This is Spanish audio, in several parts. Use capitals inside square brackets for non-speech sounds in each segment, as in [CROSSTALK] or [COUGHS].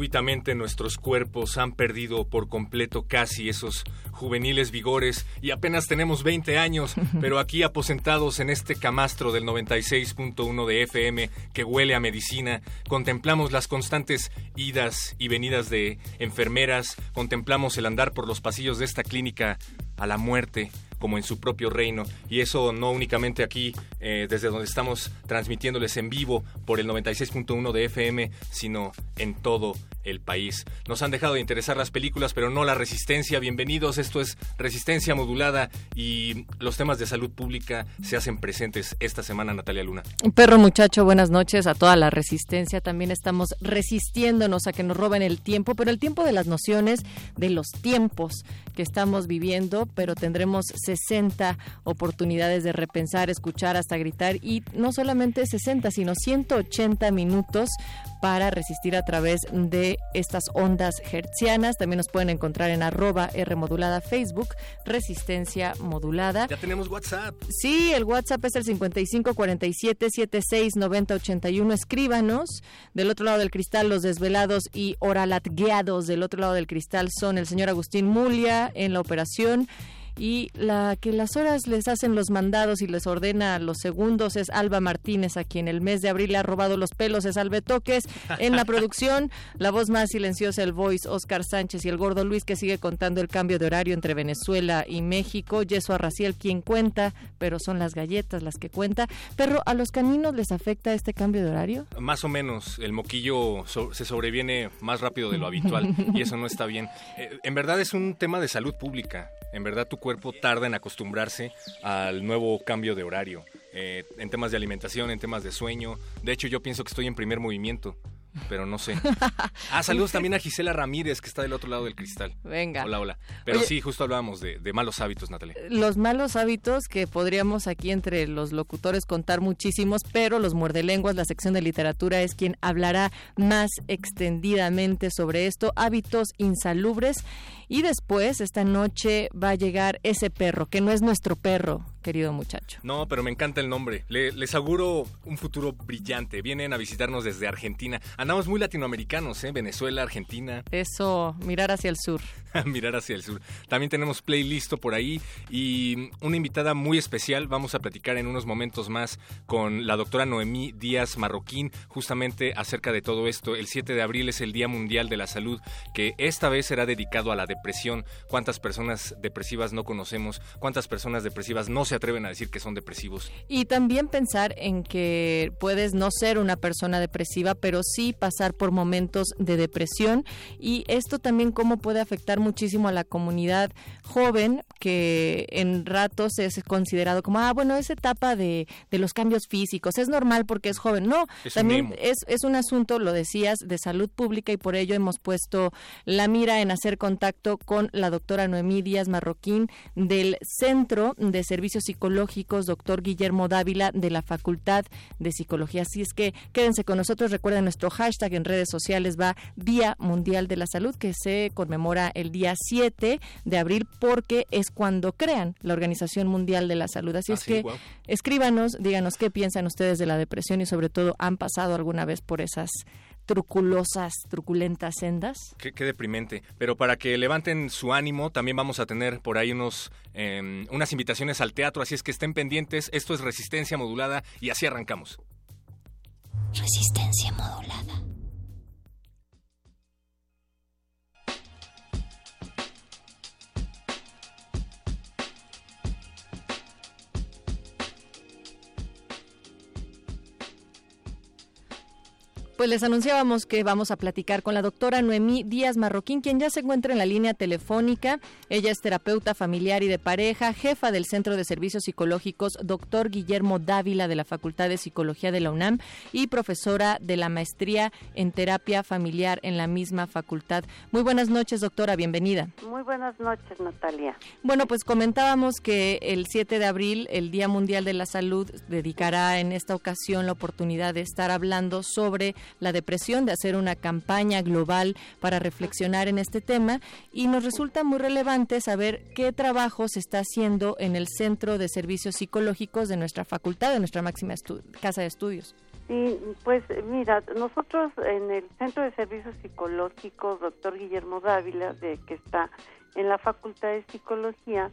Súbitamente nuestros cuerpos han perdido por completo casi esos juveniles vigores y apenas tenemos 20 años, pero aquí aposentados en este camastro del 96.1 de FM que huele a medicina, contemplamos las constantes idas y venidas de enfermeras, contemplamos el andar por los pasillos de esta clínica a la muerte como en su propio reino. Y eso no únicamente aquí, eh, desde donde estamos transmitiéndoles en vivo por el 96.1 de FM, sino en todo el país. Nos han dejado de interesar las películas, pero no la resistencia. Bienvenidos, esto es Resistencia Modulada y los temas de salud pública se hacen presentes esta semana, Natalia Luna. Perro muchacho, buenas noches a toda la resistencia. También estamos resistiéndonos a que nos roben el tiempo, pero el tiempo de las nociones, de los tiempos que estamos viviendo, pero tendremos 60 oportunidades de repensar, escuchar, hasta gritar y no solamente 60, sino 180 minutos para resistir a través de estas ondas hertzianas. También nos pueden encontrar en arroba R modulada Facebook, Resistencia Modulada. Ya tenemos WhatsApp. Sí, el WhatsApp es el 5547769081. Escríbanos. Del otro lado del cristal, los desvelados y oralatgueados del otro lado del cristal son el señor Agustín Mulia en la operación y la que las horas les hacen los mandados y les ordena los segundos es Alba Martínez, a quien el mes de abril le ha robado los pelos es Albe Toques. En la producción, la voz más silenciosa, el voice, Oscar Sánchez y el gordo Luis, que sigue contando el cambio de horario entre Venezuela y México. Yeso Arraciel, quien cuenta, pero son las galletas las que cuenta. Pero, ¿a los caninos les afecta este cambio de horario? Más o menos, el moquillo se sobreviene más rápido de lo habitual y eso no está bien. Eh, en verdad es un tema de salud pública. En verdad tu cuerpo tarda en acostumbrarse al nuevo cambio de horario, eh, en temas de alimentación, en temas de sueño. De hecho, yo pienso que estoy en primer movimiento pero no sé. [LAUGHS] Ah, saludos también a Gisela Ramírez, que está del otro lado del cristal. Venga. Hola, hola. Pero sí, justo hablábamos de, de, malos hábitos, Natalia. Los malos hábitos que podríamos aquí entre los locutores contar muchísimos, pero los muerdelenguas, la sección de literatura, es quien hablará más extendidamente sobre esto. Hábitos insalubres. Y después, esta noche, va a llegar ese perro, que no es nuestro perro, querido muchacho. No, pero me encanta el nombre. les auguro un futuro brillante. Vienen a visitarnos desde Argentina. Andamos muy latinoamericanos, ¿eh? Venezuela, Argentina. [LAUGHS] Eso, mirar hacia el sur. mirar hacia el sur. También tenemos playlist por ahí y una invitada muy especial. Vamos a platicar en unos momentos más con la doctora Noemí Díaz Marroquín, justamente acerca de todo esto. El 7 de abril es el Día Mundial de la Salud, que esta vez será dedicado a la depresión. ¿Cuántas personas depresivas no conocemos? ¿Cuántas personas depresivas no se atreven a decir que son depresivos? Y también pensar en que puedes no ser una persona depresiva, pero sí pasar por momentos de depresión y esto también cómo puede afectar muchísimo a la comunidad joven que en ratos es considerado como, ah, bueno, esa etapa de, de los cambios físicos es normal porque es joven. No, también es, es un asunto, lo decías, de salud pública y por ello hemos puesto la mira en hacer contacto con la doctora Noemí Díaz Marroquín del Centro de Servicios Psicológicos, doctor Guillermo Dávila de la Facultad de Psicología. Así es que quédense con nosotros, recuerden nuestro hashtag en redes sociales va Día Mundial de la Salud que se conmemora el día 7 de abril porque es cuando crean la Organización Mundial de la Salud. Así, es que escríbanos, díganos qué piensan ustedes de la depresión y sobre todo han pasado alguna vez por esas truculosas, truculentas sendas. Qué, deprimente. Pero para que levanten su ánimo, también vamos a tener por ahí unos, em, unas invitaciones al teatro, así es que estén pendientes. Esto es Resistencia Modulada y así arrancamos. Resistencia modulada. Pues les anunciábamos que vamos a platicar con la doctora Noemí Díaz Marroquín, quien ya se encuentra en la línea telefónica. Ella es terapeuta familiar y de pareja, jefa del Centro de Servicios Psicológicos, doctor Guillermo Dávila de la Facultad de Psicología de la UNAM y profesora de la maestría en terapia familiar en la misma facultad. Muy buenas noches, doctora, bienvenida. Muy buenas noches, Natalia. Bueno, pues comentábamos que el 7 de abril, el Día Mundial de la Salud, dedicará en esta ocasión la oportunidad de estar hablando sobre la depresión, de hacer una campaña global para reflexionar en este tema y nos resulta muy relevante saber qué trabajo se está haciendo en el Centro de Servicios Psicológicos de nuestra facultad, de nuestra máxima casa de estudios. Sí, pues mira, nosotros en el Centro de Servicios Psicológicos, doctor Guillermo Dávila, de, que está en la Facultad de Psicología,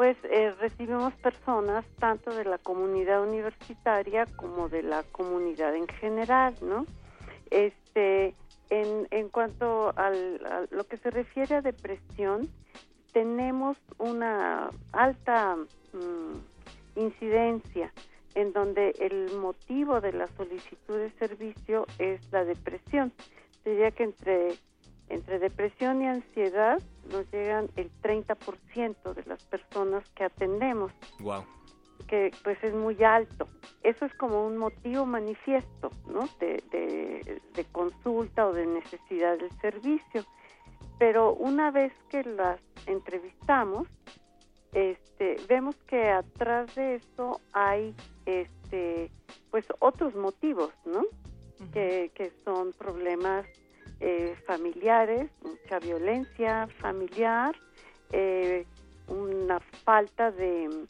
pues eh, recibimos personas tanto de la comunidad universitaria como de la comunidad en general, ¿no? Este, en, en cuanto al, a lo que se refiere a depresión, tenemos una alta mm, incidencia en donde el motivo de la solicitud de servicio es la depresión. Diría que entre entre depresión y ansiedad nos llegan el 30% de las personas que atendemos. Wow. Que pues es muy alto. Eso es como un motivo manifiesto, ¿no? De, de consulta o de necesidad del servicio. Pero una vez que las entrevistamos, este, vemos que atrás de eso hay este pues otros motivos no que, que son problemas eh, familiares, mucha violencia familiar, eh, una falta de,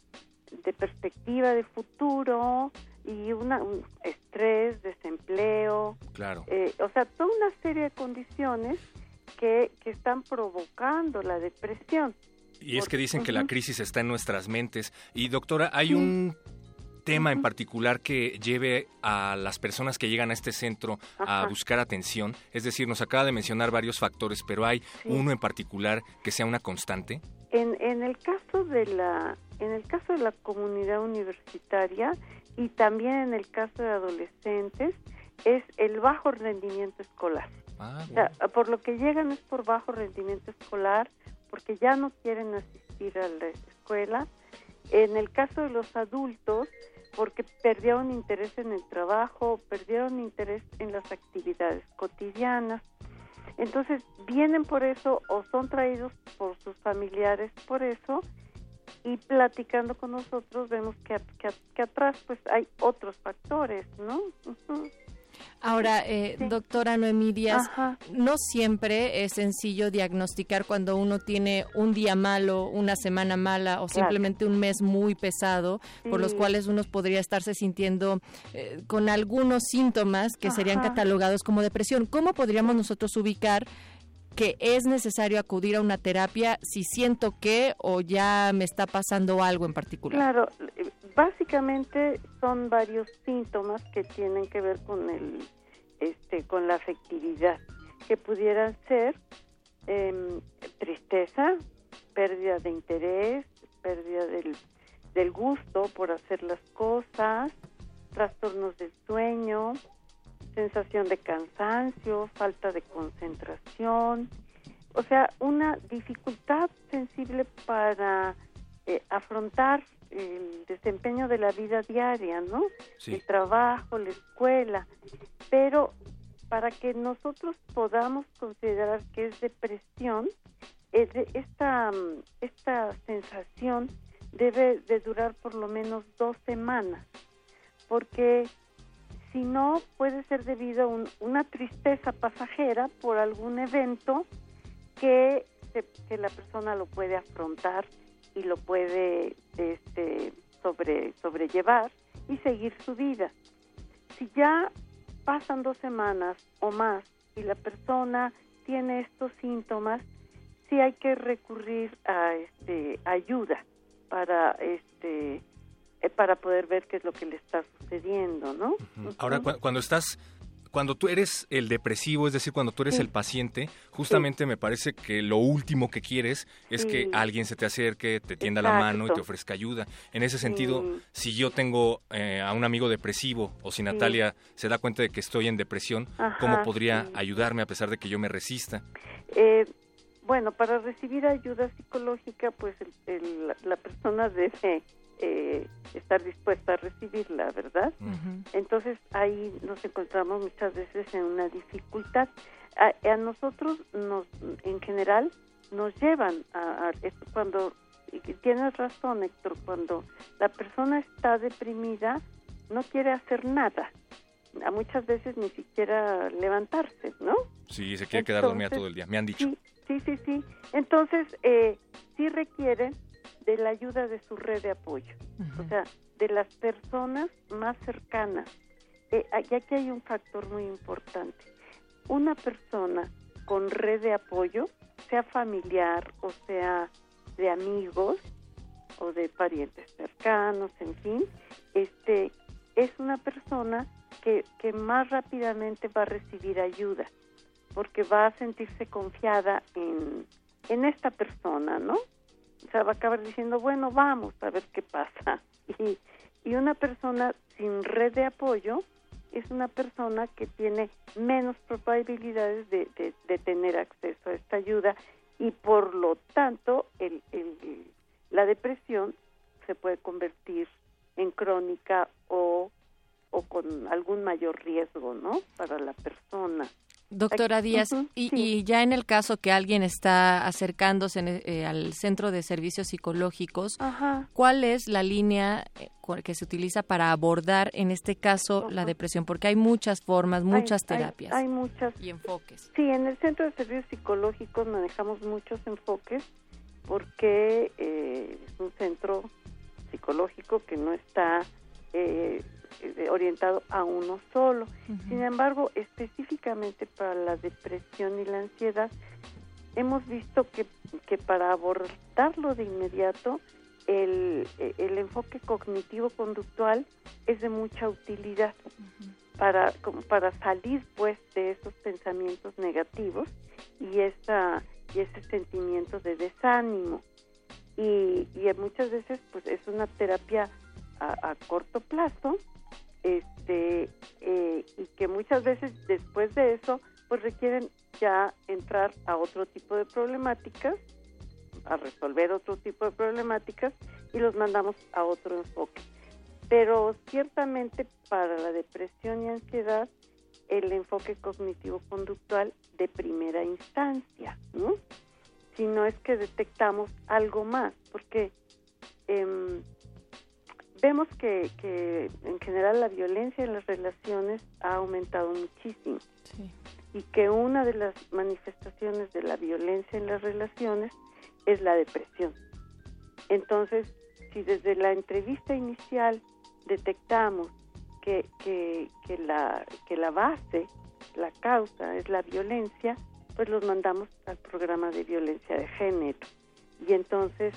perspectiva de futuro y una, un estrés, desempleo. Claro. Eh, o sea, toda una serie de condiciones que, que están provocando la depresión. Y es que dicen que la crisis está en nuestras mentes. Y doctora, hay un tema en particular que lleve a las personas que llegan a este centro a buscar atención? Es decir, nos acaba de mencionar varios factores, pero ¿hay uno en particular que sea una constante? En, en el caso de la en el caso de la comunidad universitaria y también en el caso de adolescentes es el bajo rendimiento escolar. Ah, por lo que llegan es por bajo rendimiento escolar, porque ya no quieren asistir a la escuela. En el caso de los adultos, porque perdieron interés en el trabajo, perdieron interés en las actividades cotidianas. Entonces vienen por eso o son traídos por sus familiares por eso y platicando con nosotros vemos que, que, atrás pues hay otros factores, ¿no? Ahora, eh, doctora Noemí Díaz, no siempre es sencillo diagnosticar cuando uno tiene un día malo, una semana mala o simplemente un mes muy pesado, por los cuales uno podría estarse sintiendo eh, con algunos síntomas que serían catalogados como depresión. ¿Cómo podríamos nosotros ubicar que es necesario acudir a una terapia si siento que o ya me está pasando algo en particular? Claro, básicamente son varios síntomas que tienen que ver con el este con la afectividad que pudieran ser em, tristeza pérdida de interés pérdida del, del gusto por hacer las cosas trastornos del sueño sensación de cansancio falta de concentración. O sea una dificultad sensible para eh, afrontar el desempeño de la vida diaria, ¿no? El trabajo, la escuela. Pero para que nosotros podamos considerar que es depresión, esta, esta sensación debe de durar por lo menos dos semanas, porque si no puede ser debido a una tristeza pasajera por algún evento que, que la persona lo puede afrontar y lo puede este, sobre, sobrellevar y seguir su vida. Si ya pasan dos semanas o más y la persona tiene estos síntomas, sí hay que recurrir a este, ayuda para este, eh, para poder ver qué es lo que le está sucediendo, ¿no? Ahora, cuando estás cuando tú eres el depresivo, es decir, cuando tú eres el paciente, justamente me parece que lo último que quieres es que alguien se te acerque, te tienda la mano y te ofrezca ayuda. En ese sentido, si yo tengo eh, a un amigo depresivo o si Natalia se da cuenta de que estoy en depresión, ¿cómo podría ayudarme a pesar de que yo me resista? Eh, bueno, para recibir ayuda psicológica, pues la persona debe eh, estar dispuesta a recibirla, ¿verdad? Entonces ahí nos encontramos muchas veces en una dificultad. A, nosotros, nos, en general, nos llevan a, cuando tienes razón, Héctor, cuando la persona está deprimida, no quiere hacer nada. A muchas veces ni siquiera levantarse, ¿no? Sí, se quiere quedar dormida todo el día, me han dicho. Sí, sí, sí. Entonces, eh, sí requiere de la ayuda de su red de apoyo, o sea, de las personas más cercanas. Eh, y aquí hay un factor muy importante. Una persona con red de apoyo, sea familiar o sea de amigos o de parientes cercanos, en fin, este es una persona que, que más rápidamente va a recibir ayuda, porque va a sentirse confiada en, en esta persona, ¿no? O sea, va a acabar diciendo, bueno, vamos a ver qué pasa. [LAUGHS] Y, y una persona sin red de apoyo es una persona que tiene menos probabilidades de, de, tener acceso a esta ayuda y por lo tanto el, el, la depresión se puede convertir en crónica o, o con algún mayor riesgo, ¿no? Para la persona. Doctora Díaz, y, ya en el caso que alguien está acercándose eh, al centro de servicios psicológicos, ¿cuál es la línea eh, que se utiliza para abordar en este caso la depresión? Porque hay muchas formas, muchas terapias. Hay, muchas. Y enfoques. Sí, en el centro de servicios psicológicos manejamos muchos enfoques porque eh, es un centro psicológico que no está eh, orientado a uno solo. Sin embargo, específicamente para la depresión y la ansiedad, hemos visto que, que para abordarlo de inmediato, el, el enfoque cognitivo-conductual es de mucha utilidad para, como para salir pues de esos pensamientos negativos y, esa, y ese sentimiento de desánimo. Y, y muchas veces pues es una terapia a, a corto plazo este eh, y que muchas veces después de eso pues requieren ya entrar a otro tipo de problemáticas a resolver otro tipo de problemáticas y los mandamos a otro enfoque pero ciertamente para la depresión y ansiedad el enfoque cognitivo conductual de primera instancia ¿no? si no es que detectamos algo más porque eh, vemos que, que en general la violencia en las relaciones ha aumentado muchísimo y que una de las manifestaciones de la violencia en las relaciones es la depresión. Entonces, si desde la entrevista inicial detectamos que, que, que, la, que la base, la causa es la violencia, pues los mandamos al programa de violencia de género. Y entonces,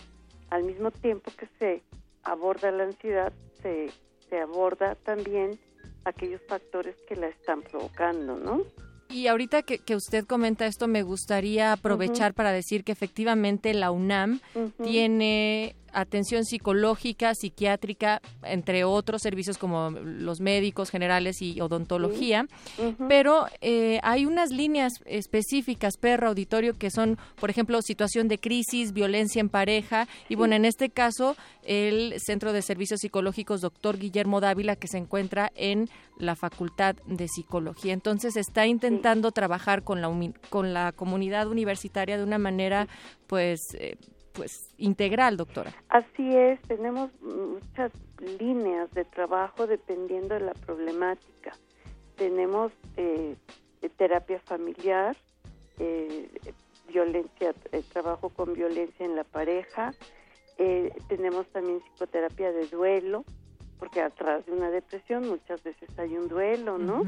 al mismo tiempo que se aborda la ansiedad, se, se aborda también aquellos factores que la están provocando, ¿no? Y ahorita que, que, usted comenta esto, me gustaría aprovechar para decir que efectivamente la UNAM tiene atención psicológica, psiquiátrica, entre otros servicios como los médicos generales y odontología, pero eh, hay unas líneas específicas, perro auditorio, que son, por ejemplo, situación de crisis, violencia en pareja, y bueno, en este caso, el Centro de Servicios Psicológicos, doctor Guillermo Dávila, que se encuentra en la Facultad de Psicología. Entonces, está intentando trabajar con la, con la comunidad universitaria de una manera, pues, eh, pues integral, doctora. Así es, tenemos muchas líneas de trabajo dependiendo de la problemática. Tenemos eh, terapia familiar, eh, violencia, eh, trabajo con violencia en la pareja, eh, tenemos también psicoterapia de duelo, porque atrás de una depresión muchas veces hay un duelo, ¿no?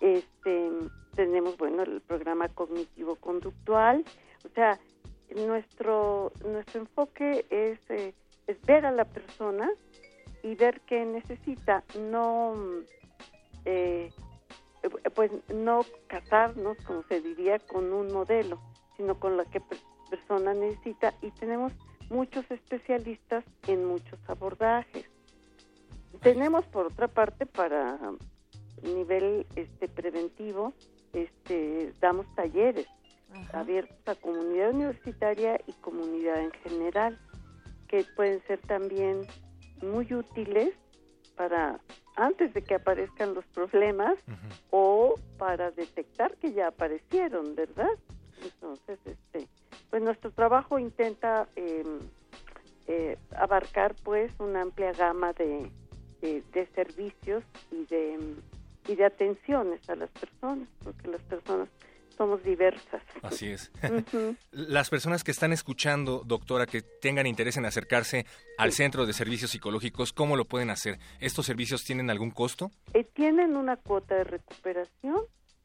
Este tenemos bueno el programa cognitivo conductual, o sea, nuestro nuestro enfoque es, eh, es ver a la persona y ver qué necesita, no, eh, pues no casarnos, como se diría, con un modelo, sino con la que persona necesita y tenemos muchos especialistas en muchos abordajes. Tenemos por otra parte para nivel este preventivo, este damos talleres abiertos a comunidad universitaria y comunidad en general, que pueden ser también muy útiles para antes de que aparezcan los problemas o para detectar que ya aparecieron, ¿verdad? Entonces, este, pues nuestro trabajo intenta em, eh, abarcar pues una amplia gama de, de, servicios y de y de atenciones a las personas, porque las personas somos diversas. Así es. [LAUGHS] Las personas que están escuchando, doctora, que tengan interés en acercarse al Centro de Servicios Psicológicos, ¿cómo lo pueden hacer? ¿Estos servicios tienen algún costo? Eh, tienen una cuota de recuperación,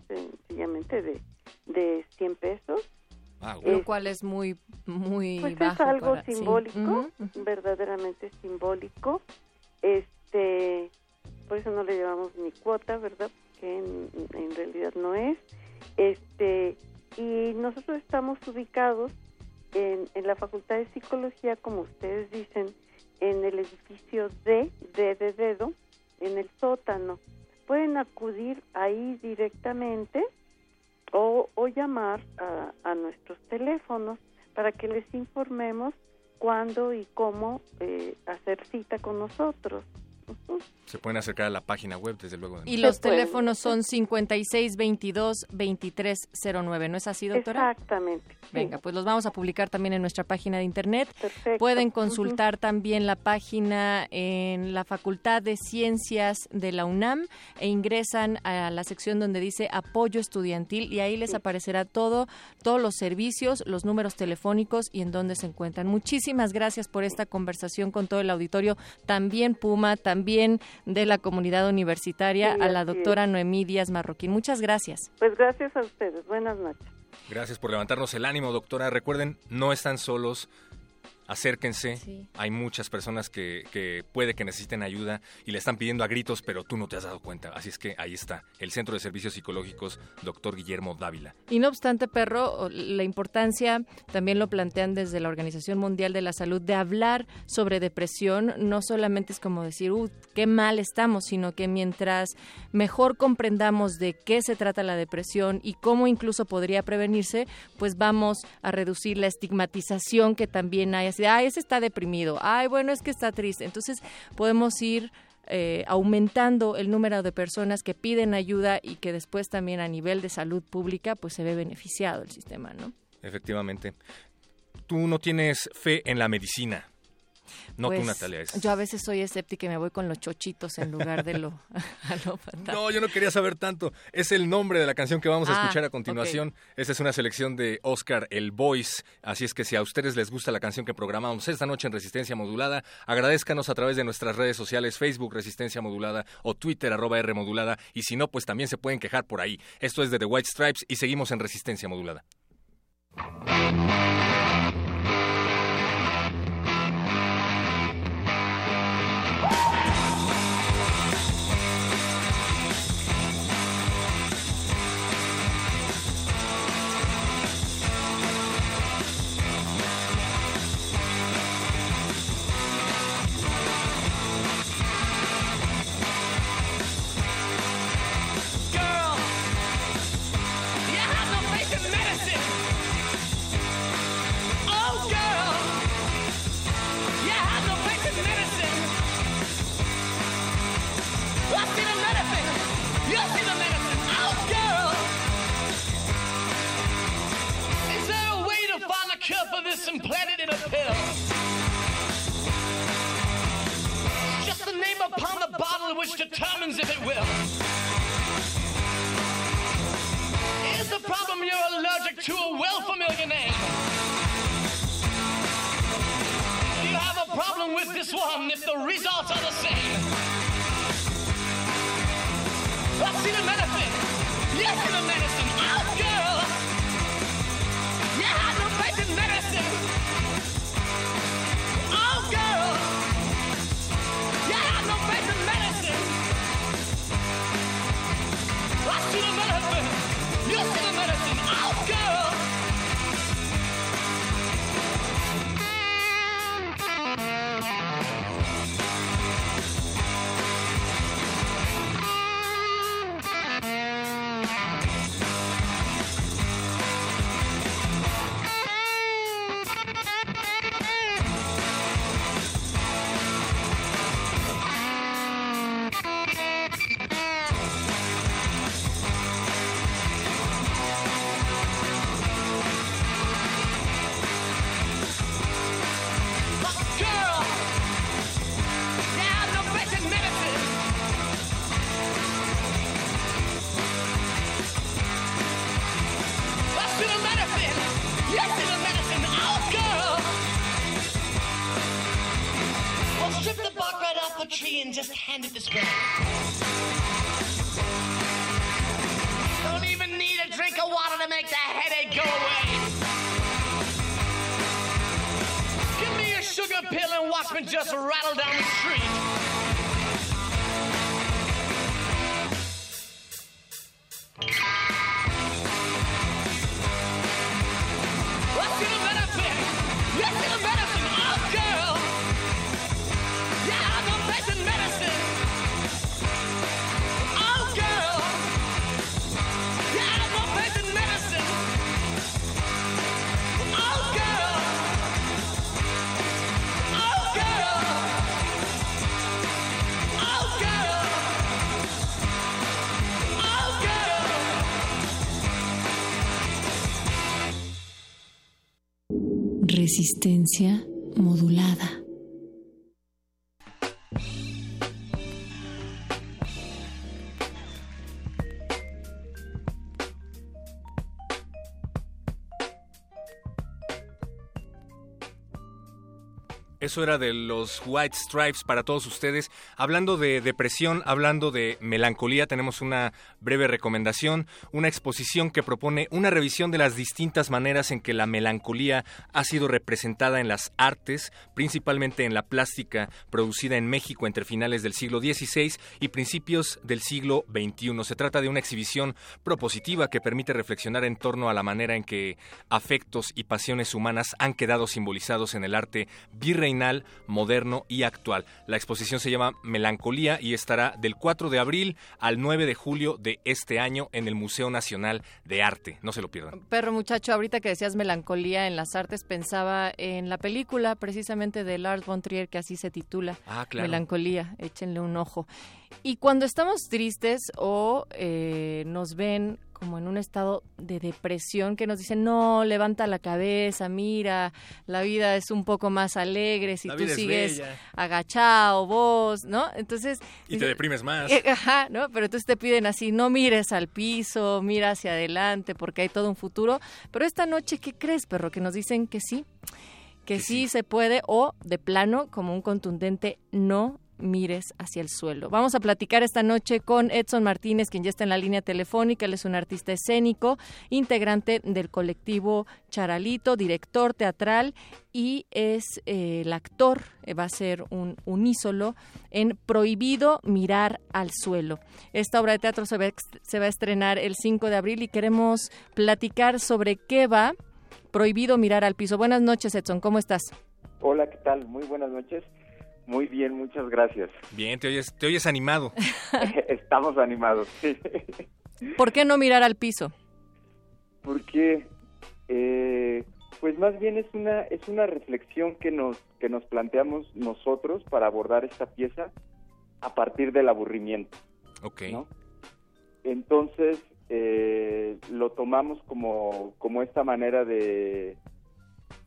sencillamente de, de 100 pesos. Ah, Lo cual es muy, muy pues es algo simbólico, verdaderamente simbólico. Este, por eso no le llevamos ni cuota, ¿verdad? Que en realidad no es. Este, y nosotros estamos ubicados en, en la Facultad de Psicología, como ustedes dicen, en el edificio D, D de dedo, en el sótano. Pueden acudir ahí directamente o, o llamar a, a, nuestros teléfonos para que les informemos cuándo y cómo eh, hacer cita con nosotros. Se pueden acercar a la página web, desde luego. Y los teléfonos son 5622-2309, ¿no es así, doctora? Exactamente. Venga, pues los vamos a publicar también en nuestra página de internet. Pueden consultar también la página en la Facultad de Ciencias de la UNAM e ingresan a la sección donde dice apoyo estudiantil y ahí les aparecerá todo, todos los servicios, los números telefónicos y en dónde se encuentran. Muchísimas gracias por esta conversación con todo el auditorio, también Puma, también de la comunidad universitaria, a la doctora Noemí Díaz Marroquín. Muchas gracias. Pues gracias a ustedes. Buenas noches. Gracias por levantarnos el ánimo, doctora. Recuerden, no están solos acérquense. Hay muchas personas que, que, puede que necesiten ayuda y le están pidiendo a gritos, pero tú no te has dado cuenta. Así es que ahí está, el Centro de Servicios Psicológicos, doctor Guillermo Dávila. Y no obstante, Perro, la importancia, también lo plantean desde la Organización Mundial de la Salud, de hablar sobre depresión, no solamente es como decir, uh, qué mal estamos, sino que mientras mejor comprendamos de qué se trata la depresión y cómo incluso podría prevenirse, pues vamos a reducir la estigmatización que también hay ay, ese está deprimido, ay, bueno, es que está triste. Entonces podemos ir eh, aumentando el número de personas que piden ayuda y que después también a nivel de salud pública pues se ve beneficiado el sistema, ¿no? Efectivamente. Tú no tienes fe en la medicina. No tú, pues, Natalia. Yo a veces soy escéptica y me voy con los chochitos en lugar de lo [LAUGHS] No, yo no quería saber tanto. Es el nombre de la canción que vamos a ah, escuchar a continuación. Esa es una selección de Oscar El Voice. Así es que si a ustedes les gusta la canción que programamos esta noche en Resistencia Modulada, agradezcanos a través de nuestras redes sociales, Facebook Resistencia Modulada o Twitter arroba R Modulada. Y si no, pues también se pueden quejar por ahí. Esto es de The White Stripes y seguimos en Resistencia Modulada. Determines if it will. Is the problem you're allergic to a well familiar name? Do you have a problem with this one if the results are the same? I've seen a medicine. Yes, in a medicine. Oh, girl. Thank you. and just hand it this way. Don't even need a drink of water to make the headache go away. Give me a sugar pill and watch me just rattle down the street. Resistencia modulada. Eso era de los White Stripes para todos ustedes. Hablando de depresión, hablando de melancolía, tenemos una breve recomendación, una exposición que propone una revisión de las distintas maneras en que la melancolía ha sido representada en las artes, principalmente en la plástica producida en México entre finales del siglo XVI y principios del siglo XXI. Se trata de una exhibición propositiva que permite reflexionar en torno a la manera en que afectos y pasiones humanas han quedado simbolizados en el arte virreinal moderno y actual. La exposición se llama Melancolía y estará del 4 de abril al 9 de julio de este año en el Museo Nacional de Arte. No se lo pierdan. Perro muchacho, ahorita que decías melancolía en las artes, pensaba en la película precisamente de Lars von Trier, que así se titula. Ah, claro. Melancolía, échenle un ojo. Y cuando estamos tristes o eh, nos ven como en un estado de depresión que nos dicen, no, levanta la cabeza, mira, la vida es un poco más alegre si tú sigues agachado, vos, ¿no? Entonces... Y te deprimes más. Eh, ajá, ¿no? Pero entonces te piden así, no mires al piso, mira hacia adelante porque hay todo un futuro. Pero esta noche, ¿qué crees, perro? Que nos dicen que sí, que, sí se puede o de plano como un contundente no mires hacia el suelo. Vamos a platicar esta noche con Edson Martínez, quien ya está en la línea telefónica. Él es un artista escénico, integrante del colectivo Charalito, director teatral y es eh, el actor, eh, va a ser un unísolo en Prohibido mirar al suelo. Esta obra de teatro se va, se va a estrenar el 5 de abril y queremos platicar sobre qué va Prohibido mirar al piso. Buenas noches, Edson, ¿cómo estás? Hola, ¿qué tal? Muy buenas noches. Muy bien, muchas gracias. Bien, te oyes, te oyes animado. [LAUGHS] [LAUGHS] Estamos animados, sí. ¿Por qué no mirar al piso? Porque, eh, pues más bien es una es una reflexión que nos que nos planteamos nosotros para abordar esta pieza a partir del aburrimiento. Ok. Entonces eh, lo tomamos como como esta manera de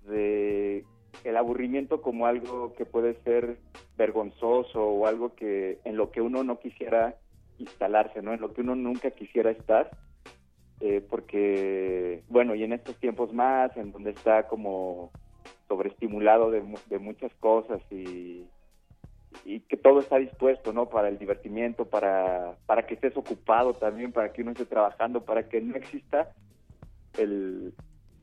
de el aburrimiento como algo que puede ser vergonzoso o algo que en lo que uno no quisiera instalarse, ¿no? En lo que uno nunca quisiera estar, eh, porque, bueno, y en estos tiempos más, en donde está como sobreestimulado de, de muchas cosas y, y que todo está dispuesto, ¿no? Para el divertimiento, para, para que estés ocupado también, para que uno esté trabajando, para que no exista el,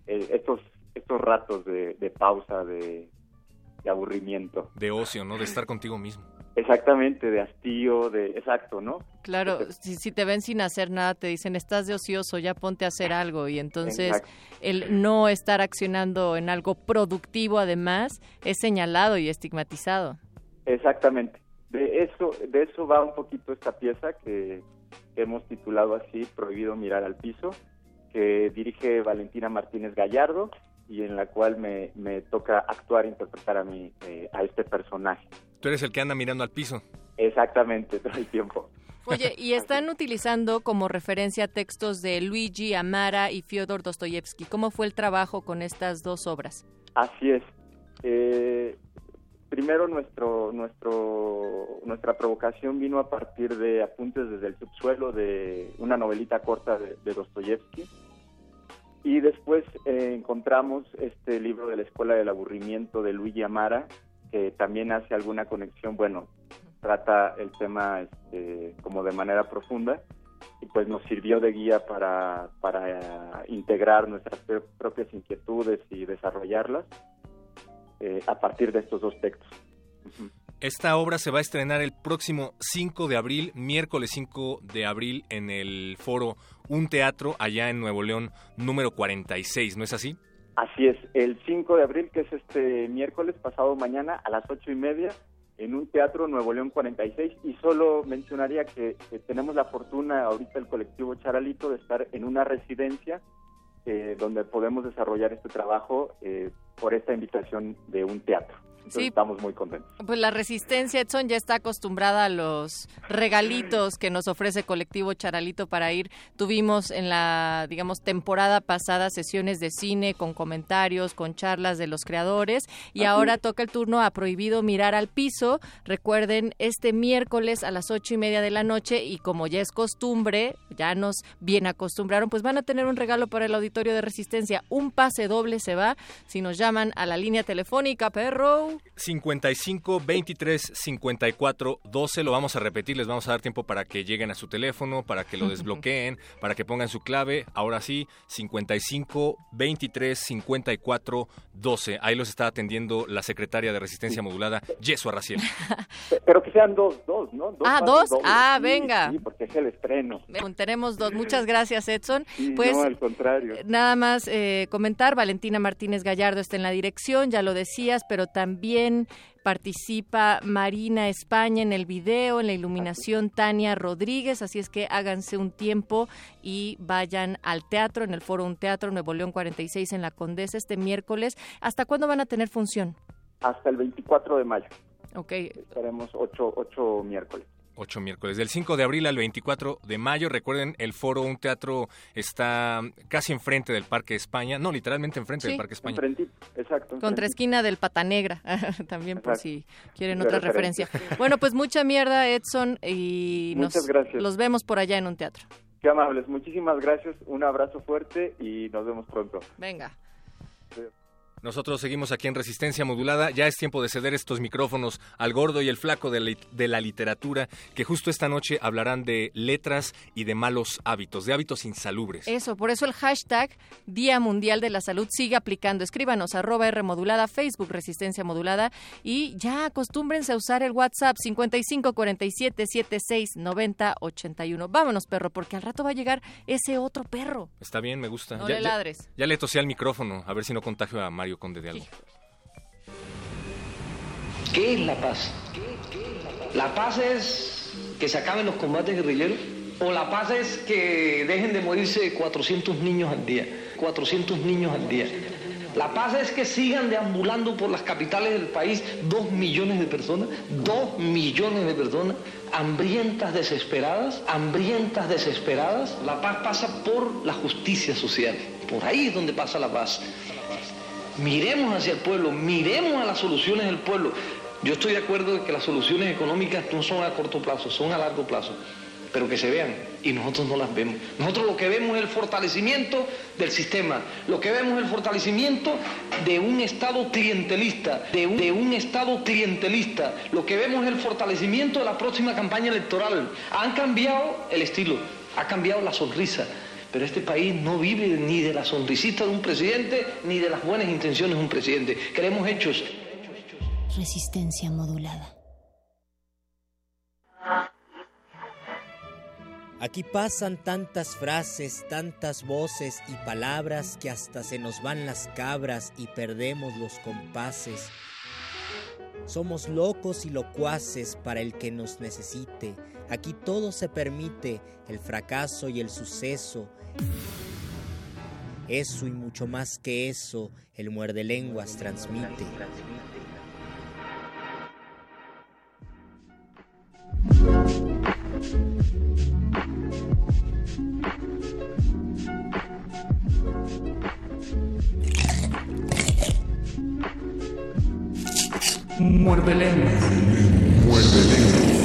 el estos estos ratos de, pausa, de, aburrimiento. De ocio, ¿no? De estar contigo mismo. Exactamente, de hastío, de... Exacto, ¿no? Claro, si, si, te ven sin hacer nada, te dicen, estás de ocioso, ya ponte a hacer algo. Y entonces el no estar accionando en algo productivo, además, es señalado y estigmatizado. Exactamente. De eso, de eso va un poquito esta pieza que, hemos titulado así, Prohibido mirar al piso, que dirige Valentina Martínez Gallardo y en la cual me, me toca actuar e interpretar a, mí, eh, a este personaje. Tú eres el que anda mirando al piso. Exactamente, [LAUGHS] todo el tiempo. Oye, y están utilizando como referencia textos de Luigi Amara y Fyodor Dostoyevsky. ¿Cómo fue el trabajo con estas dos obras? Así es. Eh, primero nuestro, nuestro, nuestra provocación vino a partir de apuntes desde el subsuelo de una novelita corta de, Dostoyevsky. Y después eh, encontramos este libro de la Escuela del Aburrimiento de Luigi Amara, que también hace alguna conexión, bueno, trata el tema este, como de manera profunda. Y pues nos sirvió de guía para, para integrar nuestras propias inquietudes y desarrollarlas eh, a partir de estos dos textos. Esta obra se va a estrenar el próximo 5 de abril, miércoles 5 de abril, en el foro Un Teatro, allá en Nuevo León, número 46, ¿no es así? Así es, el 5 de abril, que es este miércoles, pasado mañana, a las ocho y media, en un teatro Nuevo León 46 y solo mencionaría que, tenemos la fortuna ahorita el colectivo Charalito de estar en una residencia eh, donde podemos desarrollar este trabajo eh, por esta invitación de un teatro sí. estamos muy contentos. Pues la Resistencia, Edson, ya está acostumbrada a los regalitos que nos ofrece Colectivo Charalito para ir. Tuvimos en la, digamos, temporada pasada sesiones de cine con comentarios, con charlas de los creadores y ahora toca el turno a Prohibido Mirar al Piso. Recuerden, este miércoles a las ocho y media de la noche y como ya es costumbre, ya nos bien acostumbraron, pues van a tener un regalo para el auditorio de Resistencia. Un pase doble se va si nos llaman a la línea telefónica, perro. 55 23 54 12. Lo vamos a repetir, les vamos a dar tiempo para que lleguen a su teléfono, para que lo desbloqueen, para que pongan su clave. Ahora sí, 55 23 54 12. Ahí los está atendiendo la secretaria de Resistencia Modulada, Yeso Arraciel. [LAUGHS] Pero que sean dos, dos, ¿no? ah, dos. Ah, venga. Sí, porque es el estreno. Tenemos dos. Muchas gracias, Edson. pues, no, al contrario. Nada más eh, comentar, Valentina Martínez Gallardo está en la dirección, ya lo decías, pero también también participa Marina España en el video, en la iluminación Tania Rodríguez, así es que háganse un tiempo y vayan al teatro, en el Foro Un Teatro, Nuevo León 46 en la Condesa este miércoles. ¿Hasta cuándo van a tener función? Hasta el 24 de mayo. Ok. Estaremos ocho, ocho miércoles. Ocho miércoles. Del 5 de abril al 24 de mayo. Recuerden, el foro, un teatro, está casi enfrente del Parque España. No, literalmente enfrente del Parque España. exacto. Contra esquina del Pata Negra. [LAUGHS] También por si quieren otra referencia. Bueno, pues mucha mierda, Edson. Y Muchas gracias. los vemos por allá en un teatro. Qué amables. Muchísimas gracias. Un abrazo fuerte y nos vemos pronto. Venga. Nosotros seguimos aquí en Resistencia Modulada. Ya es tiempo de ceder estos micrófonos al gordo y el flaco de la, literatura, que justo esta noche hablarán de letras y de malos hábitos, de hábitos insalubres. Eso, por eso el hashtag Día Mundial de la Salud sigue aplicando. Escríbanos arroba R modulada, Facebook Resistencia Modulada y ya acostúmbrense a usar el WhatsApp 55 47 76 90 81. Vámonos, perro, porque al rato va a llegar ese otro perro. Está bien, me gusta. No le ladres. Ya, le tosé al micrófono, a ver si no contagio a Mario. Conde de ¿Qué es la paz? ¿La paz es que se acaben los combates guerrilleros? ¿O la paz es que dejen de morirse 400 niños al día? 400 niños al día. La paz es que sigan deambulando por las capitales del país dos millones de personas, dos millones de personas, hambrientas, desesperadas, hambrientas, desesperadas. La paz pasa por la justicia social. Por ahí es donde pasa la paz miremos hacia el pueblo, miremos a las soluciones del pueblo. Yo estoy de acuerdo de que las soluciones económicas no son a corto plazo, son a largo plazo, pero que se vean y nosotros no las vemos. Nosotros lo que vemos es el fortalecimiento del sistema, lo que vemos es el fortalecimiento de un Estado clientelista, de un, de un Estado clientelista, lo que vemos es el fortalecimiento de la próxima campaña electoral. Han cambiado el estilo, ha cambiado la sonrisa, pero este país no vive ni de la sonrisita de un presidente, ni de las buenas intenciones de un presidente. Queremos hechos. Resistencia modulada. Aquí pasan tantas frases, tantas voces y palabras que hasta se nos van las cabras y perdemos los compases. Somos locos y locuaces para el que nos necesite. Aquí todo se permite, el fracaso y el suceso. Eso y mucho más que eso, el muerde lenguas transmite. Muerde lenguas. Muerde lenguas.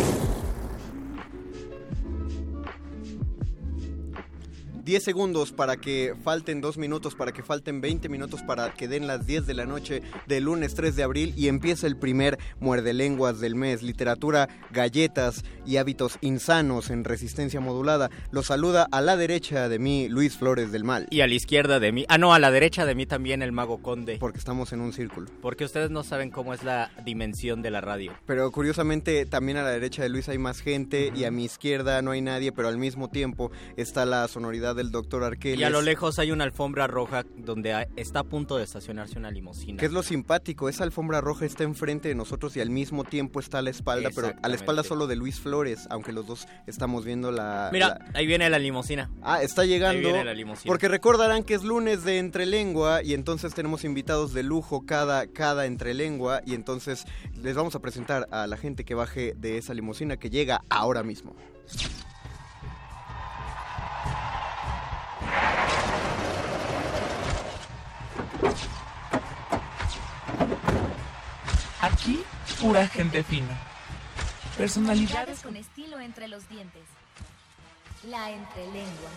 10 segundos para que falten 2 minutos, para que falten 20 minutos, para que den las 10 de la noche del lunes 3 de abril y empieza el primer muerde lenguas del mes. Literatura, galletas y hábitos insanos en resistencia modulada. Los saluda a la derecha de mí Luis Flores del Mal. Y a la izquierda de mí, ah no, a la derecha de mí también el mago conde. Porque estamos en un círculo. Porque ustedes no saben cómo es la dimensión de la radio. Pero curiosamente también a la derecha de Luis hay más gente y a mi izquierda no hay nadie, pero al mismo tiempo está la sonoridad del doctor Arqueles. Y a lo lejos hay una alfombra roja donde está a punto de estacionarse una limusina. ¿Qué es lo simpático? Esa alfombra roja está enfrente de nosotros y al mismo tiempo está a la espalda, pero a la espalda solo de Luis Flores, aunque los dos estamos viendo la... Mira, la... ahí viene la limusina. Ah, está llegando. Ahí viene la limusina. Porque recordarán que es lunes de Entrelengua y entonces tenemos invitados de lujo cada, cada Entrelengua y entonces les vamos a presentar a la gente que baje de esa limusina que llega ahora mismo. Aquí, pura gente fina. Personalidades con estilo entre los dientes. La entrelengua.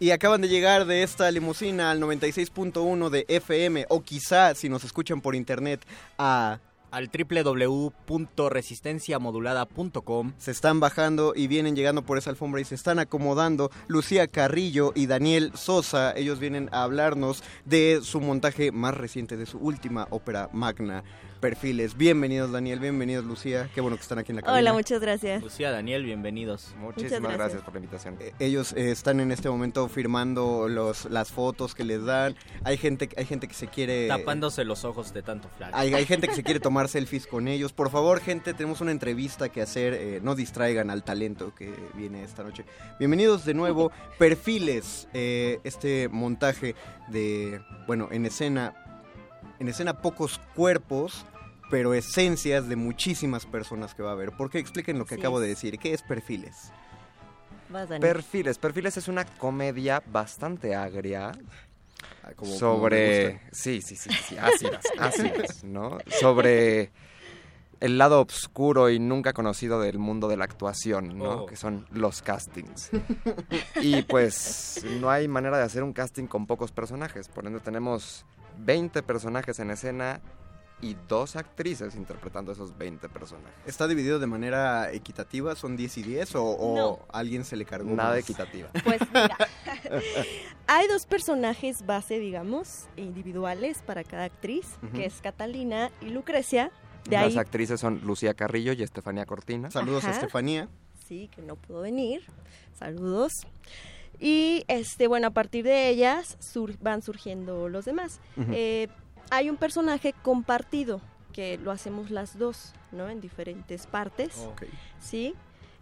Y acaban de llegar de esta limusina al 96.1 de FM o quizá si nos escuchan por internet a al www.resistenciamodulada.com. Se están bajando y vienen llegando por esa alfombra y se están acomodando Lucía Carrillo y Daniel Sosa. Ellos vienen a hablarnos de su montaje más reciente, de su última ópera magna, Perfiles. Bienvenidos Daniel, bienvenidos Lucía. Qué bueno que están aquí en la cabina. Hola, muchas gracias. Lucía, Daniel, bienvenidos. Muchísimas gracias. gracias. por la invitación. Eh, ellos eh, están en este momento firmando los, las fotos que les dan. Hay gente, hay gente que se quiere... Tapándose los ojos de tanto flag. Hay, hay gente que se quiere tomar selfies con ellos. Por favor, gente, tenemos una entrevista que hacer. Eh, no distraigan al talento que viene esta noche. Bienvenidos de nuevo. Perfiles, eh, este montaje de, bueno, en escena, en escena pocos cuerpos, pero esencias de muchísimas personas que va a haber. ¿Por qué? Expliquen lo que Sí. acabo de decir. ¿Qué es Perfiles? Vas. Perfiles. Perfiles es una comedia bastante agria. Ah, como- como sobre gusta. sí sí sí sí así es [LAUGHS] así es no sobre el lado oscuro y nunca conocido del mundo de la actuación no Oh. que son los castings y pues no hay manera de hacer un casting con pocos personajes por ende tenemos 20 personajes en escena y dos actrices interpretando esos 20 personajes ¿Está dividido de manera equitativa? ¿Son 10 y 10 o, o No. alguien se le cargó? nada más? equitativa [LAUGHS] Pues mira, [LAUGHS] hay dos personajes base, digamos, individuales para cada actriz, que es Catalina y Lucrecia. De las ahí, actrices son Lucía Carrillo y Estefanía Cortina Saludos a. Estefanía. sí, que no pudo venir. Saludos. Y este, bueno, a partir de ellas sur- van surgiendo los demás. Eh, hay un personaje compartido que lo hacemos las dos, ¿no? En diferentes partes. Ok. Sí.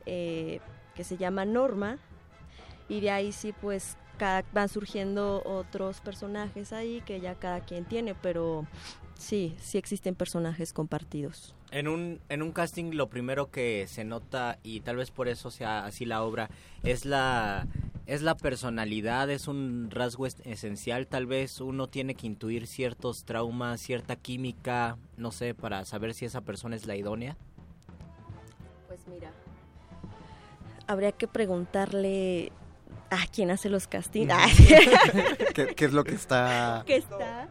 eh, que se llama Norma. Y de ahí sí, pues cada- van surgiendo otros personajes ahí que ya cada quien tiene, pero sí, sí existen personajes compartidos. En un, en un casting lo primero que se nota, y tal vez por eso sea así la obra, es la, es la personalidad, es un rasgo es- esencial. Tal vez uno tiene que intuir ciertos traumas, cierta química, no sé, para saber si esa persona es la idónea. Pues mira, habría que preguntarle a quién hace los castings. [LAUGHS] [LAUGHS] ¿Qué, qué es lo que está...? ¿Qué está?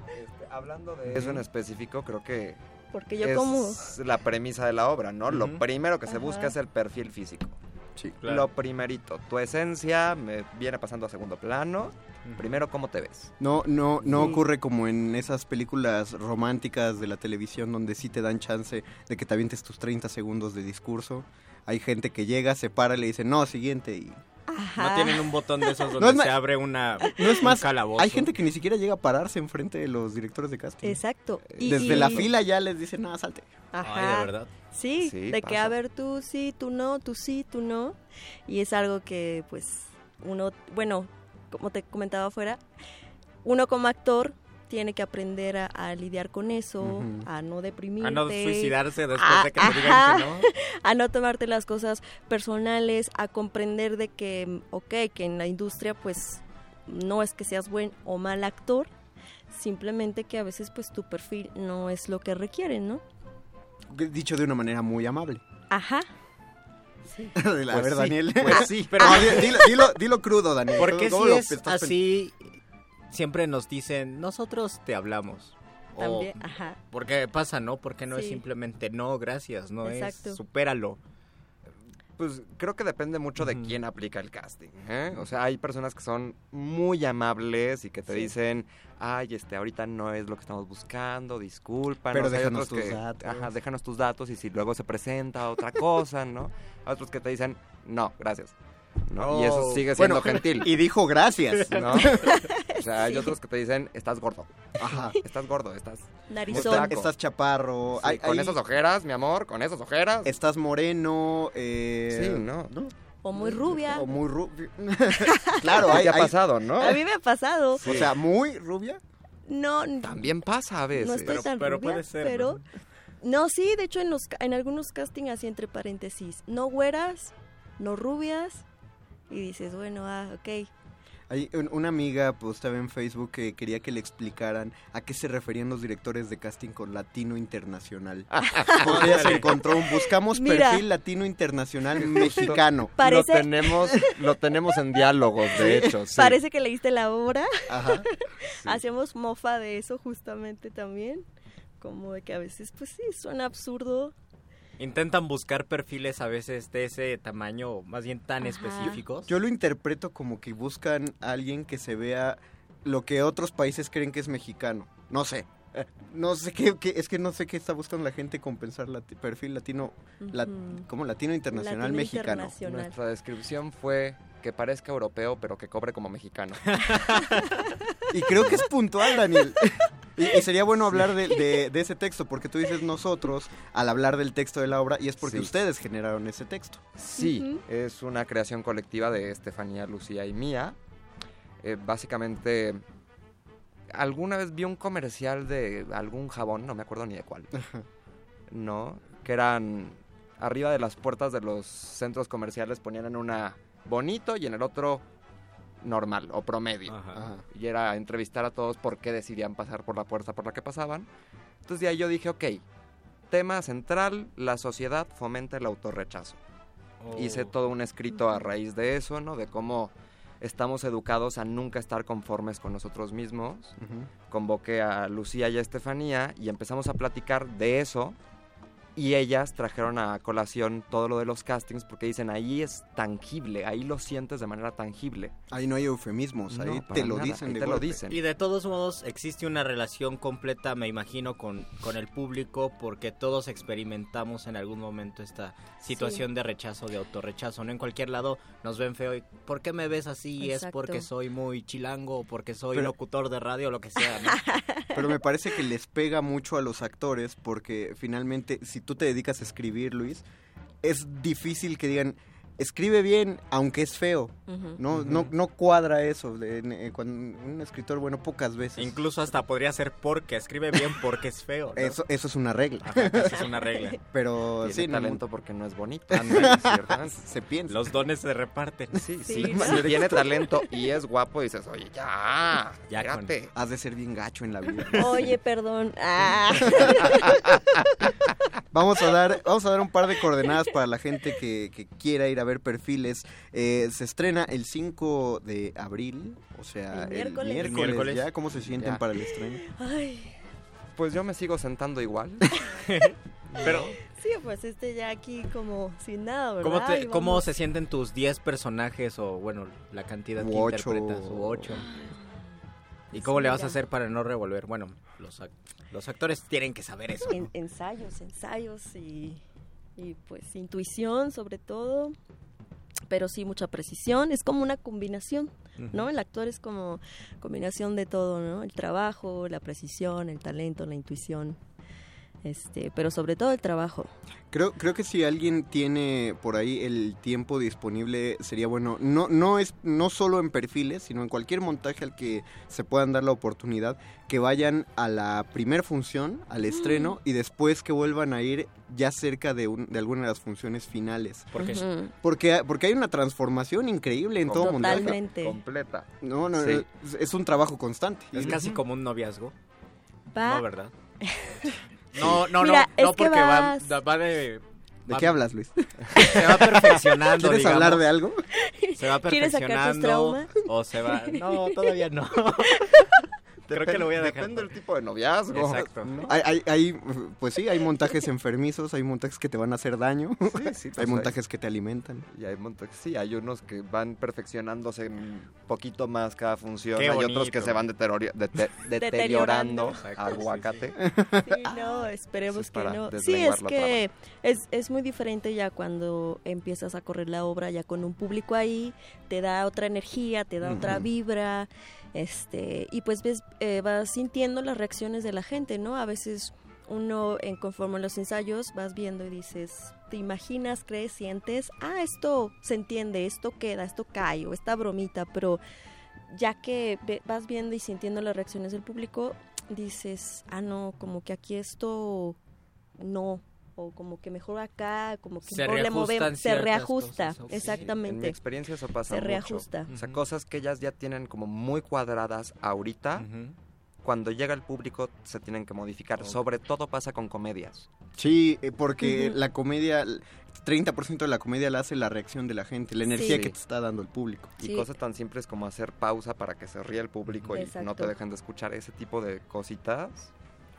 hablando de eso en específico creo que Porque yo es como... la premisa de la obra, ¿no? Lo primero que se busca es el perfil físico. Sí. Lo primerito, tu esencia me viene pasando a segundo plano. Primero, ¿cómo te ves? No, no, no Sí. ocurre como en esas películas románticas de la televisión donde sí te dan chance de que te avientes tus 30 segundos de discurso. Hay gente que llega, se para y le dice, no, siguiente. Y... No tienen un botón de esos No donde es ma- se abre una No es un más, calabozo. hay gente que ni siquiera llega a pararse enfrente de los directores de casting. Exacto. Y- Desde y- la fila ya les dicen, no, salte. Ajá. verdad? Sí, Sí, de que a ver tú sí, tú no, tú sí, tú no. Y es algo que pues uno, bueno, como te comentaba afuera, uno como actor tiene que aprender a, a lidiar con eso, a no deprimirte. A no suicidarse después a- de que te digan que no. [LAUGHS] A no tomarte las cosas personales, a comprender de que, ok, que en la industria pues no es que seas buen o mal actor, simplemente que a veces pues tu perfil no es lo que requieren, ¿no? Dicho de una manera muy amable. Ajá. [LAUGHS] a Pues ver, sí, Daniel. pues [LAUGHS] sí. Pero no, dilo, dilo, dilo crudo, Daniel. Porque ¿Cómo si es así, siempre nos dicen, nosotros te hablamos. O- También, ajá. Porque pasa, ¿no? Porque no es simplemente no, gracias, no Exacto. es supéralo. Pues creo que depende mucho de quién aplica el casting. ¿eh? O sea, hay personas que son muy amables y que te Sí. dicen, ay, este, ahorita no es lo que estamos buscando, disculpa. Pero déjanos tus datos. Ajá, déjanos tus datos y si luego se presenta otra cosa, ¿no? Hay otros que te dicen, no, gracias. ¿No? Y eso Oh. sigue siendo Bueno, gentil. [LAUGHS] y dijo gracias. ¿no? [LAUGHS] O sea, hay Sí. otros que te dicen, estás gordo. Ajá. [LAUGHS] Estás gordo, estás... Narizón. muy flaco". Estás chaparro. Sí, Hay- con hay- esas ojeras, mi amor, con esas ojeras. Estás moreno. eh, Sí, no. O muy rubia. O muy rubia. claro, hay, ¿Qué ha pasado, no? A mí me ha pasado. O sea, muy rubia. No, También pasa a veces. no estoy tan rubia, pero... ¿no? sí, de hecho en los en algunos castings así entre paréntesis, no güeras, no rubias, y dices, bueno, ah, ok. Hay un- una amiga postaba en Facebook que quería que le explicaran a qué se referían los directores de casting con latino internacional. [LAUGHS] Porque ella se encontró un buscamos Mira. perfil latino internacional mexicano. [LAUGHS] Parece- Lo tenemos, lo tenemos en diálogos, de hecho. sí. Parece que leíste la obra. Ajá. [LAUGHS] Hacemos mofa de eso justamente también. Como de que a veces, pues sí, suena absurdo. Intentan buscar perfiles a veces de ese tamaño, o más bien tan Ajá. específicos. Yo lo interpreto como que buscan a alguien que se vea lo que otros países creen que es mexicano. No sé. [LAUGHS] No sé qué, qué- es que no sé qué está buscando la gente con pensar lati- perfil latino. ¿cómo? Latino internacional Latino mexicano. internacional. Nuestra descripción fue que parezca europeo, pero que cobre como mexicano. [LAUGHS] Y creo que es puntual, Daniel. Y, y sería bueno hablar de, de- de ese texto, porque tú dices nosotros al hablar del texto de la obra, y es porque Sí. ustedes generaron ese texto. Sí, es una creación colectiva de Estefanía, Lucía y mía. Eh, básicamente, alguna vez vi un comercial de algún jabón, no me acuerdo ni de cuál. ¿No? Que eran arriba de las puertas de los centros comerciales ponían en una bonito y en el otro normal o promedio. Ajá. Y era entrevistar a todos por qué decidían pasar por la puerta por la que pasaban. Entonces de ahí yo dije, ok, tema central, la sociedad fomenta el autorrechazo. Hice todo un escrito a raíz de eso, ¿no? De cómo estamos educados a nunca estar conformes con nosotros mismos. Convoqué a Lucía y a Estefanía y empezamos a platicar de eso. Y ellas trajeron a colación todo lo de los castings porque dicen, ahí es tangible, ahí lo sientes de manera tangible. Ahí no hay eufemismos, No, ahí para te lo nada, dicen ahí te lo dicen. Y de todos modos existe una relación completa, me imagino, con, con el público porque todos experimentamos en algún momento esta situación de rechazo, de autorrechazo. No en cualquier lado nos ven feo y ¿por qué me ves así? ¿Es porque soy muy chilango o porque soy Pero- locutor de radio o lo que sea? ¿no? [LAUGHS] Pero me parece que les pega mucho a los actores porque finalmente si tú te dedicas a escribir, Luis, es difícil que digan, escribe bien, aunque es feo. No, no, no cuadra eso. de- eh, cuando un escritor, bueno, pocas veces. Incluso hasta podría ser porque escribe bien porque es feo. ¿no? Eso, eso es una regla. Ajá, eso es una regla. [LAUGHS] Pero Tiene sí, no, talento porque no es bonito. ¿cierto? [LAUGHS] se piensa. Los dones se reparten. Sí, Sí, sí. [LAUGHS] ¿no? Si tiene talento y es guapo, dices, oye, ya, Ya con-. Has de ser bien gacho en la vida. Oye, perdón. Ah. Vamos a dar, vamos a dar un par de coordenadas para la gente que, que quiera ir a ver perfiles. Eh, se estrena el 5 de abril, o sea, El el miércoles. miércoles, Miércoles. ya. ¿Cómo se sienten Ya. para el estreno? Ay, Pues yo me sigo sentando igual. [LAUGHS] Pero, Sí, pues este ya aquí como sin nada, ¿verdad? ¿cómo, te- Y cómo se sienten tus 10 personajes o, bueno, la cantidad U que ocho. interpretas? U 8. ¿Y cómo Sí, le vas a hacer para no revolver? Bueno, los, ac- los actores tienen que saber eso. En- ensayos, ensayos y, y pues intuición sobre todo, pero sí mucha precisión, es como una combinación, ¿no? El actor es como combinación de todo, ¿no? El trabajo, la precisión, el talento, la intuición, este, pero sobre todo el trabajo. Creo, creo que si alguien tiene por ahí el tiempo disponible sería bueno, no, no es no solo en perfiles, sino en cualquier montaje al que se puedan dar la oportunidad, que vayan a la primer función, al estreno, y después que vuelvan a ir ya cerca de, un- de alguna de las funciones finales. ¿Por qué? Ujú. Porque, porque hay una transformación increíble en todo montaje. Totalmente. Completa. No, no, Sí. es, es un trabajo constante. Es casi como un noviazgo. Va- No, ¿verdad? [LAUGHS] No, no, Mira, no, no porque va, vas- da- va de... ¿De va- qué hablas, Luis? Se va perfeccionando, [LAUGHS] ¿Quieres digamos. hablar de algo? Se va ¿Quieres sacar tus perfeccionando o se va... No, todavía no. [LAUGHS] Creo que lo voy a dejar. Depende del tipo de noviazgo. Exacto. ¿no? Hay, hay, hay, pues sí, hay montajes enfermizos, hay montajes que te van a hacer daño, Sí, sí, [LAUGHS] hay pues montajes que te alimentan. Y hay montajes, sí, hay unos que van perfeccionándose un poquito más cada función. Qué hay otros que se van [LAUGHS] Deteriorando. Exacto, Aguacate. Sí, [LAUGHS] no, esperemos es que no. Sí, es que es, es muy diferente ya cuando empiezas a correr la obra ya con un público ahí, te da otra energía, te da otra vibra, este, y pues ves, eh, vas sintiendo las reacciones de la gente, ¿no? A veces uno en conforme los ensayos vas viendo y dices, te imaginas, crees, sientes, ah, esto se entiende, esto queda, esto cae, o esta bromita, pero ya que vas viendo y sintiendo las reacciones del público, dices, ah, no, como que aquí esto no, o como que mejor acá, como que Se mejor le movemos, se reajusta, cosas, ok. En mi exactamente. experiencia eso pasa Se mucho. reajusta. O sea, cosas que ellas ya tienen como muy cuadradas ahorita, cuando llega el público se tienen que modificar. Sobre todo pasa con comedias. Sí, eh, porque la comedia, el 30% de la comedia la hace la reacción de la gente, la energía Sí. que te está dando el público. Y cosas tan simples como hacer pausa para que se ría el público y no te dejen de escuchar ese tipo de cositas.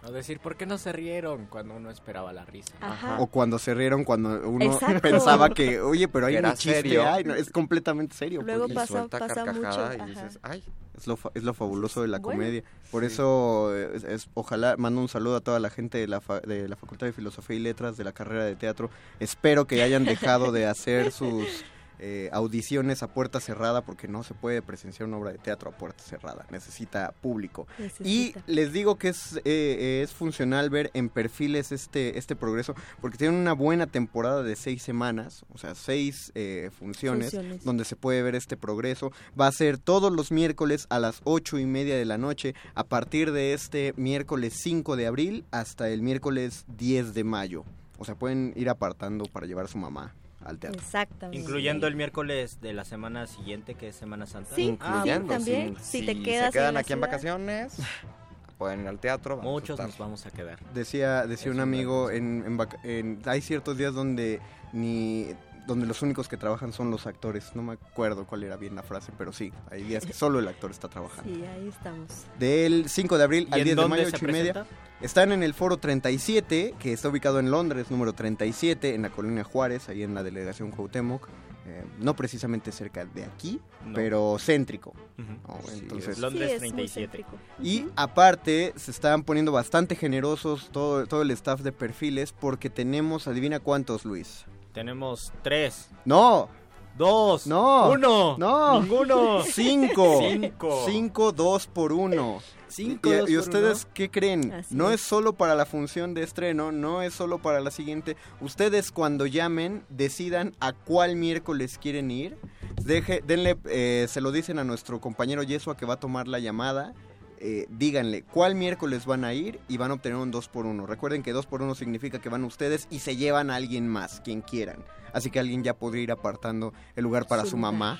O decir, ¿por qué no se rieron cuando uno esperaba la risa? Ajá. O cuando se rieron, cuando uno Exacto. pensaba que, oye, pero hay Era un chiste, serio. ay, no, es completamente serio. Luego porque y pasa- suelta pasa carcajada mucho, y dices, ay, es, lo, fa- es lo fabuloso de la Bueno. comedia. Por Sí. eso, es, es- ojalá, mando un saludo a toda la gente de la, fa- de la Facultad de Filosofía y Letras de la carrera de teatro. Espero que hayan dejado de hacer sus eh, audiciones a puerta cerrada porque no se puede presenciar una obra de teatro a puerta cerrada. Necesita público. Y les digo que es, eh, es funcional ver en perfiles este, este progreso, porque tienen una buena temporada de seis semanas, o sea, seis eh, funciones, Funciones. donde se puede ver este progreso. Va a ser todos los miércoles a las ocho y media de la noche, a partir de este miércoles 5 de abril hasta el miércoles 10 de mayo. O sea, pueden ir apartando para llevar a su mamá al teatro. Exactamente. Incluyendo el miércoles de la semana siguiente, que es Semana Santa. Sí, incluyendo. también. Si, Si te si quedas se quedan en aquí en vacaciones, [LAUGHS] pueden ir al teatro. Muchos nos vamos a quedar. Decía, decía Es un amigo, en, en vaca- en- hay ciertos días donde ni donde los únicos que trabajan son los actores. No me acuerdo cuál era bien la frase, pero sí, hay días que solo el actor está trabajando. Sí, ahí estamos. Del 5 de abril ¿Y al en 10 de mayo, se 8 y media. presenta? Están en el foro 37, que está ubicado en Londres, número 37, en la colonia Juárez, ahí en la delegación Cuauhtémoc. Eh, no precisamente cerca de aquí, No. pero céntrico. Londres sí, es muy 37. céntrico. y aparte, se están poniendo bastante generosos todo, todo el staff de perfiles porque tenemos, adivina cuántos, Luis. Tenemos tres, No, dos, No. uno, no, ninguno. cinco. Cinco. Cinco, dos por uno. Cinco, ¿Y, ustedes uno. qué creen? Así no es. es solo para la función de estreno, no es solo para la siguiente. Ustedes cuando llamen, decidan a cuál miércoles quieren ir. Deje, denle, eh, se lo dicen a nuestro compañero Yesua que va a tomar la llamada. Eh, díganle cuál miércoles van a ir y van a obtener un 2 por 1 Recuerden que 2 por 1 significa que van ustedes y se llevan a alguien más, quien quieran. Así que alguien ya podría ir apartando el lugar para Su su, mamá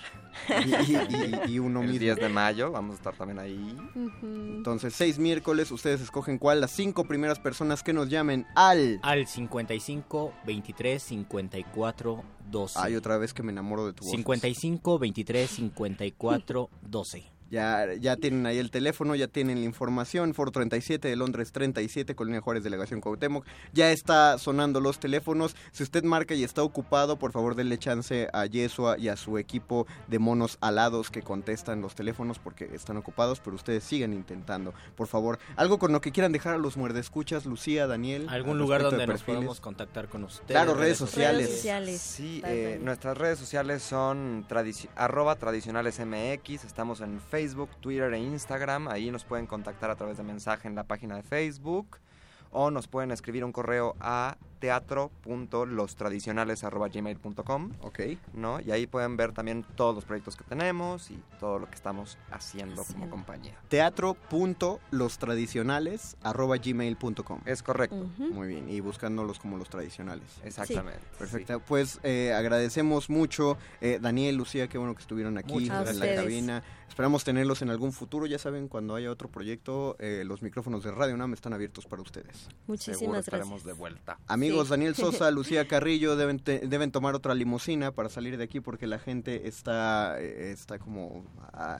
y, y- y- y uno El mismo. 10 de mayo, vamos a estar también ahí. Ujú. Entonces, seis miércoles, ustedes escogen cuál, las cinco primeras personas que nos llamen al... Al 55 23 54 12. Ay, otra vez que me enamoro de tu voz. 55 23 54 12. Ya, ya tienen ahí el teléfono, ya tienen la información. Foro 37 de Londres 37, Colonia Juárez, Delegación Cuauhtémoc. Ya está sonando los teléfonos. Si usted marca y está ocupado, por favor denle chance a Yesua y a su equipo de monos alados que contestan los teléfonos porque están ocupados, pero ustedes sigan intentando. Por favor, algo con lo que quieran dejar a los muerdescuchas, Lucía, Daniel. ¿Algún al lugar donde nos podemos contactar con ustedes? Claro, redes sociales. Redes sociales. Sí, eh, nuestras redes sociales son tradici- arroba tradicionales MX, estamos en Facebook, Twitter e Instagram, ahí nos pueden contactar a través de mensaje en la página de Facebook o nos pueden escribir un correo a teatro.lostradicionales.gmail.com Ok. ¿no? Y ahí pueden ver también todos los proyectos que tenemos y todo lo que estamos haciendo como compañía. Teatro.lostradicionales.gmail.com Es correcto. Muy bien, y buscándolos como los tradicionales. Exactamente. Perfecto. Pues eh, agradecemos mucho, eh, Daniel, Lucía, qué bueno que estuvieron aquí Muchas en gracias. la cabina. Esperamos tenerlos en algún futuro. Ya saben, cuando haya otro proyecto, eh, los micrófonos de Radio UNAM están abiertos para ustedes. Seguro Muchísimas estaremos gracias. de vuelta. Amigos, Sí. Daniel Sosa, [LAUGHS] Lucía Carrillo deben, te- deben tomar otra limusina para salir de aquí porque la gente está, eh, está como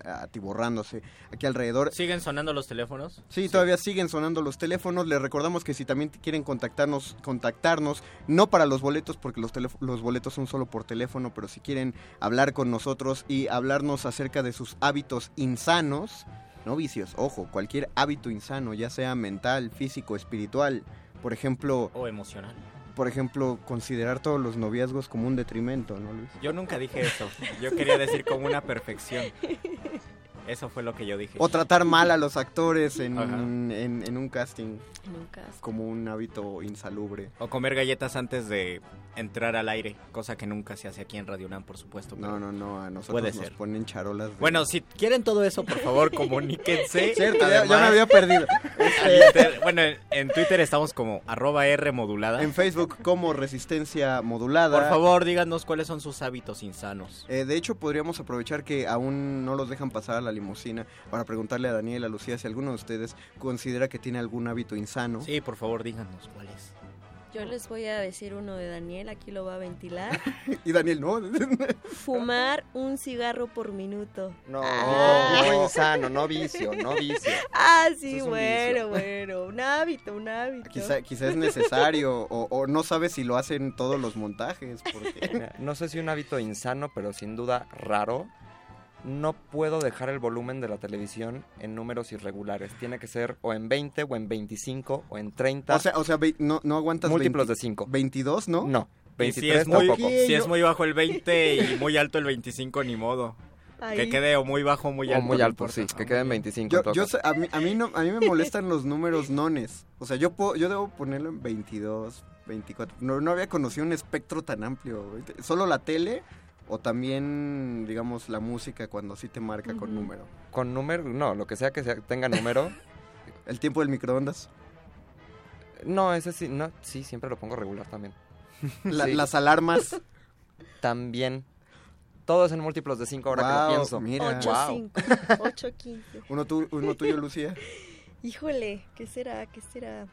atiborrándose aquí alrededor. ¿Siguen sonando los teléfonos? Sí, todavía siguen sonando los teléfonos. Les recordamos que si también quieren contactarnos, contactarnos, no para los boletos, porque los, los boletos son solo por teléfono, pero si quieren hablar con nosotros y hablarnos acerca de sus hábitos insanos, no vicios, ojo, cualquier hábito insano, ya sea mental, físico, espiritual, por ejemplo, ¿O emocional? por ejemplo, considerar todos los noviazgos como un detrimento, ¿no, Luis? Yo nunca dije eso. Yo [LAUGHS] quería decir como una perfección. Eso fue lo que yo dije. O tratar mal a los actores en, en- en un casting En un como un hábito insalubre. O comer galletas antes de entrar al aire, cosa que nunca se hace aquí en Radio UNAM, por supuesto. No, no, no, a nosotros Puede nos ser. ponen charolas. de- Bueno, si quieren todo eso, por favor, [LAUGHS] comuníquense. Cierto, ya, ya me había perdido. [LAUGHS] inter- bueno, en, en Twitter estamos como arroba R modulada. En Facebook como Resistencia Modulada. Por favor, díganos cuáles son sus hábitos insanos. Eh, de hecho, podríamos aprovechar que aún no los dejan pasar a la limusina para preguntarle a Daniel, a Lucía, si alguno de ustedes considera que tiene algún hábito insano. Sí, por favor, díganos cuál es. Yo les voy a decir uno de Daniel, aquí lo va a ventilar. [LAUGHS] Y Daniel, no. [LAUGHS] Fumar un cigarro por minuto. No, Ah. no insano, no vicio, no vicio. Ah, sí, es un bueno, vicio. bueno. Un hábito, un hábito. Quizá, quizá es necesario o, o no sabe si lo hacen todos los montajes. Porque... No sé si un hábito insano, pero sin duda raro. No puedo dejar el volumen de la televisión en números irregulares. Tiene que ser o en 20, o en 25, o en 30. O sea, o sea ve- no, no aguantas múltiplos 20 de 5. 22, ¿no? No, Y si 23 es, muy, tampoco. si es muy bajo el 20 y muy alto el 25, ni modo. Ahí. Que quede o muy bajo o muy O alto. muy no alto, importa. sí, que queden 25. en Yo, todo yo caso. sé- a, mí, a, mí no, a mí me molestan los números nones. O sea, yo puedo, yo debo ponerlo en 22, 24. No, no había conocido un espectro tan amplio. Solo la tele o también, digamos, la música cuando sí te marca con número. Con número, no, lo que sea que sea- tenga número. El tiempo del microondas. no, ese sí, no, sí, siempre lo pongo regular también. [LAUGHS] La- Sí. Las alarmas. [LAUGHS] También. Todo es en múltiplos de 5 ahora que Guau, lo pienso. mira. 8, Wow. 5, 8, 15. Uno, tu- uno tuyo, Lucía. [LAUGHS] Híjole, ¿qué será? ¿Qué será?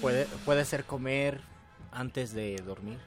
Puede, puede ser comer antes de dormir.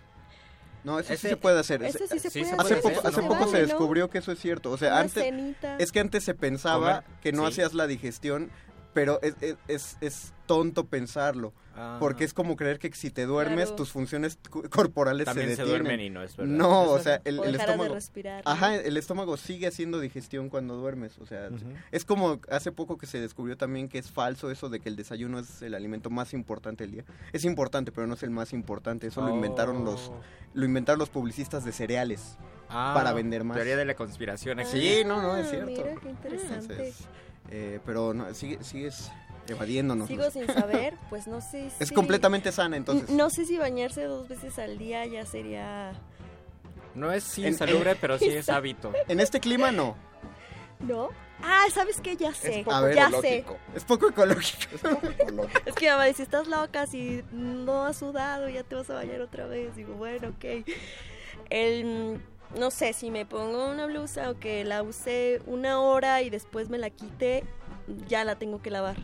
No, eso sí se puede hacer. Ese sí se Sí, puede se Hace poco, eso hace se poco se descubrió que eso es cierto. O sea, Una antes, cenita. es que antes se pensaba Comer, que no sí. hacías la digestión, pero es, es, es, es tonto pensarlo. Ah. Porque es como creer que si te duermes, Claro. tus funciones corporales También se se, detienen. duermen y no es verdad. No, o sea, el, o el dejaras de estómago. respirar. ¿no? Ajá, el estómago sigue haciendo digestión cuando duermes. O sea, es como hace poco que se descubrió también que es falso eso de que el desayuno es el alimento más importante del día. Es importante, pero no es el más importante. Eso lo inventaron los Oh. lo inventaron los publicistas de cereales Ah, para vender más. Teoría de la conspiración. aquí. Sí, no, no, es Ah, cierto. Mira, qué interesante. Entonces, eh, pero no, sigue, sigues evadiéndonos. Sigo sin saber, [LAUGHS] pues no sé si... Es completamente sana, entonces. No sé si bañarse dos veces al día ya sería... No es En- insalubre, pero sí es [LAUGHS] hábito. En este clima no. ¿No? Ah, ¿sabes qué? Ya sé, poco A ver, ya ecológico. Es poco ecológico. sé. [LAUGHS] Es que mamá dice, estás loca, si no has sudado, ya te vas a bañar otra vez. Digo, bueno, ok. El, no sé, si me pongo una blusa o que la usé una hora y después me la quite, ya la tengo que lavar.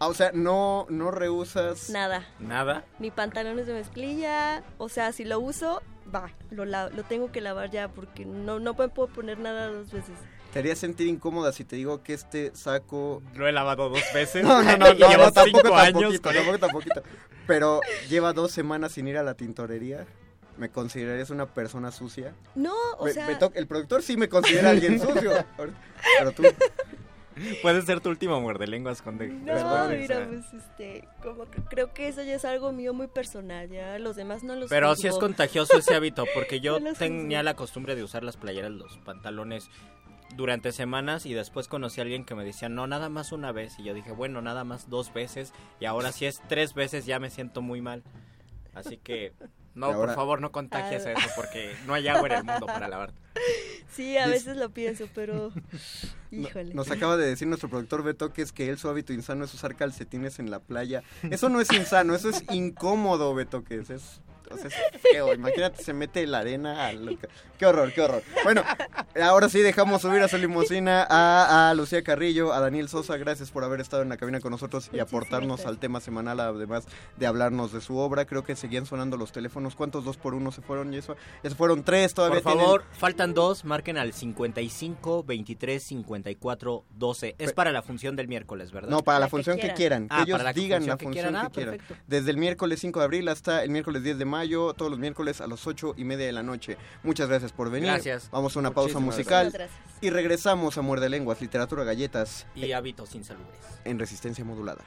Ah, o sea, no, no rehusas. Nada. ¿Nada? Ni pantalones de mezclilla. O sea, si lo uso, va, lo, la- lo tengo que lavar ya porque no, no me puedo poner nada dos veces. ¿Te haría sentir incómoda si te digo que este saco... Lo he lavado dos veces. [LAUGHS] No, no, no, no, llevo no, tampoco cinco tan años poquito, con- tampoco tan poquito. Pero lleva dos semanas sin ir a la tintorería. ¿Me considerarías una persona sucia? No, o Me- sea... me el productor sí me considera alguien sucio. [LAUGHS] Pero tú... [LAUGHS] Puede ser tu último muerde lenguas con de... No, mira, o sea. pues este, como que creo que eso ya es algo mío muy personal, ya los demás no los Pero sí es juzgo. contagioso ese hábito, porque yo [LAUGHS] No tenía juzgo. la costumbre de usar las playeras, los pantalones durante semanas y después conocí a alguien que me decía, no, nada más una vez. Y yo dije, bueno, nada más dos veces. Y ahora si es tres veces ya me siento muy mal. Así que, no, Y ahora- por favor, no contagies Ah. eso, porque no hay agua en el mundo para lavar. Sí, a veces lo pienso, pero [LAUGHS] No- híjole. Nos acaba de decir nuestro productor Beto que es que él su hábito insano es usar calcetines en la playa. Eso no es insano, eso es incómodo, Beto, que es, es, o sea, es feo. Imagínate, se mete la arena. a lo que- Qué horror, qué horror. Bueno, ahora sí dejamos subir a su limusina a, a Lucía Carrillo, a Daniel Sosa. Gracias por haber estado en la cabina con nosotros y aportarnos al tema semanal, además de hablarnos de su obra. Creo que seguían sonando los teléfonos. ¿Cuántos dos por uno se fueron? Y eso, se fueron tres todavía. Por tienen- favor, faltan dos, marquen al 55 23 54 12. Es para la función del miércoles, ¿verdad? No, para la, función que quieran. Que Ah, ellos para la digan la función que quieran. que Ah, quieran. Desde el miércoles 5 de abril hasta el miércoles 10 de mayo, todos los miércoles a las 8 y media de la noche. Muchas gracias por venir. Gracias. Vamos a una pausa Muchísimas musical. gracias. Y regresamos a Muerde Lenguas, Literatura Galletas. Y hábitos insalubres. En resistencia modulada.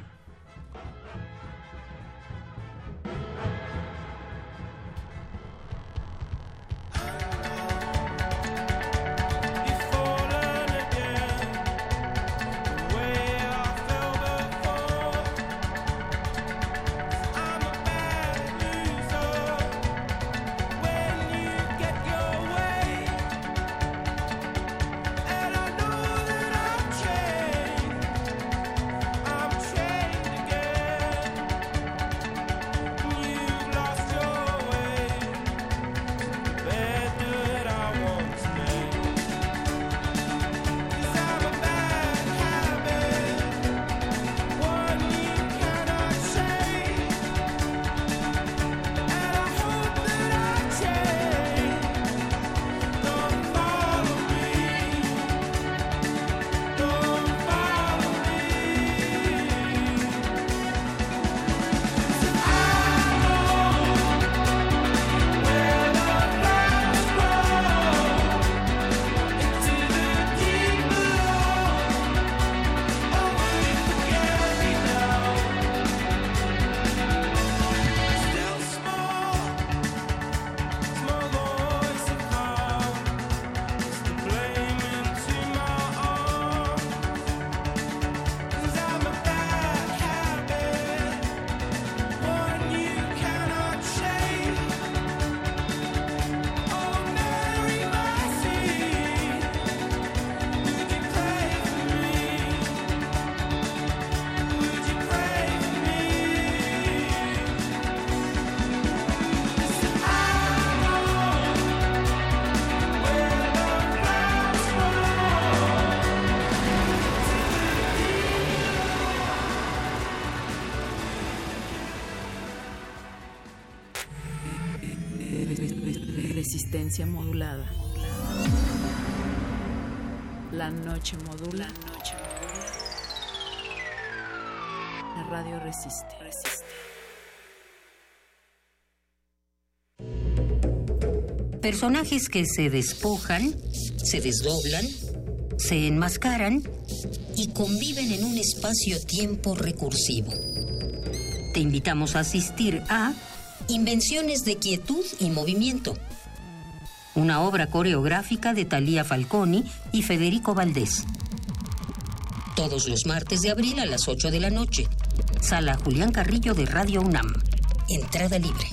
La noche modula. La radio resiste. Personajes que se despojan, se desdoblan, se enmascaran y conviven en un espacio-tiempo recursivo. Te invitamos a asistir a Invenciones de Quietud y Movimiento, una obra coreográfica de Talía Falconi y Federico Valdés. Todos los martes de abril a las 8 de la noche. Sala Julián Carrillo de Radio UNAM. Entrada libre.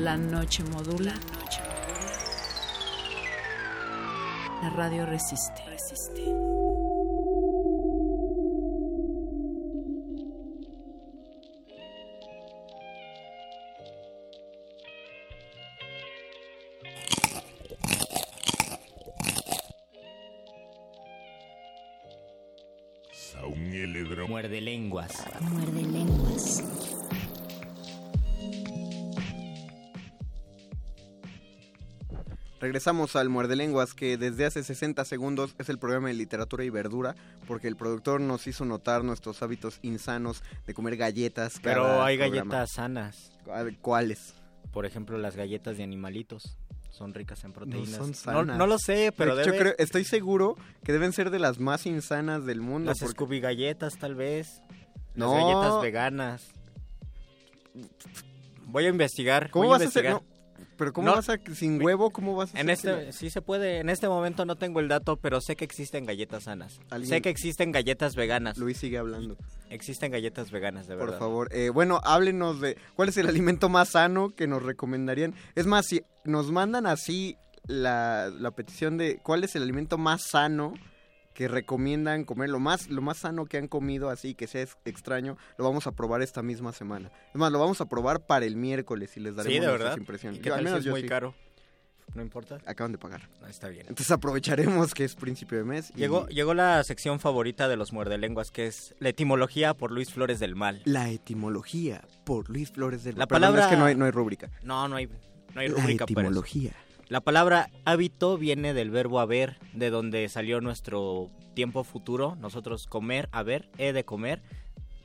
La noche modula. La radio resiste. Muerde lenguas. Muerde Regresamos al Muerde Lenguas, que desde hace 60 segundos es el programa de literatura y verdura, porque el productor nos hizo notar nuestros hábitos insanos de comer galletas. Pero hay programa. galletas sanas. ¿Cuáles? Por ejemplo, las galletas de animalitos. Son ricas en No proteínas. son No- sanas. No, lo sé, pero Yo debe- creo- estoy seguro que deben ser de las más insanas del mundo. Las porque- Scooby galletas, tal vez. No. Las galletas veganas. Voy a investigar. ¿Cómo vas a hacer? Pero ¿cómo No. vas a sin huevo? ¿Cómo vas a En este, sí se puede. En este momento no tengo el dato, pero sé que existen galletas sanas. Alguien- Sé que existen galletas veganas. Luis sigue hablando. Existen galletas veganas, de verdad. Por favor. Eh, bueno, háblenos de cuál es el alimento más sano que nos recomendarían. Es más, si nos mandan así la, la petición de cuál es el alimento más sano que recomiendan comer, lo más, lo más sano que han comido así, que sea ex- extraño, lo vamos a probar esta misma semana. Es más, lo vamos a probar para el miércoles y les daremos Sí, de nuestras impresiones. ¿Y qué Yo- al si menos es muy sí. caro? ¿No importa? Acaban de pagar. Ah, Está bien. Entonces aprovecharemos que es principio de mes. y- Llegó, llegó la sección favorita de los muerdelenguas, que es la etimología por Luis Flores del Mal. La etimología por Luis Flores del La Perdón, palabra- es que no hay, no hay rúbrica. No, no hay, no hay La rúbrica para eso. La palabra hábito viene del verbo haber, de donde salió nuestro tiempo futuro. Nosotros comer, haber, he de comer,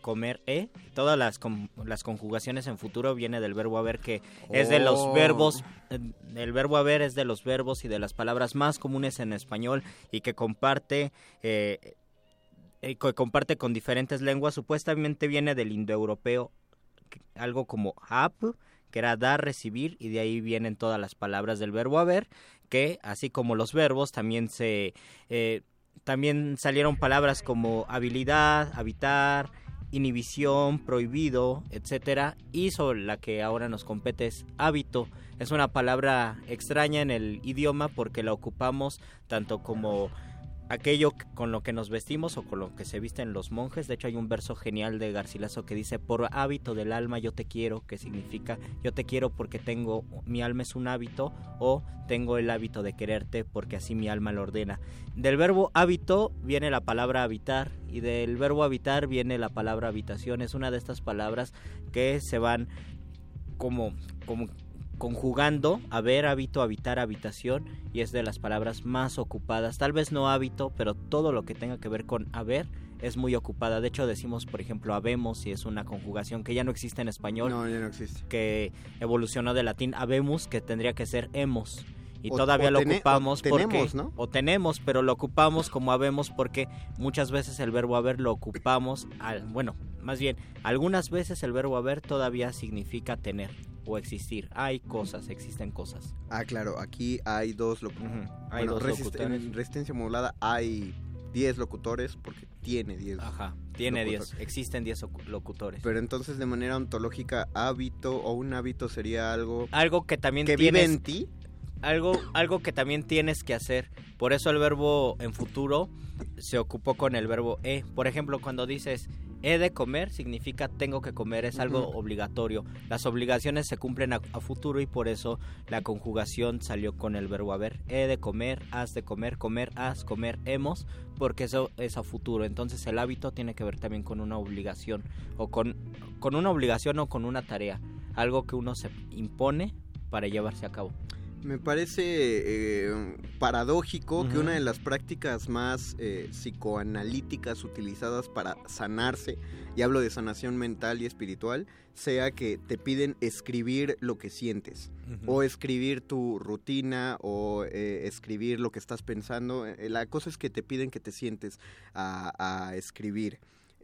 comer, he. Todas las, con- las conjugaciones en futuro viene del verbo haber, que es de los Oh. verbos. eh, El verbo haber es de los verbos y de las palabras más comunes en español y que comparte. eh, eh, que comparte con diferentes lenguas, supuestamente viene del indoeuropeo, que- algo como hap, que era dar, recibir, y de ahí vienen todas las palabras del verbo haber, que así como los verbos también se eh, también salieron palabras como habilidad, habitar, inhibición, prohibido, etcétera, y sobre la que ahora nos compete es hábito. Es una palabra extraña en el idioma porque la ocupamos tanto como aquello con lo que nos vestimos o con lo que se visten los monjes. De hecho, hay un verso genial de Garcilaso que dice, por hábito del alma yo te quiero, que significa yo te quiero porque tengo, mi alma es un hábito, o tengo el hábito de quererte porque así mi alma lo ordena. Del verbo hábito viene la palabra habitar y del verbo habitar viene la palabra habitación. Es una de estas palabras que se van como, como conjugando haber, hábito, habitar, habitación y es de las palabras más ocupadas. Tal vez no hábito, pero todo lo que tenga que ver con haber es muy ocupada. De hecho, decimos, por ejemplo, habemos y es una conjugación que ya no existe en español. No, ya no existe. Que evolucionó del latín habemus, que tendría que ser hemos. Y O- todavía o lo tene- o ocupamos porque tenemos, ¿no? o tenemos, pero lo ocupamos como habemos porque muchas veces el verbo haber lo ocupamos al, bueno, más bien, algunas veces el verbo haber todavía significa tener o existir. Hay cosas, existen cosas. Ah, claro, aquí hay dos locutores. hay dos locutores. En resistencia modulada hay 10 locutores porque tiene 10. Ajá, tiene 10, locutores. existen 10 ocu- locutores. Pero entonces de manera ontológica, hábito o un hábito sería algo algo que también que tienes, vive en ti. Algo algo que también tienes que hacer. Por eso el verbo en futuro se ocupó con el verbo e. Por ejemplo, cuando dices he de comer significa tengo que comer, es algo obligatorio. Las obligaciones se cumplen a, a futuro y por eso la conjugación salió con el verbo haber. He de comer, has de comer, comer, has, comer, hemos, porque eso es a futuro. Entonces el hábito tiene que ver también con una obligación o con, con una obligación o con una tarea, algo que uno se impone para llevarse a cabo. Me parece eh, paradójico que una de las prácticas más eh, psicoanalíticas utilizadas para sanarse, y hablo de sanación mental y espiritual, sea que te piden escribir lo que sientes, o escribir tu rutina, o eh, escribir lo que estás pensando. Eh, La cosa es que te piden que te sientes a, a escribir.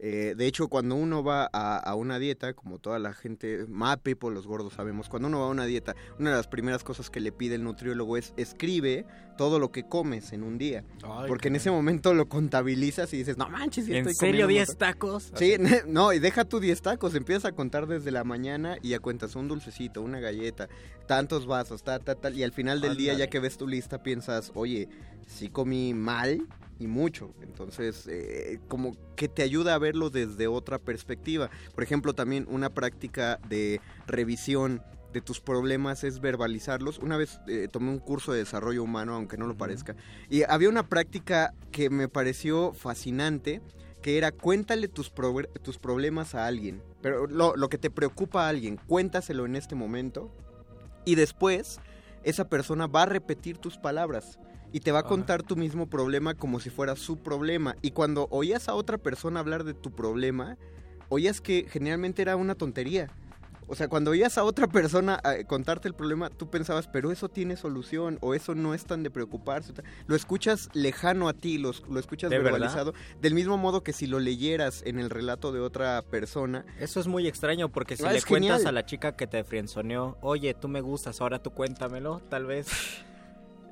Eh, de hecho, cuando uno va a, a una dieta, como toda la gente, más people, los gordos sabemos, cuando uno va a una dieta, una de las primeras cosas que le pide el nutriólogo es escribe todo lo que comes en un día. Ay, porque en ese momento lo contabilizas y dices, no manches, sí ¿En estoy serio comiendo un 10 montón". tacos? Sí, [LAUGHS] no, y deja tu 10 tacos, empiezas a contar desde la mañana y ya cuentas un dulcecito, una galleta, tantos vasos, ta, ta, tal, y al final del día, ya que ves tu lista, piensas, oye, sí comí mal y mucho. Entonces, eh, como que te ayuda a verlo desde otra perspectiva. Por ejemplo, también una práctica de revisión de tus problemas es verbalizarlos. Una vez eh, tomé un curso de desarrollo humano, aunque no lo parezca, y había una práctica que me pareció fascinante, que era cuéntale tus, tus problemas a alguien, pero lo, lo que te preocupa a alguien, cuéntaselo en este momento, y después esa persona va a repetir tus palabras y te va a contar tu mismo problema como si fuera su problema. Y cuando oías a otra persona hablar de tu problema, oías que generalmente era una tontería. O sea, cuando oías a otra persona eh, contarte el problema, tú pensabas, pero eso tiene solución, o eso no es tan de preocuparse. Lo escuchas lejano a ti, lo, lo escuchas ¿De verdad? verbalizado, del mismo modo que si lo leyeras en el relato de otra persona. Eso es muy extraño porque si Ah, le cuentas genial. a la chica que te frienzoneó, oye, tú me gustas, ahora tú cuéntamelo, tal vez,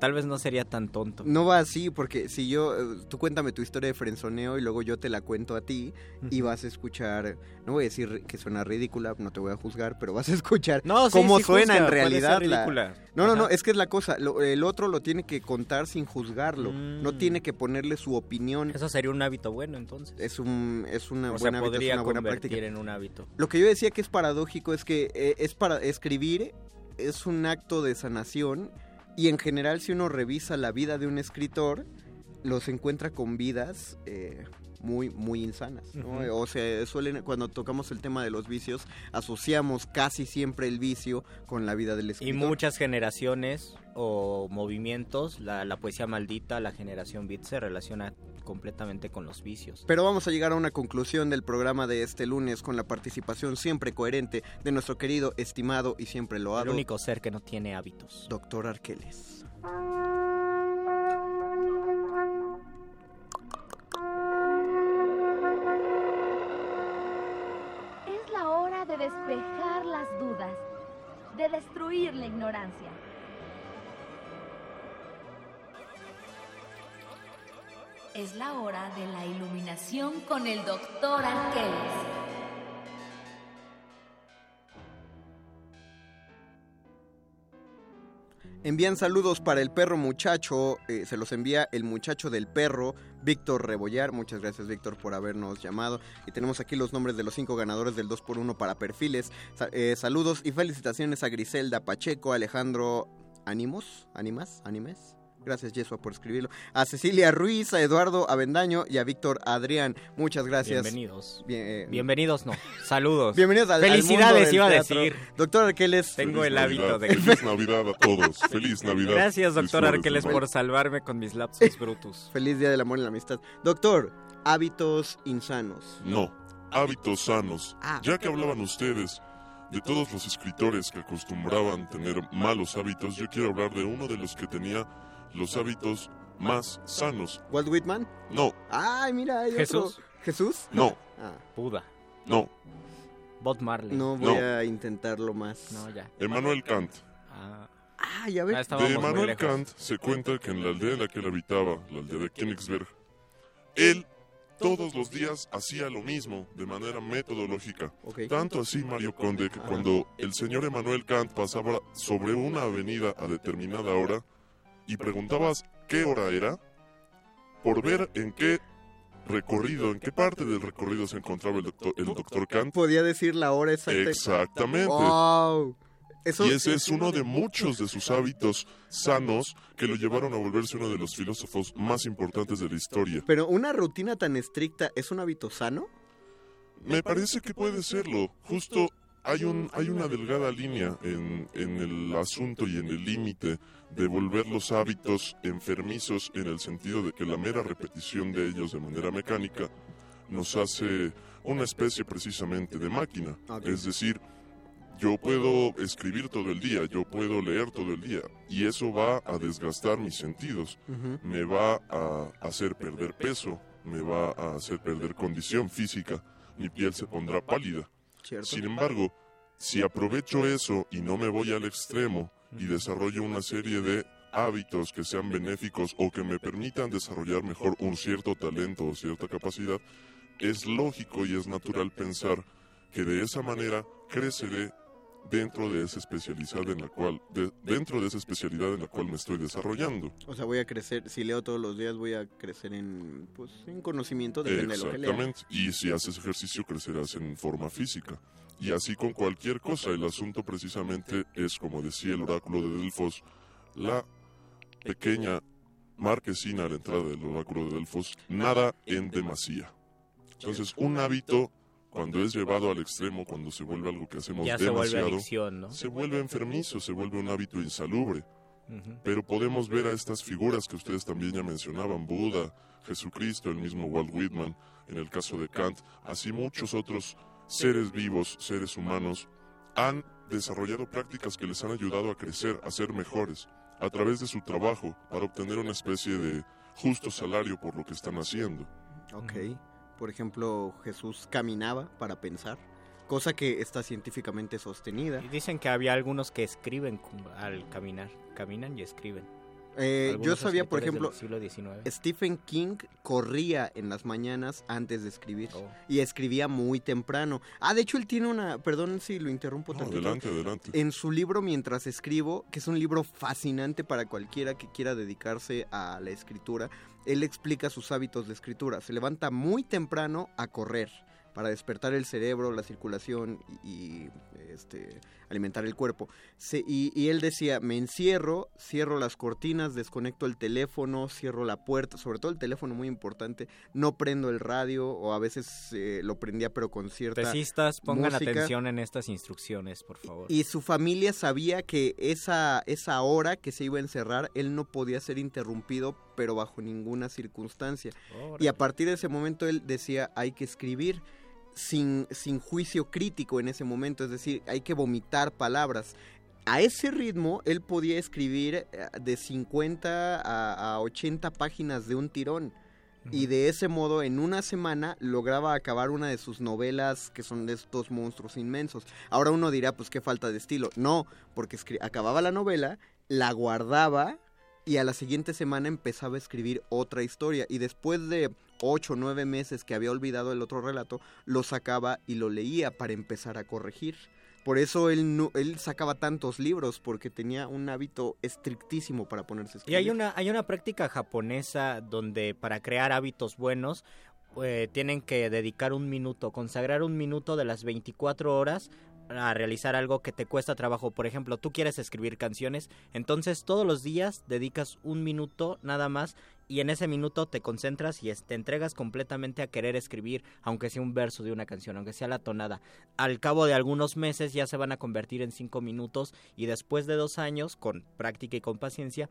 tal vez no sería tan tonto. No va así, porque si yo, eh, tú cuéntame tu historia de frenzoneo y luego yo te la cuento a ti y vas a escuchar, no voy a decir que suena ridícula, no te voy a juzgar, pero vas a escuchar No, sí, cómo sí suena juzga, en realidad. la-. No, no, no, es que es la cosa, lo- el otro lo tiene que contar sin juzgarlo, no tiene que ponerle su opinión. Mm. Eso sería un hábito bueno entonces. Es, un, es una o buena sea, hábito, es una buena práctica. en un hábito. Lo que yo decía que es paradójico es que eh, es para escribir es un acto de sanación y en general si uno revisa la vida de un escritor los encuentra con vidas eh, muy muy insanas o sea suelen cuando tocamos el tema de los vicios asociamos casi siempre el vicio con la vida del Y escritor muchas generaciones o movimientos, la, la poesía maldita, la generación beat se relaciona completamente con los vicios. Pero vamos a llegar a una conclusión del programa de este lunes con la participación siempre coherente de nuestro querido, estimado y siempre El loado único ser que no tiene hábitos. doctor Arqueles. La ignorancia. Es la hora de la iluminación con el doctor Arqueles. Envían saludos para el perro muchacho, eh, se los envía el muchacho del perro, Víctor Rebollar. Muchas gracias Víctor por habernos llamado. Y tenemos aquí los nombres de los cinco ganadores del 2x1 para perfiles. Eh, saludos y felicitaciones a Griselda Pacheco, Alejandro Animos, Animas, Animes. Gracias Yesua por escribirlo. A Cecilia Ruiz, a Eduardo Avendaño y a Víctor Adrián. Muchas gracias. Bienvenidos. Bien, eh, Bienvenidos, no. Saludos. Bienvenidos al, al mundo Felicidades, del iba a decir. Doctor Arqueles. Tengo el hábito de... Feliz Navidad a todos. Feliz [LAUGHS] Navidad. Gracias, doctor Arqueles, por salvarme con mis lapsos brutus. [LAUGHS] Feliz Día del Amor y la Amistad. Doctor, hábitos insanos. No, hábitos sanos. Ah. Ya que hablaban ustedes de todos los escritores que acostumbraban tener malos hábitos, yo quiero hablar de uno de los que tenía los hábitos más sanos. ¿Walt Whitman? No, Ay, mira, hay ¿Jesús? otro. ¿Jesús? no, Ah, Buda. no. Bob Marley. no voy No. a intentarlo más. No, ya. Emmanuel Kant. Ah, Ah, ya ves. Ah, De Emmanuel. Kant se cuenta que en la aldea en la que él habitaba, la aldea de Königsberg, él todos los días hacía lo mismo de manera metodológica. Ok. Tanto así, Mario Conde, que cuando el señor Emmanuel Kant pasaba sobre una avenida a determinada hora y preguntabas qué hora era, por ver en qué recorrido, en qué parte del recorrido se encontraba el doctor, el doctor Kant. Podía decir la hora exacta. Exactamente. Wow. Eso, y ese es uno de muchos de sus hábitos sanos que lo llevaron a volverse uno de los filósofos más importantes de la historia. Pero una rutina tan estricta es un hábito sano. Me parece que puede serlo. Justo hay, un, hay una delgada línea en, en el asunto y en el límite de volver los hábitos enfermizos en el sentido de que la mera repetición de ellos de manera mecánica nos hace una especie precisamente de máquina. Es decir, yo puedo escribir todo el día, yo puedo leer todo el día y eso va a desgastar mis sentidos, me va a hacer perder peso, me va a hacer perder condición física, mi piel se pondrá pálida. Sin embargo, si aprovecho eso y no me voy al extremo y desarrollo una serie de hábitos que sean benéficos o que me permitan desarrollar mejor un cierto talento o cierta capacidad, es lógico y es natural pensar que de esa manera creceré dentro de esa especialidad en la cual de- dentro de esa especialidad en la cual me estoy desarrollando. O sea, voy a crecer, si leo todos los días voy a crecer en, pues, en conocimiento, depende de lo que. Exactamente. Y si haces ejercicio, crecerás en forma física. Y así con cualquier cosa. El asunto precisamente es, como decía el oráculo de Delfos, la pequeña marquesina a la entrada del oráculo de Delfos, nada en demasía. Entonces, un hábito, cuando es llevado al extremo, cuando se vuelve algo que hacemos Ya se vuelve demasiado, adicción, ¿no? se vuelve enfermizo, se vuelve un hábito insalubre. Pero podemos ver a estas figuras que ustedes también ya mencionaban, Buda, Jesucristo, el mismo Walt Whitman, en el caso de Kant, así muchos otros seres vivos, seres humanos, han desarrollado prácticas que les han ayudado a crecer, a ser mejores, a través de su trabajo, para obtener una especie de justo salario por lo que están haciendo. Ok. Por ejemplo, Jesús caminaba para pensar, cosa que está científicamente sostenida. Y dicen que había algunos que escriben al caminar. Caminan y escriben. Eh, yo sabía, por ejemplo, del siglo XIX. Stephen King corría en las mañanas antes de escribir Oh. y escribía muy temprano. Ah, de hecho él tiene una, perdón si lo interrumpo No, tantito. adelante, adelante. En su libro Mientras escribo, que es un libro fascinante para cualquiera que quiera dedicarse a la escritura, él explica sus hábitos de escritura. Se levanta muy temprano a correr para despertar el cerebro, la circulación y, este, alimentar el cuerpo. Se- y, y él decía, me encierro, cierro las cortinas, desconecto el teléfono, cierro la puerta, sobre todo el teléfono muy importante, no prendo el radio o a veces eh, lo prendía pero con cierta... Pesistas, pongan música. atención en estas instrucciones, por favor. Y su familia sabía que esa, esa hora que se iba a encerrar, él no podía ser interrumpido, pero bajo ninguna circunstancia. Y a partir de ese momento él decía, hay que escribir sin, sin juicio crítico en ese momento, es decir, hay que vomitar palabras. A ese ritmo, él podía escribir eh, de 50 a, a 80 páginas de un tirón. Y de ese modo, en una semana, lograba acabar una de sus novelas que son de estos monstruos inmensos. Ahora uno dirá, pues qué falta de estilo. No, porque acababa la novela, la guardaba y a la siguiente semana empezaba a escribir otra historia. Y después de ocho o nueve meses que había olvidado el otro relato, lo sacaba y lo leía para empezar a corregir. Por eso él, no, él sacaba tantos libros, porque tenía un hábito estrictísimo para ponerse a Y escribir. hay una, hay una práctica japonesa donde para crear hábitos buenos eh, tienen que dedicar un minuto, consagrar un minuto de las 24 horas a realizar algo que te cuesta trabajo. Por ejemplo, tú quieres escribir canciones, entonces todos los días dedicas un minuto nada más y en ese minuto te concentras y te entregas completamente a querer escribir, aunque sea un verso de una canción, aunque sea la tonada. Al cabo de algunos meses ya se van a convertir en cinco minutos y después de dos años, con práctica y con paciencia,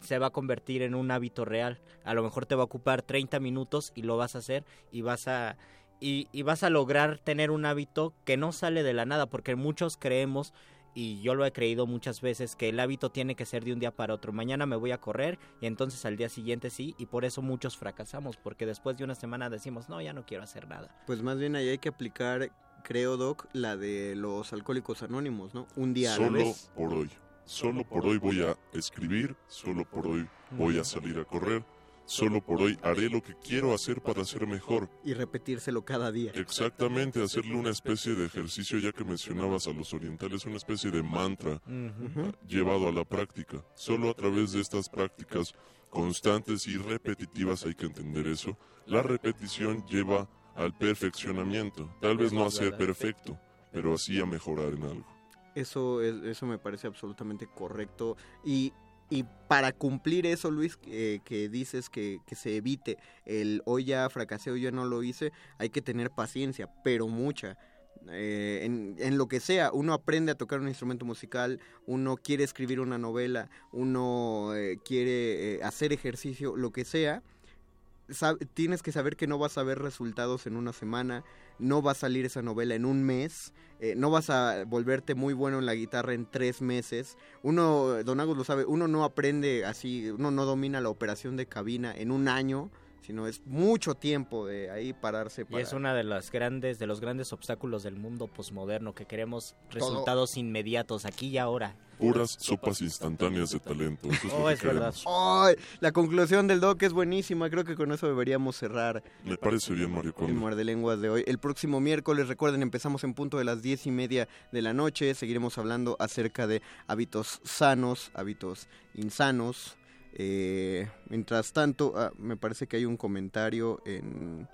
se va a convertir en un hábito real. A lo mejor te va a ocupar 30 minutos y lo vas a hacer y vas a y, y vas a lograr tener un hábito que no sale de la nada, porque muchos creemos y yo lo he creído muchas veces que el hábito tiene que ser de un día para otro. Mañana me voy a correr y entonces al día siguiente sí y por eso muchos fracasamos porque después de una semana decimos no ya no quiero hacer nada. Pues más bien ahí hay que aplicar, creo Doc, la de los alcohólicos anónimos, ¿no? Un día a la Solo vez. por hoy. Solo por hoy voy a escribir, solo por hoy voy a salir a correr, solo por hoy haré lo que quiero hacer para ser mejor. Y repetírselo cada día. Exactamente, hacerle una especie de ejercicio, ya que mencionabas a los orientales, una especie de mantra llevado a la práctica. Solo a través de estas prácticas constantes y repetitivas hay que entender eso. La repetición lleva al perfeccionamiento. Tal vez no a ser perfecto, pero así a mejorar en algo. Eso, es, eso me parece absolutamente correcto. Y, y para cumplir eso, Luis, que dices que, que se evite el hoy ya fracasé, hoy ya no lo hice, hay que tener paciencia, pero mucha. Eh, en, en lo que sea, uno aprende a tocar un instrumento musical, uno quiere escribir una novela, uno eh, quiere eh, hacer ejercicio, lo que sea, tienes que saber que no vas a ver resultados en una semana, no va a salir esa novela en un mes, eh, no vas a volverte muy bueno en la guitarra en tres meses. Uno, Don Agus lo sabe, uno no aprende así, uno no domina la operación de cabina en un año, sino es mucho tiempo de ahí pararse Y es una de las grandes de los grandes obstáculos del mundo posmoderno que queremos resultados inmediatos aquí y ahora. Puras sopas instantáneas de talento. Eso es lo Oh, que es verdad. la conclusión del doc es buenísima, creo que con eso deberíamos cerrar Me parece bien, Mario el Conde. Muerde Lenguas de hoy. El próximo miércoles, recuerden, empezamos en punto de las diez y media de la noche. Seguiremos hablando acerca de hábitos sanos, hábitos insanos. Eh, mientras tanto, ah, me parece que hay un comentario en...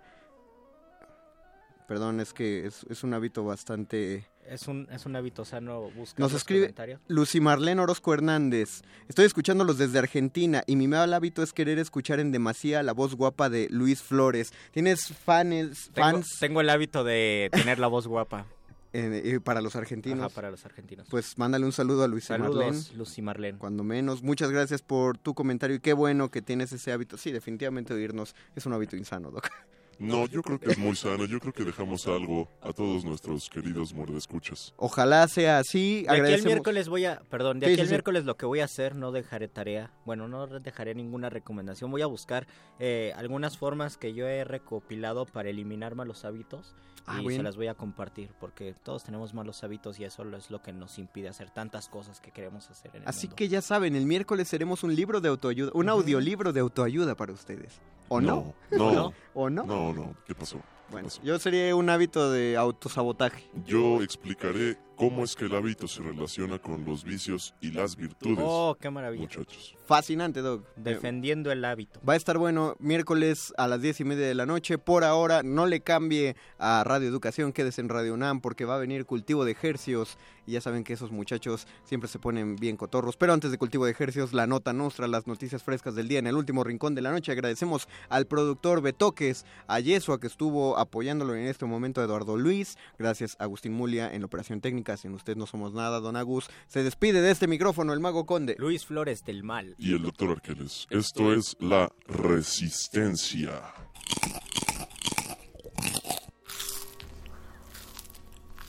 Perdón, es que es, es un hábito bastante... Es un, es un hábito sano buscar Nos escribe. Lucy Marlene Orozco Hernández. Estoy escuchándolos desde Argentina y mi mal hábito es querer escuchar en demasía la voz guapa de Luis Flores. ¿Tienes fans, Tengo, fans tengo el hábito de tener la voz guapa. [LAUGHS] eh, eh, para los argentinos? Ajá, para los argentinos. Pues mándale un saludo a Luis Marlene. Lucy Marlene. Cuando menos. Muchas gracias por tu comentario y qué bueno que tienes ese hábito. Sí, definitivamente oírnos es un hábito insano, Doc. [LAUGHS] No, yo creo que es muy sano. Yo creo que dejamos algo a todos nuestros queridos muerdescuchas. Ojalá sea así. De aquí el miércoles voy a, perdón, de Sí, aquí sí, el sí. miércoles lo que voy a hacer, no dejaré tarea, bueno, no dejaré ninguna recomendación, voy a buscar eh, algunas formas que yo he recopilado para eliminar malos hábitos Ah, y se las voy a compartir, porque todos tenemos malos hábitos y eso es lo que nos impide hacer tantas cosas que queremos hacer en el Así mundo. que ya saben, el miércoles seremos un libro de autoayuda, un audiolibro de autoayuda para ustedes. ¿O no? No, no. ¿O no? No, no. ¿Qué pasó? Bueno, yo sería un hábito de autosabotaje. Yo explicaré cómo es que el hábito se relaciona con los vicios y las virtudes. Oh, qué maravilla. Muchachos. Fascinante, Doc. Defendiendo el hábito. Va a estar bueno miércoles a las diez y media de la noche. Por ahora, no le cambie a Radio Educación, quédese en Radio UNAM porque va a venir cultivo de ejercios. Y ya saben que esos muchachos siempre se ponen bien cotorros. Pero antes de cultivo de ejercios, la nota nuestra, las noticias frescas del día en el último rincón de la noche. Agradecemos al productor Betoques, a Yesua que estuvo apoyándolo en este momento, a Eduardo Luis. Gracias a Agustín Mulia en la operación técnica. Sin usted no somos nada, don Agus. Se despide de este micrófono el mago conde. Luis Flores del Mal. Y el doctor Arqueles. Esto es la resistencia.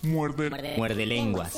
Muerde. Muerde lenguas.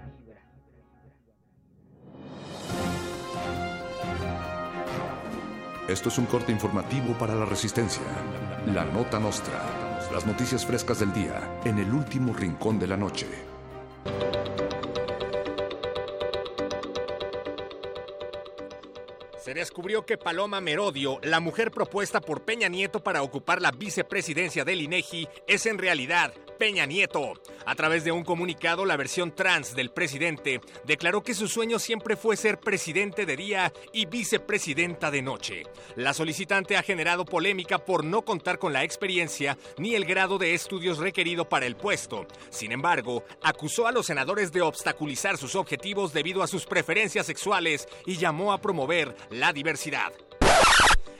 Esto es un corte informativo para la resistencia. La nota nostra. Las noticias frescas del día en el último rincón de la noche. Se descubrió que Paloma Merodio, la mujer propuesta por Peña Nieto para ocupar la vicepresidencia del INEGI, es en realidad Peña Nieto. A través de un comunicado, la versión trans del presidente declaró que su sueño siempre fue ser presidente de día y vicepresidenta de noche. La solicitante ha generado polémica por no contar con la experiencia ni el grado de estudios requerido para el puesto. Sin embargo, acusó a los senadores de obstaculizar sus objetivos debido a sus preferencias sexuales y llamó a promover la diversidad.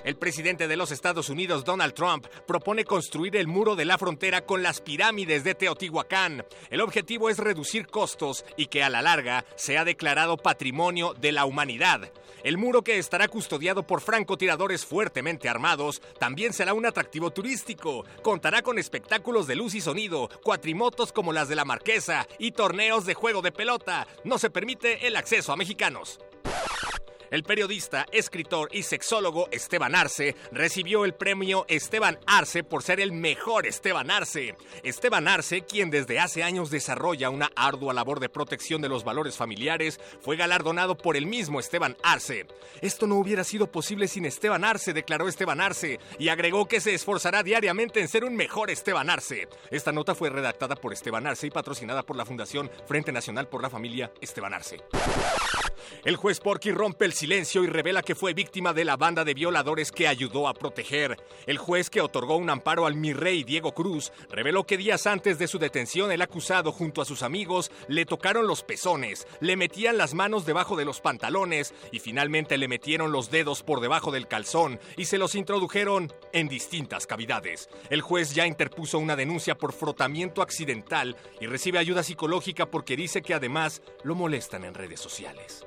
El presidente de los Estados Unidos, Donald Trump, propone construir el muro de la frontera con las pirámides de Teotihuacán. El objetivo es reducir costos y que a la larga sea declarado patrimonio de la humanidad. El muro que estará custodiado por francotiradores fuertemente armados también será un atractivo turístico. Contará con espectáculos de luz y sonido, cuatrimotos como las de la Marquesa y torneos de juego de pelota. No se permite el acceso a mexicanos. El periodista, escritor y sexólogo Esteban Arce recibió el premio Esteban Arce por ser el mejor Esteban Arce. Esteban Arce, quien desde hace años desarrolla una ardua labor de protección de los valores familiares, fue galardonado por el mismo Esteban Arce. Esto no hubiera sido posible sin Esteban Arce, declaró Esteban Arce, y agregó que se esforzará diariamente en ser un mejor Esteban Arce. Esta nota fue redactada por Esteban Arce y patrocinada por la Fundación Frente Nacional por la Familia Esteban Arce. El juez Porky rompe el silencio y revela que fue víctima de la banda de violadores que ayudó a proteger. El juez que otorgó un amparo al mi rey Diego Cruz reveló que días antes de su detención el acusado junto a sus amigos le tocaron los pezones, le metían las manos debajo de los pantalones y finalmente le metieron los dedos por debajo del calzón y se los introdujeron en distintas cavidades. El juez ya interpuso una denuncia por frotamiento accidental y recibe ayuda psicológica porque dice que además lo molestan en redes sociales.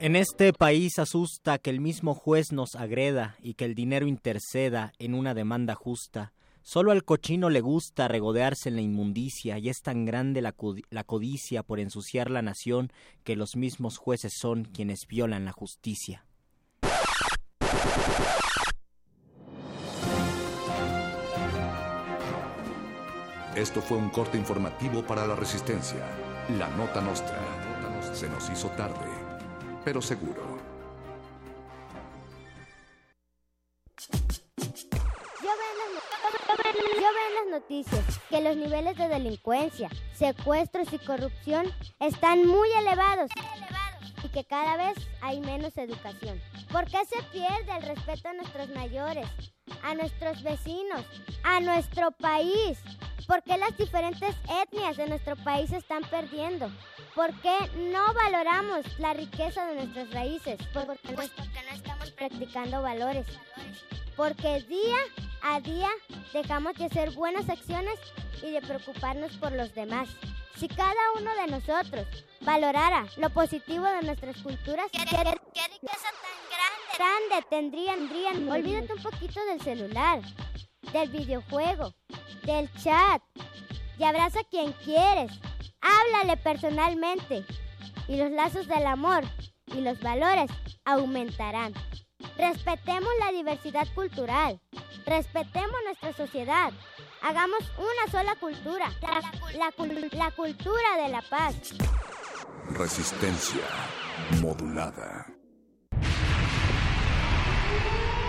En este país asusta que el mismo juez nos agreda y que el dinero interceda en una demanda justa. Solo al cochino le gusta regodearse en la inmundicia y es tan grande la, codicia por ensuciar la nación que los mismos jueces son quienes violan la justicia. Esto fue un corte informativo para la resistencia. La nota nostra. Se nos hizo tarde, pero seguro. Yo veo, en las noticias que los niveles de delincuencia, secuestros y corrupción están muy elevados y que cada vez hay menos educación. ¿Por qué se pierde el respeto a nuestros mayores, a nuestros vecinos, a nuestro país? ¿Por qué las diferentes etnias de nuestro país están perdiendo? ¿Por qué no valoramos la riqueza de nuestras raíces? Porque, pues porque no estamos practicando valores. Porque día a día dejamos de hacer buenas acciones y de preocuparnos por los demás. Si cada uno de nosotros valorara lo positivo de nuestras culturas, ¿qué, riqueza tan grande, grande tendrían, tendrían? Olvídate un poquito del celular, del videojuego, del chat y abraza a quien quieres. Háblale personalmente y los lazos del amor y los valores aumentarán. Respetemos la diversidad cultural, respetemos nuestra sociedad, hagamos una sola cultura, la, la, la cultura de la paz. Resistencia modulada.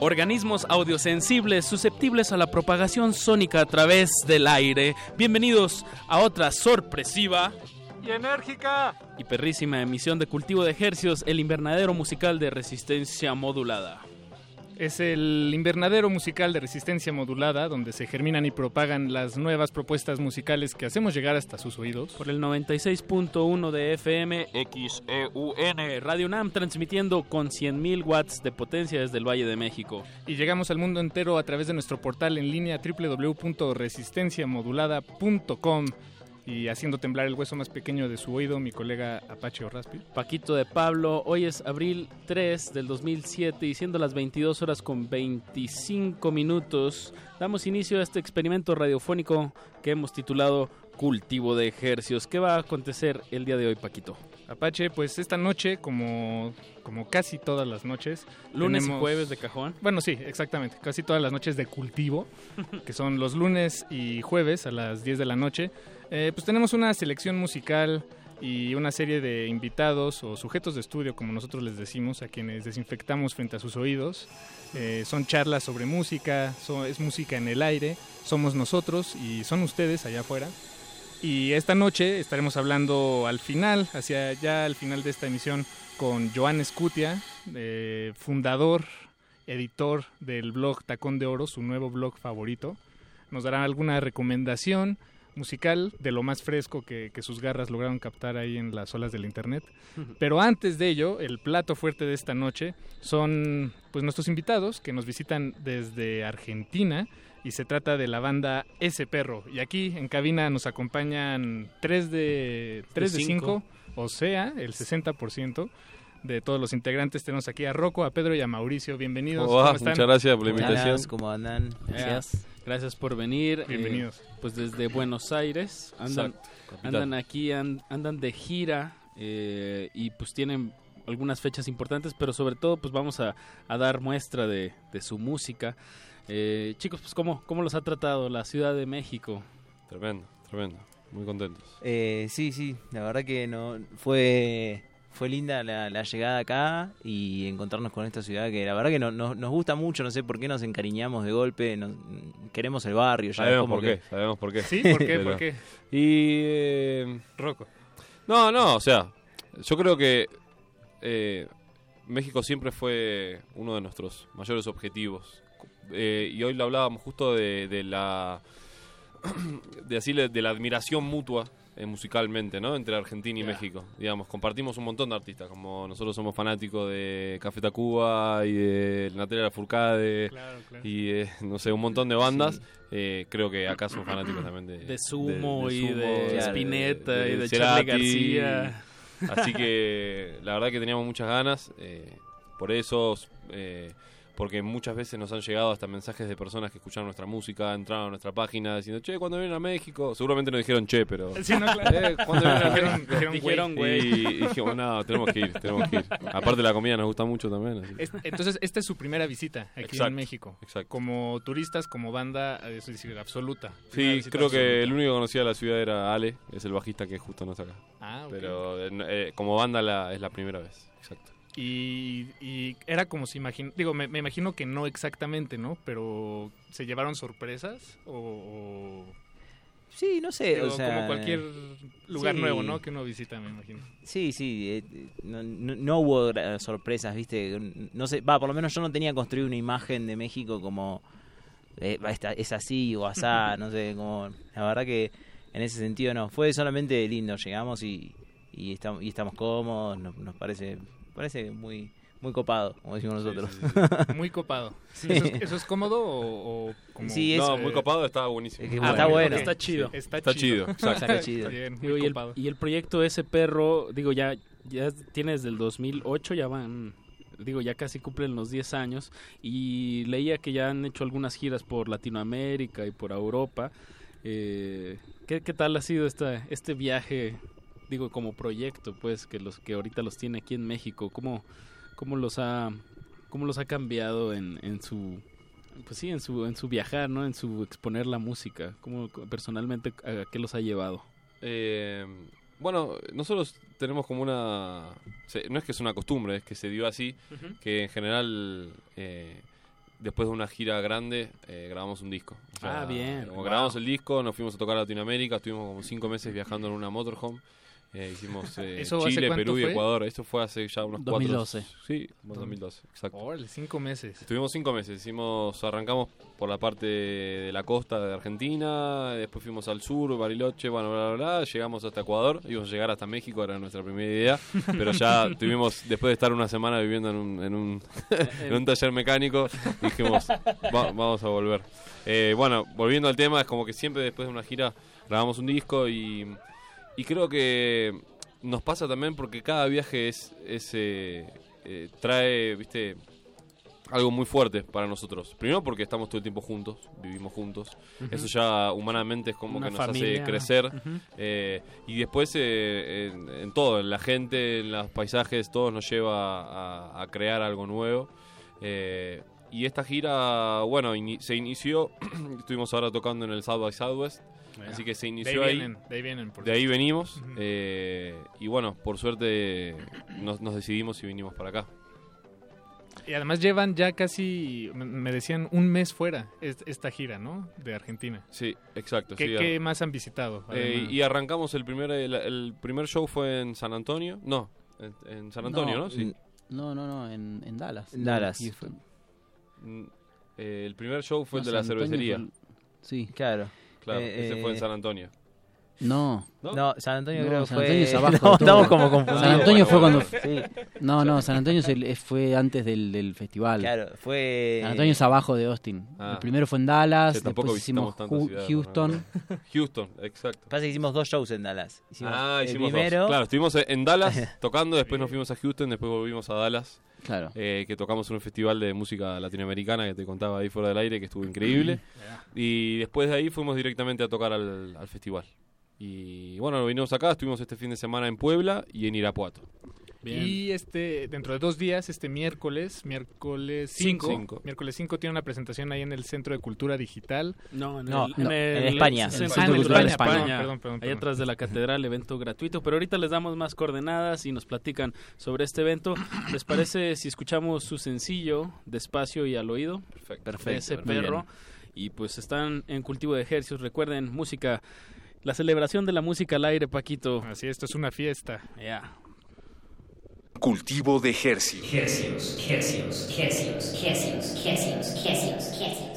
Organismos audiosensibles susceptibles a la propagación sónica a través del aire. Bienvenidos a otra sorpresiva y enérgica y perrísima emisión de Cultivo de Hercios, el invernadero musical de resistencia modulada. Es el invernadero musical de resistencia modulada, donde se germinan y propagan las nuevas propuestas musicales que hacemos llegar hasta sus oídos. Por el 96.1 de FM XEUN, Radio NAM, transmitiendo con 100.000 watts de potencia desde el Valle de México. Y llegamos al mundo entero a través de nuestro portal en línea www.resistenciamodulada.com y haciendo temblar el hueso más pequeño de su oído, mi colega Apache o Raspi. Paquito de Pablo, hoy es abril 3 del 2007 y siendo las 22 horas con 25 minutos, damos inicio a este experimento radiofónico que hemos titulado Cultivo de Ejercios. ¿Qué va a acontecer el día de hoy, Paquito? Apache, pues esta noche, como, como casi todas las noches. Lunes y jueves de cajón. Bueno, sí, exactamente. Casi todas las noches de cultivo, que son los lunes y jueves a las 10 de la noche. Eh, pues tenemos una selección musical y una serie de invitados o sujetos de estudio, como nosotros les decimos, a quienes desinfectamos frente a sus oídos. Eh, son charlas sobre música, es música en el aire, somos nosotros y son ustedes allá afuera. Y esta noche estaremos hablando al final, hacia ya al final de esta emisión, con Joan Escutia, eh, fundador, editor del blog Tacón de Oro, su nuevo blog favorito. Nos dará alguna recomendación musical de lo más fresco que, que sus garras lograron captar ahí en las olas del internet. Pero antes de ello, el plato fuerte de esta noche son pues nuestros invitados que nos visitan desde Argentina y se trata de la banda Ese Perro. Y aquí en cabina nos acompañan tres de, tres de cinco. cinco, o sea, el 60% de todos los integrantes. Tenemos aquí a Rocco, a Pedro y a Mauricio. Bienvenidos. Muchas gracias por la ¿Cómo invitación. andan? Gracias. Gracias por venir. Bienvenidos. Eh, pues desde Buenos Aires. Andan, andan aquí, an- andan de gira eh, y pues tienen algunas fechas importantes, pero sobre todo pues vamos a, a dar muestra de, de su música. Eh, chicos, pues ¿cómo, ¿cómo los ha tratado la Ciudad de México? Tremendo, tremendo. Muy contentos. Eh, sí, sí, la verdad que no fue fue linda la, la llegada acá y encontrarnos con esta ciudad que la verdad que no- no- nos gusta mucho, no sé por qué nos encariñamos de golpe, nos- queremos el barrio, ya Sabemos como por que- qué, sabemos por qué. ¿Sí? ¿Por qué? [LAUGHS] Pero- ¿Por qué? Y... eh, Rocco. No, no, o sea, yo creo que eh, México siempre fue uno de nuestros mayores objetivos. Eh, y hoy lo hablábamos justo de, de la [CLEARS THROAT] de así de la admiración mutua eh, musicalmente, ¿no? Entre Argentina y México. Digamos, compartimos un montón de artistas, como nosotros somos fanáticos de Café Tacuba y de Natalia Lafourcade Claro, claro. y eh, no sé, un montón de bandas. Eh, creo que acá son fanáticos también de, De Sumo y Sumo, de Spinetta y de Charly Cerati. García. Así que la verdad que teníamos muchas ganas. por eso, porque muchas veces nos han llegado hasta mensajes de personas que escucharon nuestra música, entraron a nuestra página diciendo, che, ¿cuándo vienen a México? Seguramente nos dijeron che, pero... Sí, no, claro. "Eh, ¿Cuándo vienen a [LAUGHS] México? dijeron güey. Y, y dijimos, no, tenemos que ir, tenemos que ir. Aparte la comida nos gusta mucho también. así Es- Entonces, esta es su primera visita aquí Exacto, en México. exacto. Como turistas, como banda, es decir, absoluta. Sí, creo que el único que conocía la ciudad era Ale, es el bajista que justo no está acá. Ah, ok. Pero eh, eh, como banda la, es la primera vez, exacto. Y, y era como si imagino, digo, me, me imagino que no exactamente, ¿no? Pero ¿se llevaron sorpresas? O, o- Sí, no sé, digo, o sea, como cualquier lugar sí. nuevo, ¿no? Que uno visita, me imagino. Sí, sí, eh, no, no- no hubo sorpresas, ¿viste? No sé, va, por lo menos yo no tenía construido una imagen de México como eh, esta- es así o asá, [LAUGHS] no sé, como la verdad que en ese sentido no, fue solamente lindo, llegamos y, y, estamos, y estamos cómodos, nos, nos parece parece muy muy copado, como decimos nosotros. Muy copado. Sí. ¿Eso, es, eso es cómodo o, o como... Sí, es- No, muy copado, está buenísimo. Es que Ah, está bueno. Está chido. Sí, Está, Está chido, exacto. Está chido. Bien, Digo, y, el, copado. y el proyecto ese perro, digo, ya, ya tiene desde el 2008, ya van, digo, ya casi cumplen los 10 años. Y leía que ya han hecho algunas giras por Latinoamérica y por Europa. Eh, ¿qué, qué tal ha sido esta, este viaje, digo, como proyecto, pues, que los que ahorita los tiene aquí en México? ¿Cómo, cómo los ha, cómo los ha cambiado en, en su pues sí, en su, en su viajar, ¿no? En su exponer la música. ¿Cómo personalmente a qué los ha llevado? Eh, bueno, nosotros tenemos como una... no es que es una costumbre, es que se dio así, que en general, eh, después de una gira grande, eh, grabamos un disco. O Ah, bien. Como Wow. grabamos el disco, nos fuimos a tocar a Latinoamérica, estuvimos como cinco meses viajando en una motorhome. Eh, hicimos eh, [LAUGHS] ¿Eso hace Chile, Perú y fue? Ecuador. Esto fue hace ya unos 2012. cuatro... Sí, como 2012, exacto. Órale, cinco meses. Estuvimos cinco meses, hicimos, arrancamos por la parte de la costa de Argentina, después fuimos al sur, Bariloche, bueno, bla, bla, bla, llegamos hasta Ecuador, íbamos a llegar hasta México, era nuestra primera idea, [LAUGHS] pero ya tuvimos, después de estar una semana viviendo en un, en un, [LAUGHS] en un taller mecánico, dijimos, "Va- vamos a volver. Eh, bueno, volviendo al tema, es como que siempre después de una gira grabamos un disco y, y creo que nos pasa también porque cada viaje es, es eh, eh, trae, viste, algo muy fuerte para nosotros. Primero porque estamos todo el tiempo juntos, vivimos juntos. Eso ya humanamente es como Una que nos familia. hace crecer. Eh, y después eh, en, en todo, en la gente, en los paisajes, todo nos lleva a, a crear algo nuevo. Eh, y esta gira, bueno, se inició, [CLEARS THROAT] estuvimos ahora tocando en el South by Southwest, Ya. así que se De inició ahí ahí. vienen, de ahí vienen, por De ahí venimos, Ujú. eh, y bueno, por suerte nos, nos decidimos y vinimos para acá. Y además llevan ya casi, me- decían, un mes fuera es- esta gira, ¿no? De Argentina. Sí, exacto. ¿Qué, sí, qué más han visitado? Eh, y arrancamos el primer el, el primer show fue en San Antonio. No, en, en San Antonio, ¿no? Sí. No, no, no, en, en Dallas. En Dallas. Houston. Mm, eh, el primer show fue No, el de la San Antonio cervecería. fue Sí. Claro. Claro, Eh, ese fue en eh, San Antonio. No. No, San Antonio No, creo que San fue... Antonio es [LAUGHS] abajo No, estamos como confundidos. San Antonio fue cuando... [LAUGHS] Sí. No, no, San Antonio fue antes del, del festival. Claro, fue... San Antonio es abajo de Austin. Ah. El primero fue en Dallas, después hicimos Houston. ¿no? [LAUGHS] Houston, exacto. Pasa que hicimos dos shows en Dallas. Hicimos ah, el hicimos primero... dos. Claro, estuvimos en Dallas tocando, después nos fuimos a Houston, después volvimos a Dallas. Claro. Eh, que tocamos en un festival de música latinoamericana que te contaba ahí fuera del aire, que estuvo increíble. [CLEARS THROAT] y después de ahí fuimos directamente a tocar al, al festival. Y bueno, vinimos acá, estuvimos este fin de semana en Puebla y en Irapuato. Y este, dentro de dos días, este miércoles, miércoles 5, Cinco. miércoles 5 tiene una presentación ahí en el Centro de Cultura Digital. No, en, No, el, no, el- en España. el En Centro Cultural de España, España. Perdón, perdón, ahí atrás de la catedral, evento gratuito. Pero ahorita les damos más coordenadas y nos platican sobre este evento. ¿Les parece si escuchamos su sencillo, despacio y al oído? Perfecto. ese perro. Y pues están en cultivo de ejercicios. Recuerden, música, la celebración de la música al aire, Paquito. Así, esto es una fiesta. Ya. Cultivo de Hercios. Hercios, hercios, hercios, hercios, hercios, hercios, hercios.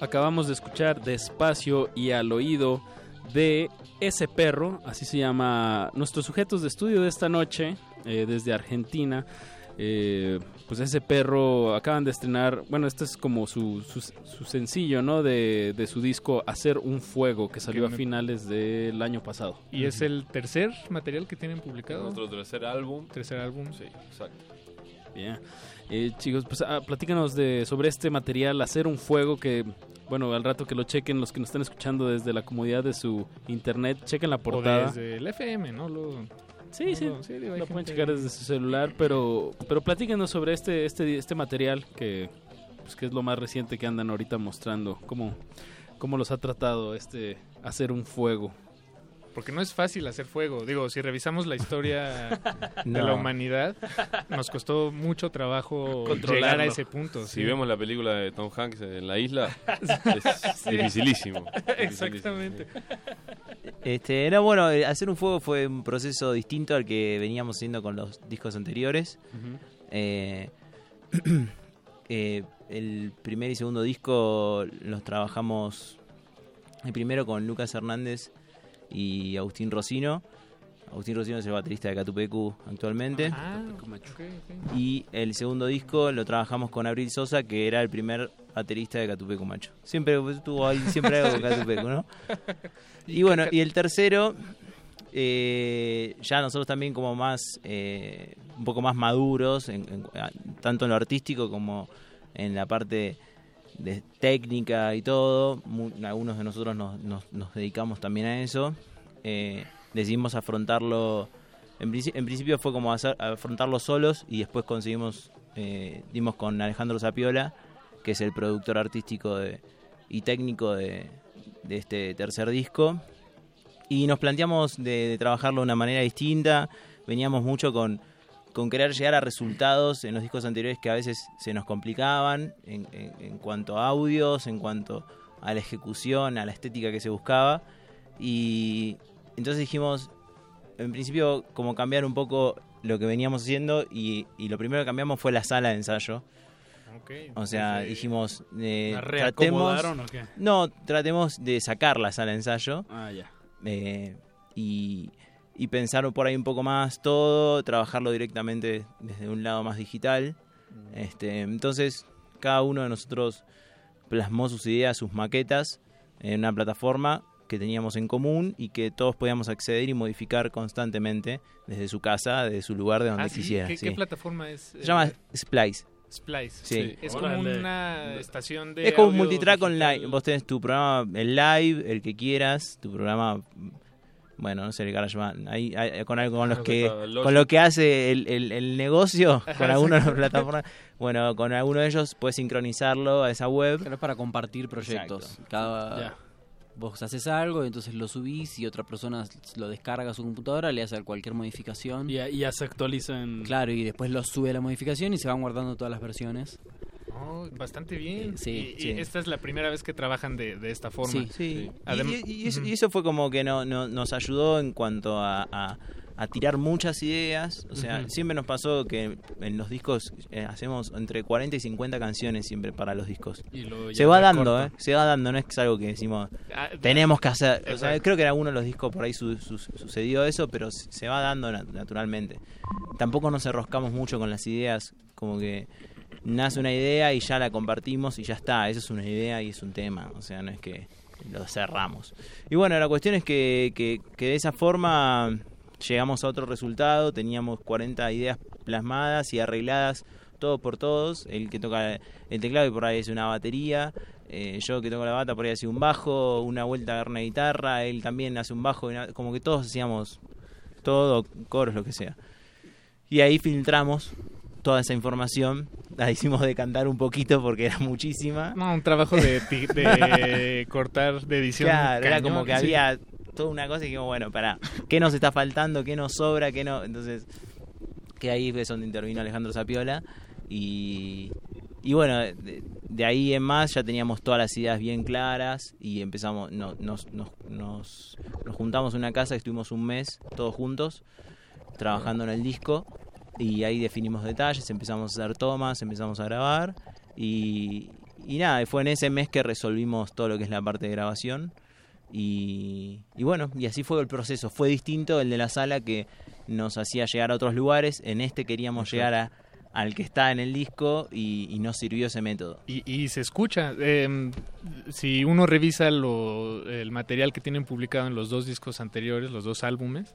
Acabamos de escuchar despacio y al oído de ese perro, así se llama nuestros sujetos de estudio de esta noche, eh, desde Argentina. Eh, pues ese perro acaban de estrenar, bueno, este es como su, su, su sencillo, ¿no? De, de, su disco Hacer un Fuego, que salió me... a finales del año pasado. ¿Y uh -huh. es el tercer material que tienen publicado? Nuestro tercer álbum. Tercer álbum. Sí, exacto. Bien. Eh, chicos, pues ah, platícanos de, sobre este material, Hacer un Fuego, que bueno, al rato que lo chequen los que nos están escuchando desde la comodidad de su internet, chequen la portada. O desde el FM, ¿no? Lo, sí, sí, lo, sí digo, lo pueden checar desde su celular, pero pero platíquenos sobre este este este material que pues, que es lo más reciente que andan ahorita mostrando, cómo cómo los ha tratado este hacer un fuego. Porque no es fácil hacer fuego. Digo, si revisamos la historia no. [LAUGHS] de la humanidad, nos costó mucho trabajo llegar a ese punto. Si ¿sí? vemos la película de Tom Hanks en la isla, [LAUGHS] es sí. dificilísimo. [LAUGHS] Exactamente. Este, no, bueno, hacer un fuego fue un proceso distinto al que veníamos haciendo con los discos anteriores. Uh -huh. eh, [CLEARS THROAT] eh, el primer y segundo disco los trabajamos el primero con Lucas Hernández y Agustín Rocino. Agustín Rocino es el baterista de Catupecu actualmente. Ah, okay, okay. Y el segundo disco lo trabajamos con Abril Sosa, que era el primer baterista de Catupecu Macho. Siempre estuvo ahí, siempre algo con Catupecu, ¿no? [LAUGHS] Y bueno, y el tercero, eh, ya nosotros también como más, eh, un poco más maduros, en, en, tanto en lo artístico como en la parte de técnica y todo, algunos de nosotros nos, nos, dedicamos también a eso, eh, decidimos afrontarlo, en, en, principio fue como afrontarlo solos y después conseguimos, eh, dimos con Alejandro Zapiola, que es el productor artístico de, y técnico de, de, este tercer disco, y nos planteamos de, de trabajarlo de una manera distinta, veníamos mucho con con querer llegar a resultados en los discos anteriores que a veces se nos complicaban en, en, en, cuanto a audios, en cuanto a la ejecución, a la estética que se buscaba. Y entonces dijimos, en principio, como cambiar un poco lo que veníamos haciendo y, y lo primero que cambiamos fue la sala de ensayo. Okay, o sea, dijimos, eh, tratemos, o qué? no, tratemos de sacar la sala de ensayo. Ah, ya. Eh, y y pensar por ahí un poco más todo, trabajarlo directamente desde un lado más digital. Este, entonces, cada uno de nosotros plasmó sus ideas, sus maquetas en una plataforma que teníamos en común y que todos podíamos acceder y modificar constantemente desde su casa, desde su lugar de donde ah, ¿sí? quisiera. ¿Qué, sí. ¿Qué, plataforma es? Se llama Splice. Splice. Sí. Es como una estación de. Es como un multitrack digital. online. Vos tenés tu programa, el live, el que quieras, tu programa bueno, no sé, el GarageBand, ahí, ahí, con algo con los que con lo que hace el, el, el negocio, [LAUGHS] con alguna de las plataformas, bueno, con alguno de ellos puedes sincronizarlo a esa web. Pero es para compartir proyectos. Exacto. Cada vos haces algo y entonces lo subís y otra persona lo descarga a su computadora, le hace cualquier modificación. Y ya, y ya se actualiza en... Claro, y después lo sube a la modificación y se van guardando todas las versiones. Oh, bastante bien. Eh, sí, y, sí. y, esta es la primera vez que trabajan de, de esta forma. Sí, sí. Adem y, y, eso, y, eso, fue como que no, no, nos ayudó en cuanto a, a, a tirar muchas ideas. O sea, uh -huh. siempre nos pasó que en los discos eh, hacemos entre 40 y 50 canciones siempre para los discos. Se va dando, corto. ¿eh? Se va dando, no es algo que decimos, ah, tenemos que hacer. O sea, creo que en algunos de los discos por ahí su, su, sucedió eso, pero se va dando naturalmente. Tampoco nos enroscamos mucho con las ideas, como que nace una idea y ya la compartimos y ya está, eso es una idea y es un tema, o sea, no es que lo cerramos. Y bueno, la cuestión es que, que, que de esa forma llegamos a otro resultado, teníamos 40 ideas plasmadas y arregladas todo por todos, el que toca el teclado y por ahí es una batería, eh, yo que toco la bata por ahí hace un bajo, una vuelta a una guitarra, él también hace un bajo, como que todos hacíamos todo, coros, lo que sea. Y ahí filtramos toda esa información. La hicimos decantar un poquito porque era muchísima. No, un trabajo de, de [LAUGHS] cortar, de edición. Claro, cañón, era como que sí. había toda una cosa y dijimos, bueno, para, ¿qué nos está faltando? ¿Qué nos sobra? ¿Qué no? Entonces, que ahí es donde intervino Alejandro Zapiola. Y, y bueno, de ahí en más ya teníamos todas las ideas bien claras y empezamos, no, nos, nos, nos, nos juntamos en una casa, estuvimos un mes todos juntos trabajando en el disco y ahí definimos detalles, empezamos a hacer tomas, empezamos a grabar y, y nada, fue en ese mes que resolvimos todo lo que es la parte de grabación y, y bueno, y así fue el proceso, fue distinto el de la sala que nos hacía llegar a otros lugares, en este queríamos llegar a al que está en el disco y, y nos sirvió ese método. Y, y se escucha. Eh, si uno revisa lo, el material que tienen publicado en los dos discos anteriores, los dos álbumes,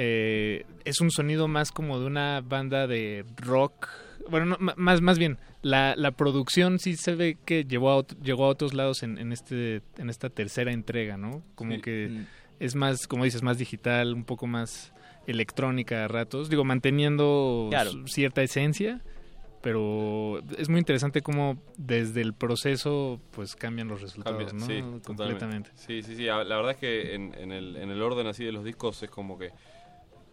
eh, es un sonido más como de una banda de rock. Bueno, no, más, más bien, la, la, producción sí se ve que llevó a, llegó a otros lados en, en, este, en esta tercera entrega, ¿no? Como sí. que mm. es más, como dices, más digital, un poco más electrónica a ratos, digo, manteniendo claro. cierta esencia, pero es muy interesante cómo desde el proceso pues cambian los resultados, Cambia, ¿no? Sí, completamente. Sí, sí, sí, la verdad es que en, en, el, en el orden así de los discos es como que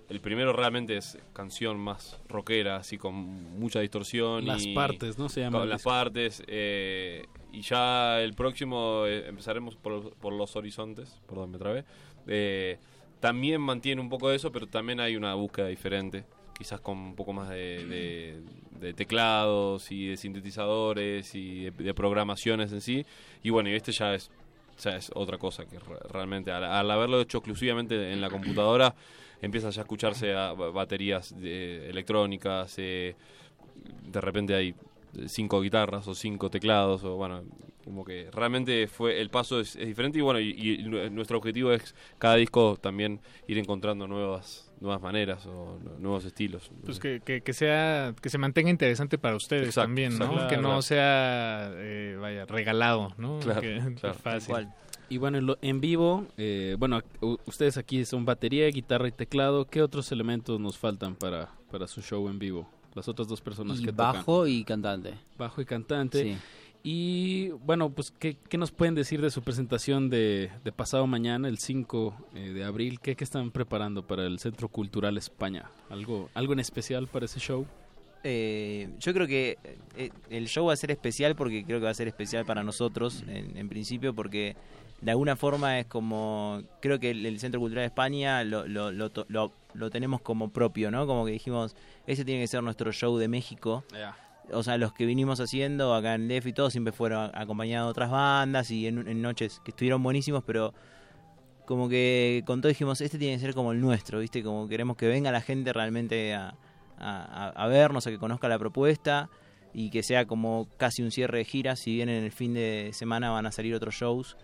el primero realmente es canción más rockera, así con mucha distorsión. Las y partes, ¿no? Se llama con las partes. Eh, y ya el próximo eh, empezaremos por, por, los horizontes, perdón, me trabé. Eh, también mantiene un poco de eso, pero también hay una búsqueda diferente, quizás con un poco más de, de, de teclados y de sintetizadores y de, de, programaciones en sí. Y bueno, y este ya es, ya es otra cosa que realmente al, al haberlo hecho exclusivamente en la computadora empieza ya a escucharse a baterías electrónicas, eh, de repente hay cinco guitarras o cinco teclados o bueno como que realmente fue el paso es, es diferente y bueno y, y, nuestro objetivo es cada disco también ir encontrando nuevas nuevas maneras o nuevos estilos pues que, que, que sea que se mantenga interesante para ustedes exacto, también no exacto, que no claro. sea eh, vaya regalado no claro, que, [LAUGHS] claro. fácil Igual. Y bueno, en, lo, en vivo, eh, bueno, ustedes aquí son batería, guitarra y teclado. ¿Qué otros elementos nos faltan para, para su show en vivo? Las otras dos personas y que bajo tocan. y cantante. Bajo y cantante. Sí. Y bueno, pues, ¿qué, ¿qué, nos pueden decir de su presentación de, de pasado mañana, el 5 eh, de abril? ¿Qué, ¿Qué están preparando para el Centro Cultural España? ¿Algo, algo en especial para ese show? Eh, yo creo que eh, el show va a ser especial porque creo que va a ser especial para nosotros en, en principio porque de alguna forma es como creo que el, el Centro Cultural de España lo, lo, lo, lo, lo tenemos como propio, ¿no? Como que dijimos, ese tiene que ser nuestro show de México. Yeah. O sea, los que vinimos haciendo acá en Def y todo siempre fueron acompañados de otras bandas y en, en noches que estuvieron buenísimos, pero como que con todo dijimos, este tiene que ser como el nuestro, ¿viste? Como queremos que venga la gente realmente a, a, a vernos, a que conozca la propuesta y que sea como casi un cierre de gira. Si bien en el fin de semana van a salir otros shows,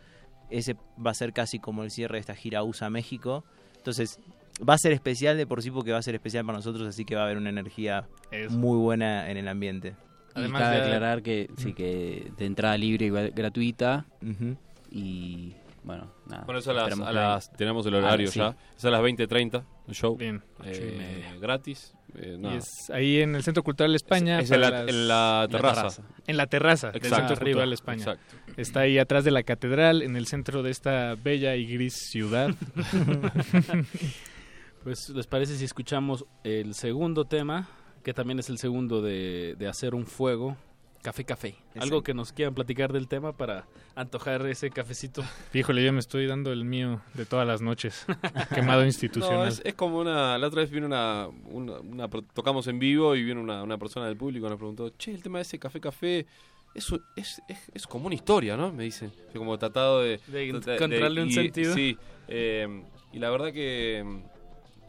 ese va a ser casi como el cierre de esta gira USA México. Entonces va a ser especial de por sí porque va a ser especial para nosotros, así que va a haber una energía Eso. muy buena en el ambiente. Además, y cabe de... aclarar que sí que de entrada libre y gratuita uh -huh. y bueno, nada. Bueno, eso a las, a las, tenemos el horario ah, sí. ya. Es a las 20.30 el show. Bien. Eh, gratis. Eh, y es ahí en el Centro Cultural España. Es, es en, la, las, en, la, terraza. terraza. En la terraza Exacto. del Centro Cultural España. Exacto. Está ahí atrás de la catedral, en el centro de esta bella y gris ciudad. [LAUGHS] [LAUGHS] pues, ¿les parece si escuchamos el segundo tema? Que también es el segundo de, de Hacer un Fuego. Café Café. Exacto. Algo que nos quieran platicar del tema para antojar ese cafecito. [LAUGHS] Híjole, yo me estoy dando el mío de todas las noches. [LAUGHS] Quemado institucional. No, es, es, como una. La otra vez vino una, una, una, Tocamos en vivo y vino una, una persona del público y nos preguntó: Che, el tema de ese Café Café. Es, es, es, es como una historia, ¿no? Me dicen. Como tratado de. De, encontrarle un y, sentido. Sí. Eh, y la verdad que.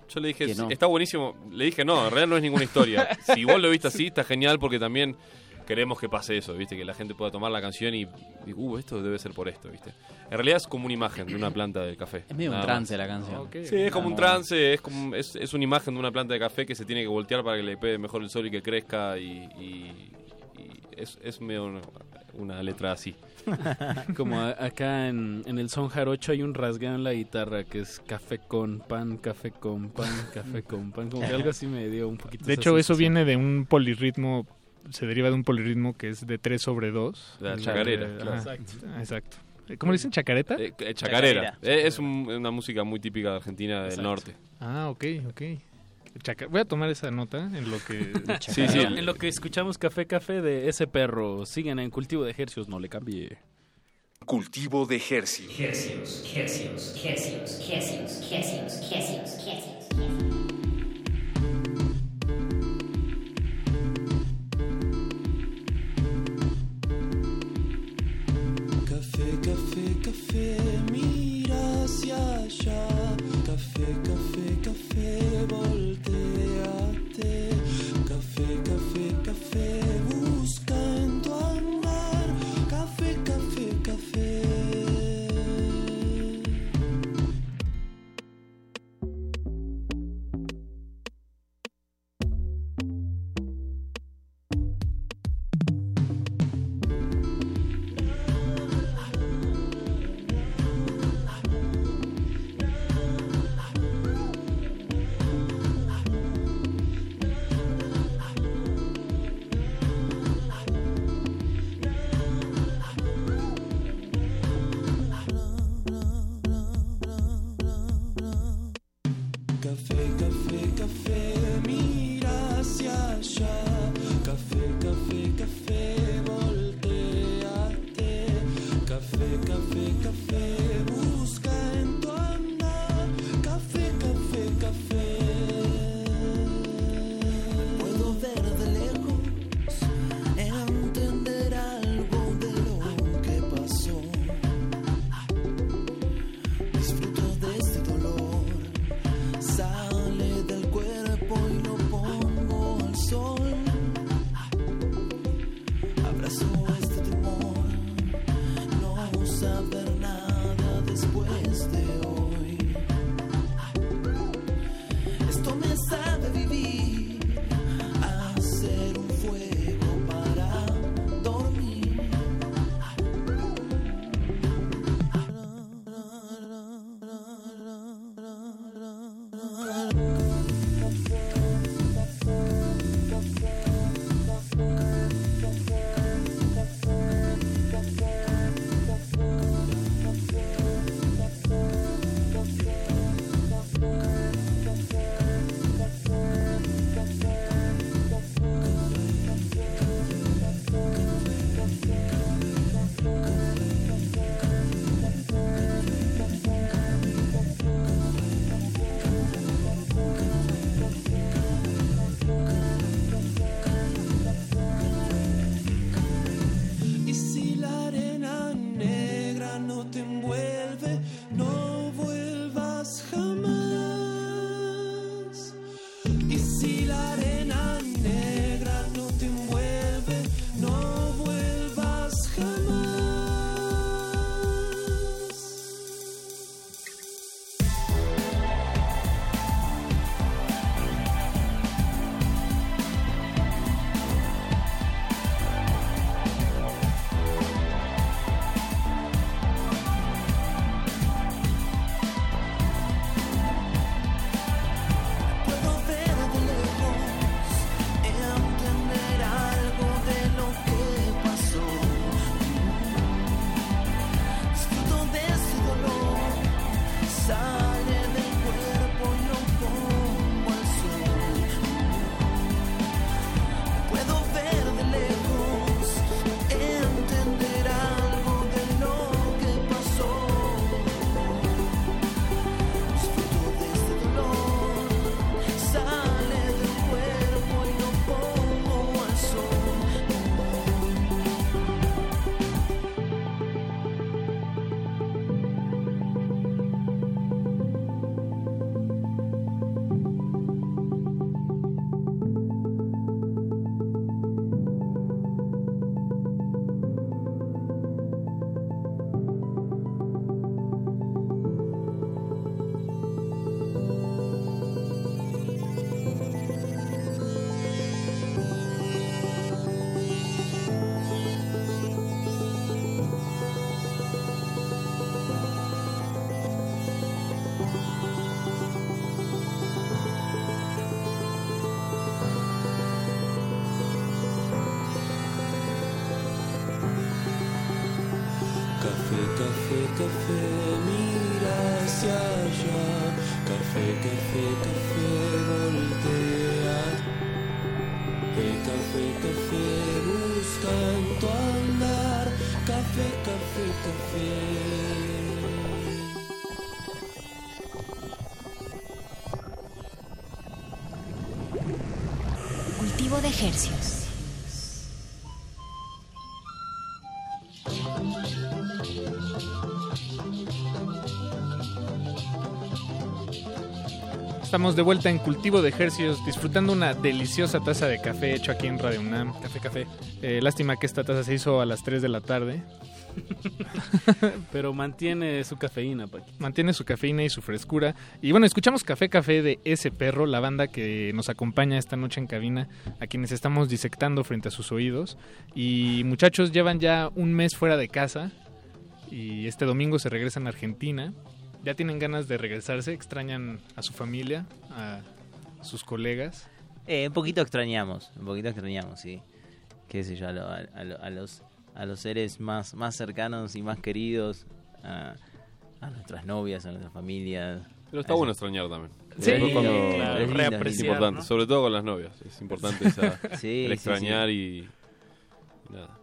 Yo le dije, no. está buenísimo. Le dije, no, en realidad no es ninguna historia. [LAUGHS] si vos lo viste así, está genial porque también queremos que pase eso, ¿viste? Que la gente pueda tomar la canción y, y, uh, esto debe ser por esto, ¿viste? En realidad es como una imagen de una planta de café. Es medio un trance más. la canción. Okay. Sí, es como un trance, es como es, es, una imagen de una planta de café que se tiene que voltear para que le pegue mejor el sol y que crezca y, y, y es, es medio una, una letra así. [LAUGHS] como a, acá en, en el son jarocho hay un rasgado en la guitarra que es café con pan, café con pan, café con pan, como que algo así me dio un poquito. De hecho, eso viene de un polirritmo se deriva de un polirritmo que es de 3 sobre 2. La chacarera. De, claro. exacto. exacto. ¿Cómo le dicen? ¿Chacareta? Eh, chacarera. chacarera. Eh, es un, una música muy típica de Argentina del exacto. norte. Ah, ok, ok. Voy a tomar esa nota en lo que... [LAUGHS] sí, sí, en lo que escuchamos Café Café de ese perro. Sigan en cultivo de ejercicios, no le cambie. Cultivo de ejercicios. Ejercicios, ejercicios, ejercicios, ejercicios, ejercicios, ejercicios, Estamos de vuelta en Cultivo de Ejercios, disfrutando una deliciosa taza de café hecho aquí en Radio UNAM. Café, café. Eh, lástima que esta taza se hizo a las 3 de la tarde. [LAUGHS] Pero mantiene su cafeína, Paqui. Mantiene su cafeína y su frescura. Y bueno, escuchamos Café Café de Ese Perro, la banda que nos acompaña esta noche en cabina, a quienes estamos disectando frente a sus oídos. Y muchachos, llevan ya un mes fuera de casa y este domingo se regresan a Argentina. ¿Ya tienen ganas de regresarse? ¿Extrañan a su familia, a sus colegas? Eh, un poquito extrañamos, un poquito extrañamos, sí. Qué sé yo, a, lo- a- a lo- a los, a los seres más, más cercanos y más queridos, a, a nuestras novias, a nuestras familias. Pero está bueno extrañar también. Sí, Es cuando- claro, es lindo, lindo. importante, sobre todo con las novias. Es importante esa, [LAUGHS] Sí, el sí, extrañar sí. y nada.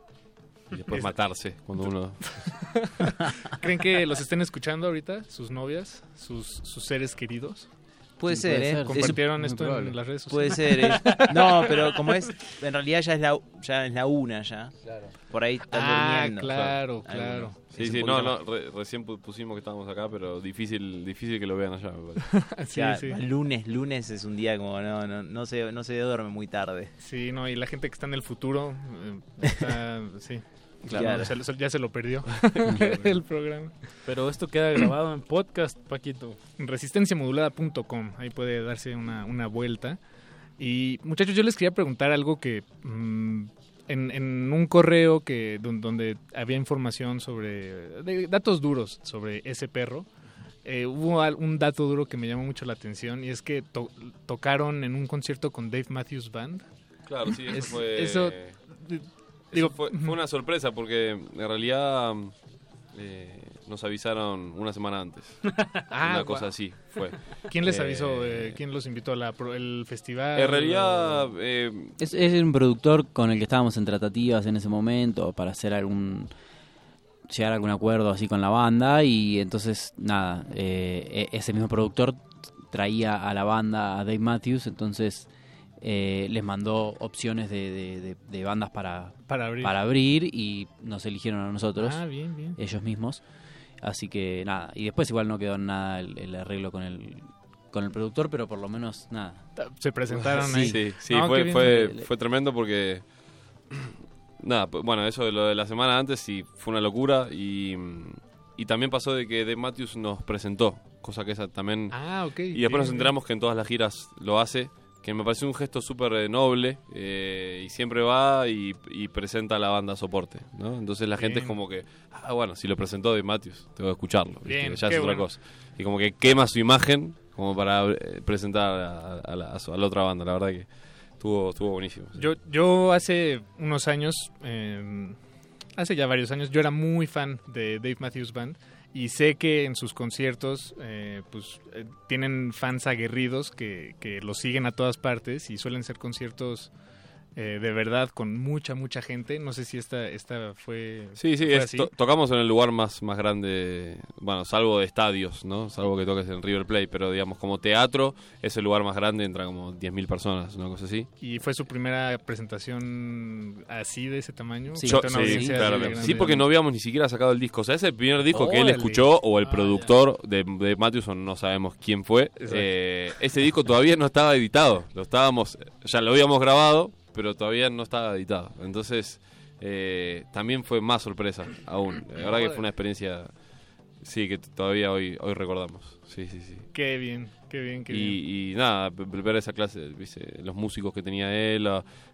Y después Es- matarse cuando uno [LAUGHS] ¿Creen que los estén escuchando ahorita, sus novias, sus, sus seres queridos? Puede ser, ¿eh? ¿Compartieron Es- esto en las redes Puede sociales? ser, ¿eh? [LAUGHS] No, pero como es, en realidad ya es la, ya es la una ya. Por ahí están Ah, durmiendo. claro, claro. Sí, sí, no, no, re- recién pu- pusimos que estábamos acá, pero difícil difícil que lo vean allá. me parece. [LAUGHS] Ya, Lunes, lunes es un día como no, no, no se, no se duerme muy tarde. Sí, no, y la gente que está en el futuro eh, está, sí. Claro. Se lo- se- ya se lo perdió [LAUGHS] [LAUGHS] el programa. Pero esto queda grabado en podcast, Paquito. Resistenciamodulada.com, ahí puede darse una, una vuelta. Y muchachos, yo les quería preguntar algo que mm, en, en un correo que don- donde había información sobre de- datos duros sobre ese perro, eh, hubo un dato duro que me llamó mucho la atención y es que to- tocaron en un concierto con Dave Matthews Band. Claro, sí, eso Es- fue. eso digo, fue, fue una sorpresa porque en realidad eh, nos avisaron una semana antes. [LAUGHS] Ah, una cosa guau. así fue. ¿Quién les Eh, avisó? Eh, ¿Quién los invitó a la pro- el festival? En realidad, ¿O- eh, Es, es un productor con el que estábamos en tratativas en ese momento para hacer algún llegar a algún acuerdo así con la banda y entonces nada eh, e- ese mismo productor traía a la banda a Dave Matthews entonces eh, les mandó opciones de, de- de- de bandas para, Para abrir. abrir y nos eligieron a nosotros Ah, bien, bien. ellos mismos así que nada y después igual no quedó nada el, el arreglo con el con el productor pero por lo menos nada Se presentaron sí, ahí. Sí, sí, No, qué fue, bien. fue, fue tremendo porque. Nada, pues, bueno, eso de lo de la semana antes sí fue una locura y, y también pasó de que Dave Matthews nos presentó, cosa que esa también. Ah, ok. Y después nos bien, enteramos que en todas las giras lo hace, que me pareció un gesto súper eh, noble eh, y siempre va y, y presenta a la banda soporte, ¿no? Entonces la gente es Bien. como que, ah, bueno, si lo presentó Dave Matthews, tengo que escucharlo. Bien, ya es otra bueno. cosa. Y como que quema su imagen como para eh, presentar a, a la, a su- a la otra banda, la verdad que estuvo, estuvo buenísimo. sí. Yo, yo hace unos años, eh, hace ya varios años, yo era muy fan de Dave Matthews Band y sé que en sus conciertos eh, pues eh, tienen fans aguerridos que, que los siguen a todas partes y suelen ser conciertos eh, de verdad con mucha, mucha gente. No sé si esta, esta fue, Sí, sí, fue es- así. to- tocamos en el lugar más, más grande, bueno, salvo de estadios, ¿no? Salvo que toques en River Plate, pero digamos como teatro es el lugar más grande, entra como 10.000 personas, una cosa así. ¿Y fue su primera presentación así de ese tamaño? Yo- sí, audiencia así claro, sí, porque no habíamos ni siquiera sacado el disco. O sea, es el primer disco que él escuchó o el productor de, de Matthewson, no sabemos quién fue. Eh, ese disco todavía no estaba editado. Lo estábamos, ya lo habíamos grabado, pero todavía no estaba editado. Entonces, eh, también fue más sorpresa aún. La verdad que fue una experiencia, sí, que todavía hoy, hoy recordamos. Sí, sí, sí. Qué bien, qué bien, qué bien. Y, nada, ver esa clase, ¿viste? los músicos que tenía él,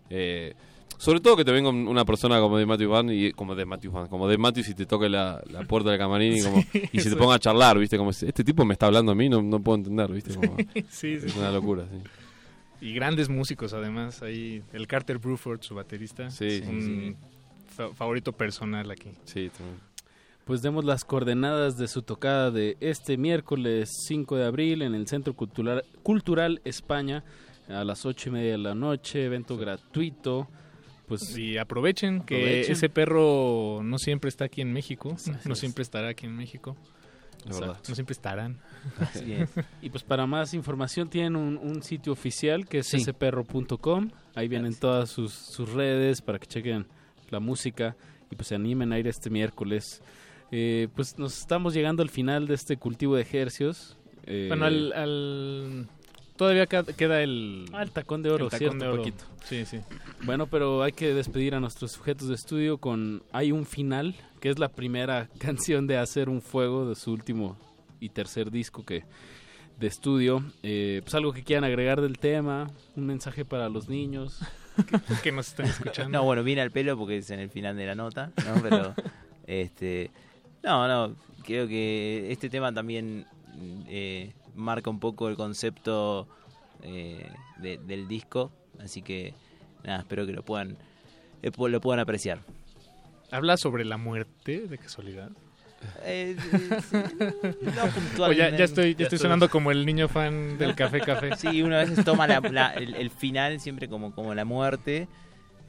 eh, sobre todo que te venga un- una persona como de Matthew Van y como de Matthew Van, como de Matthews y te toque la, la puerta del camarín y, [LAUGHS] como, Sí, y se te ponga a charlar, ¿viste? Como este tipo me está hablando a mí, no, no puedo entender, ¿viste? Como, Sí, sí. [LAUGHS] Es una locura, sí. Y grandes músicos además, ahí el Carter Bruford, su baterista, Sí, sí, un fa- favorito personal aquí. Sí, también. pues demos las coordenadas de su tocada de este miércoles 5 de abril en el Centro Cultural, Cultural España a las ocho y media de la noche, evento gratuito. Pues y aprovechen, que ese perro no siempre está aquí en México, no es. siempre estará aquí en México. La verdad. No siempre estarán. Y pues para más información tienen un, un sitio oficial que es Sí. sperro.com. Ahí vienen todas sus, sus redes para que chequen la música y pues se animen a ir este miércoles. Eh, pues nos estamos llegando al final de este cultivo de ejercios. Eh, Bueno, al, al- todavía queda el Ah, el tacón de oro, el tacón cierto, de oro. Paquito. Sí, sí. Bueno, pero hay que despedir a nuestros sujetos de estudio con Hay un final, que es la primera [LAUGHS] canción de Hacer un Fuego de su último y tercer disco que de estudio. Eh, pues algo que quieran agregar del tema, un mensaje para los niños. [LAUGHS] que nos están escuchando. No, bueno, viene al pelo porque es en el final de la nota, ¿no? [LAUGHS] Pero, este, no, no, creo que este tema también eh, marca un poco el concepto eh, de- del disco, así que, nada, espero que lo puedan, eh, lo puedan apreciar. ¿Habla sobre la muerte, de casualidad? Eh, [LAUGHS] no O ya, ya estoy, ya Ya estoy sonando como el niño fan del café café. Sí, uno a veces toma la- la- el, el final siempre como, como la muerte,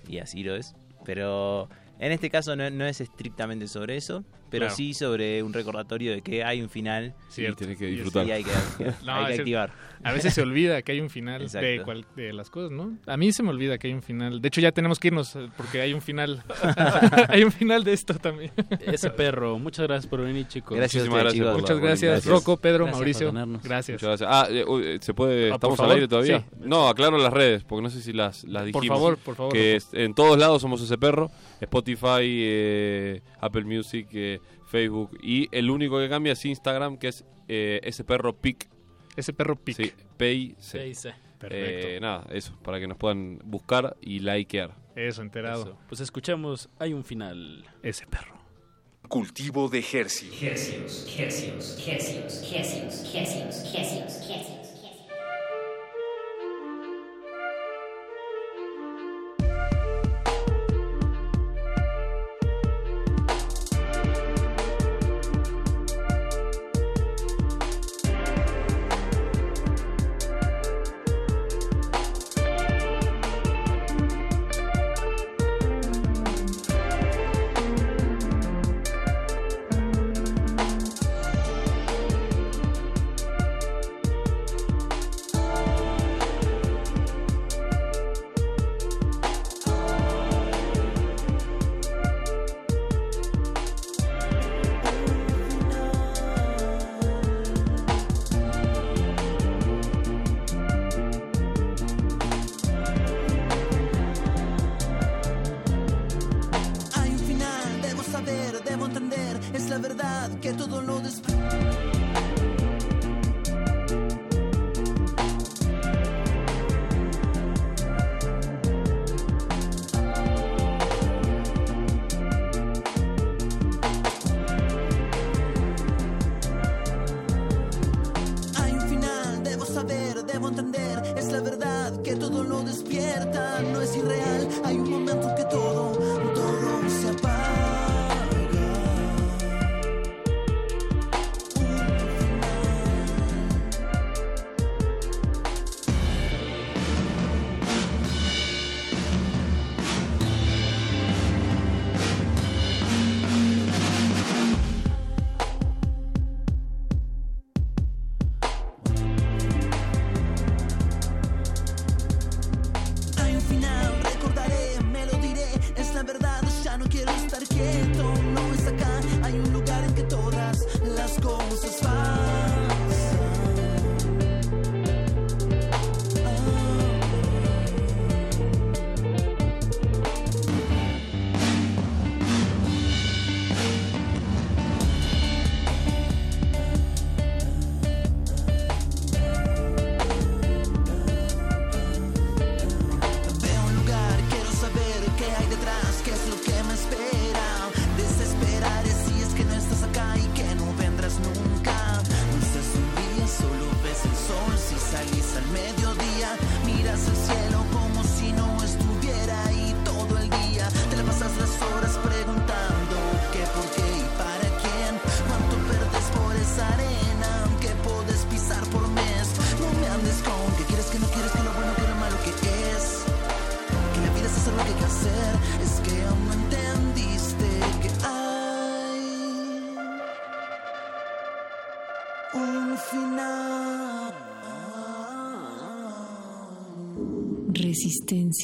y así lo es. Pero en este caso no, no es estrictamente sobre eso, pero Claro. sí sobre un recordatorio de que hay un final. Cierto. Y tenés que disfrutar. Y hay que, No, hay que [LAUGHS] activar. A veces se olvida que hay un final de, cual- de las cosas, ¿no? A mí se me olvida que hay un final. De hecho, ya tenemos que irnos eh, porque hay un final. [LAUGHS] hay un final de esto también. Ese perro, muchas gracias por venir, chicos. Gracias Muchísimas gracias chicos. por Muchas bonita- gracias, Rocco, Pedro, Gracias por Mauricio. Gracias. Muchas gracias. Ah, eh, uy, ¿se puede? Ah, por ¿Estamos al aire todavía? sí. No, aclaro las redes, porque no sé si las, las Por dijimos. favor, por favor, Que es- en todos lados somos ese perro. Spotify, eh, Apple Music, eh, Facebook. Y el único que cambia es Instagram, que es eh, ese perro pic. Ese perro pic. Sí, PIC. PIC. Perfecto. Eh, nada, eso, para que nos puedan buscar y likear. Eso, enterado. Eso. Pues escuchemos Hay un final. Ese perro. Cultivo de Hercios. Hercios, hercios, hercios, hercios, hercios, hercios, hercios.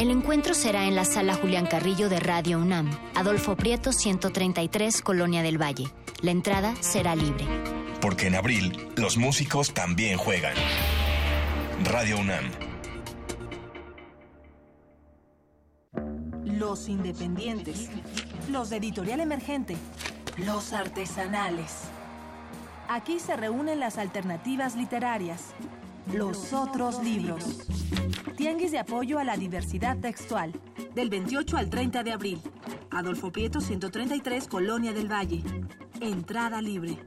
El encuentro será en la sala Julián Carrillo de Radio UNAM, Adolfo Prieto 133, Colonia del Valle. La entrada será libre. Porque en abril los músicos también juegan. Radio UNAM. Los independientes. Los de editorial emergente. Los artesanales. Aquí se reúnen las alternativas literarias. Los otros libros. Tianguis de apoyo a la diversidad textual. Del 28 al 30 de abril. Adolfo Prieto 133, Colonia del Valle. Entrada libre.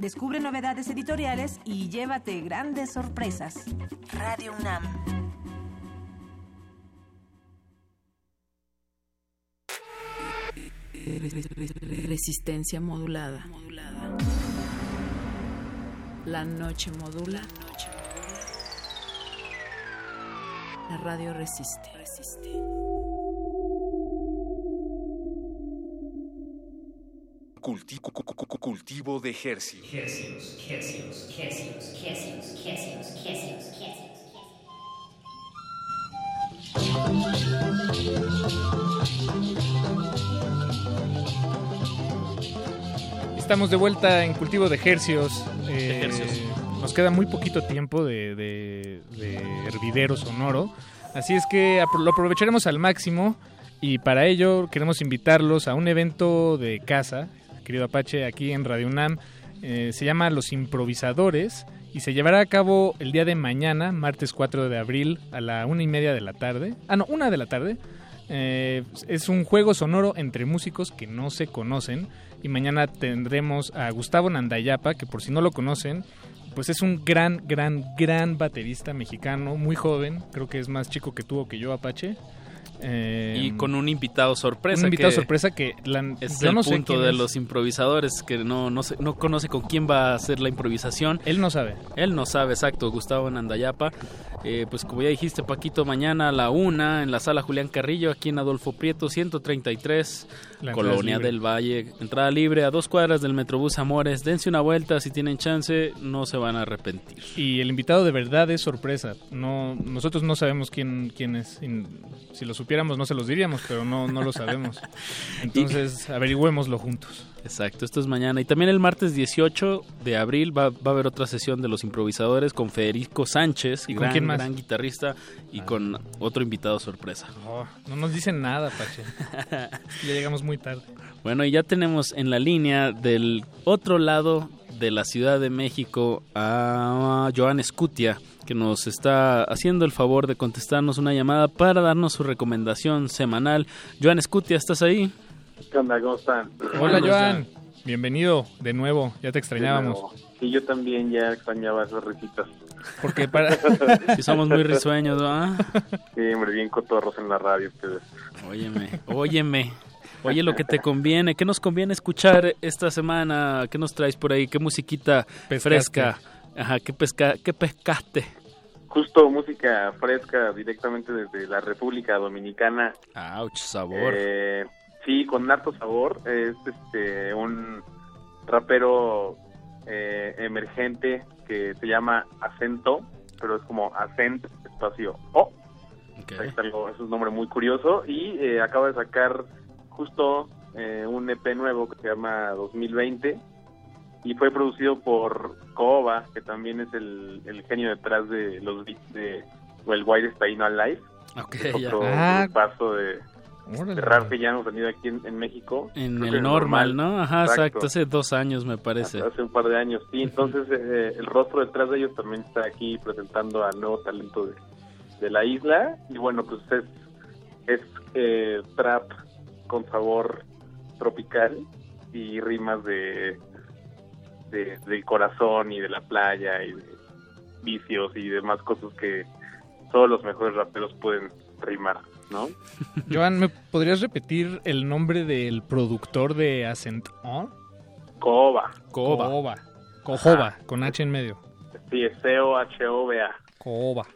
Descubre novedades editoriales y llévate grandes sorpresas. Radio UNAM. Resistencia modulada. La noche modula. La radio resiste. Cu- cultivo de Hercios. Estamos de vuelta en cultivo de ejercios. Eh. Nos queda muy poquito tiempo de, de- de hervidero sonoro. Así es que lo aprovecharemos al máximo. Y para ello queremos invitarlos a un evento de casa, querido Apache, aquí en Radio UNAM. Eh, se llama Los Improvisadores y se llevará a cabo el día de mañana, martes 4 de abril, a la una y media de la tarde. Ah, no, una de la tarde. Eh, es un juego sonoro entre músicos que no se conocen. Y mañana tendremos a Gustavo Nandayapa, que por si no lo conocen, pues es un gran, gran, gran baterista mexicano, muy joven. Creo que es más chico que tú o que yo, Apache. Eh, Y con un invitado sorpresa. un invitado que sorpresa que la- es yo el no punto de es. los improvisadores que no, no, sé- no conoce con quién va a hacer la improvisación. Él no sabe. Él no sabe, exacto, Gustavo Nandayapa. Eh, pues como ya dijiste, Paquito, mañana a la una en la sala Julián Carrillo, aquí en Adolfo Prieto, 133, La Colonia del Valle. Entrada libre a dos cuadras del Metrobús Amores. Dense una vuelta si tienen chance, no se van a arrepentir. Y el invitado de verdad es sorpresa. No, nosotros no sabemos quién, quién es. Si lo supiéramos no se los diríamos, pero no, no lo sabemos. [LAUGHS] Entonces averigüémoslo juntos. Exacto, esto es mañana. Y también el martes 18 de abril va, va a haber otra sesión de los improvisadores con Federico Sánchez, ¿Y con gran, quién más? gran guitarrista, y con otro invitado sorpresa. Oh, no nos dicen nada, Pache. [LAUGHS] ya llegamos muy tarde. Bueno, y ya tenemos en la línea del otro lado de la Ciudad de México a Joan Escutia, que nos está haciendo el favor de contestarnos una llamada para darnos su recomendación semanal. Joan Escutia, ¿estás ahí? ¿Qué onda? ¿Cómo están? Hola, Joan. Bienvenido de nuevo. Ya te extrañábamos. Sí, yo también ya extrañaba esas risitas. Porque para... [LAUGHS] Si somos muy risueños, ¿verdad? Sí, hombre, bien cotorros en la radio ustedes. Óyeme, óyeme. Oye, lo que te conviene, ¿qué nos conviene escuchar esta semana? ¿Qué nos traes por ahí? ¿Qué musiquita Pescaste. fresca? Ajá, ¿qué, pesca, ¿qué pescaste? Justo música fresca directamente desde la República Dominicana. Ouch, sabor. Eh, sí, con harto sabor. Es este un rapero eh, emergente que se llama Acento, pero es como Acent espacio O. Ahí está algo, es un nombre muy curioso y eh, acaba de sacar justo eh, un EP nuevo que se llama 2020 y fue producido por Kooba, que también es el, el genio detrás de los beats de el White Spain Alive. Ok, Es ya. otro Ah. paso de, de rap que ya hemos tenido aquí en, en México. En el normal, ¿no? Ajá, exacto. Hace dos años, me parece. Hace un par de años, sí. Entonces, eh, el rostro detrás de ellos también está aquí presentando al nuevo talento de, de la isla. Y bueno, pues es, es eh, trap con sabor tropical y rimas de, de del corazón y de la playa y de vicios y demás cosas que todos los mejores raperos pueden rimar, ¿no? [LAUGHS] Joan, ¿me podrías repetir el nombre del productor de Ascent On? Coba. Coba. Cojoba, con H en medio. Sí, es C-O-H-O-B-A. Coba.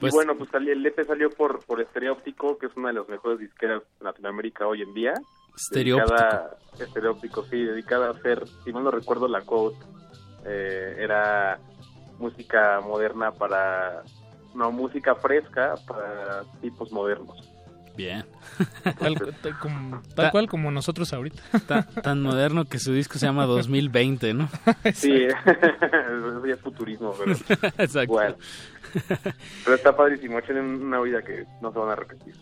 y bueno, pues el EP salió por, por Estereo Óptico, que es una de las mejores disqueras de Latinoamérica hoy en día. Stereo Dedicada- Stereo Óptico, sí, dedicada a hacer, si mal no recuerdo la quote, eh, era música moderna para, no, música fresca para tipos modernos. Bien. Tal, tal como- tal cual como nosotros ahorita. Ta- tan moderno que su disco se llama [LAUGHS] 2020, ¿no? Sí, [LAUGHS] eso ya es futurismo, pero [LAUGHS] Exacto. igual. Pero está padrísimo, tienen una vida que no se van a repetir.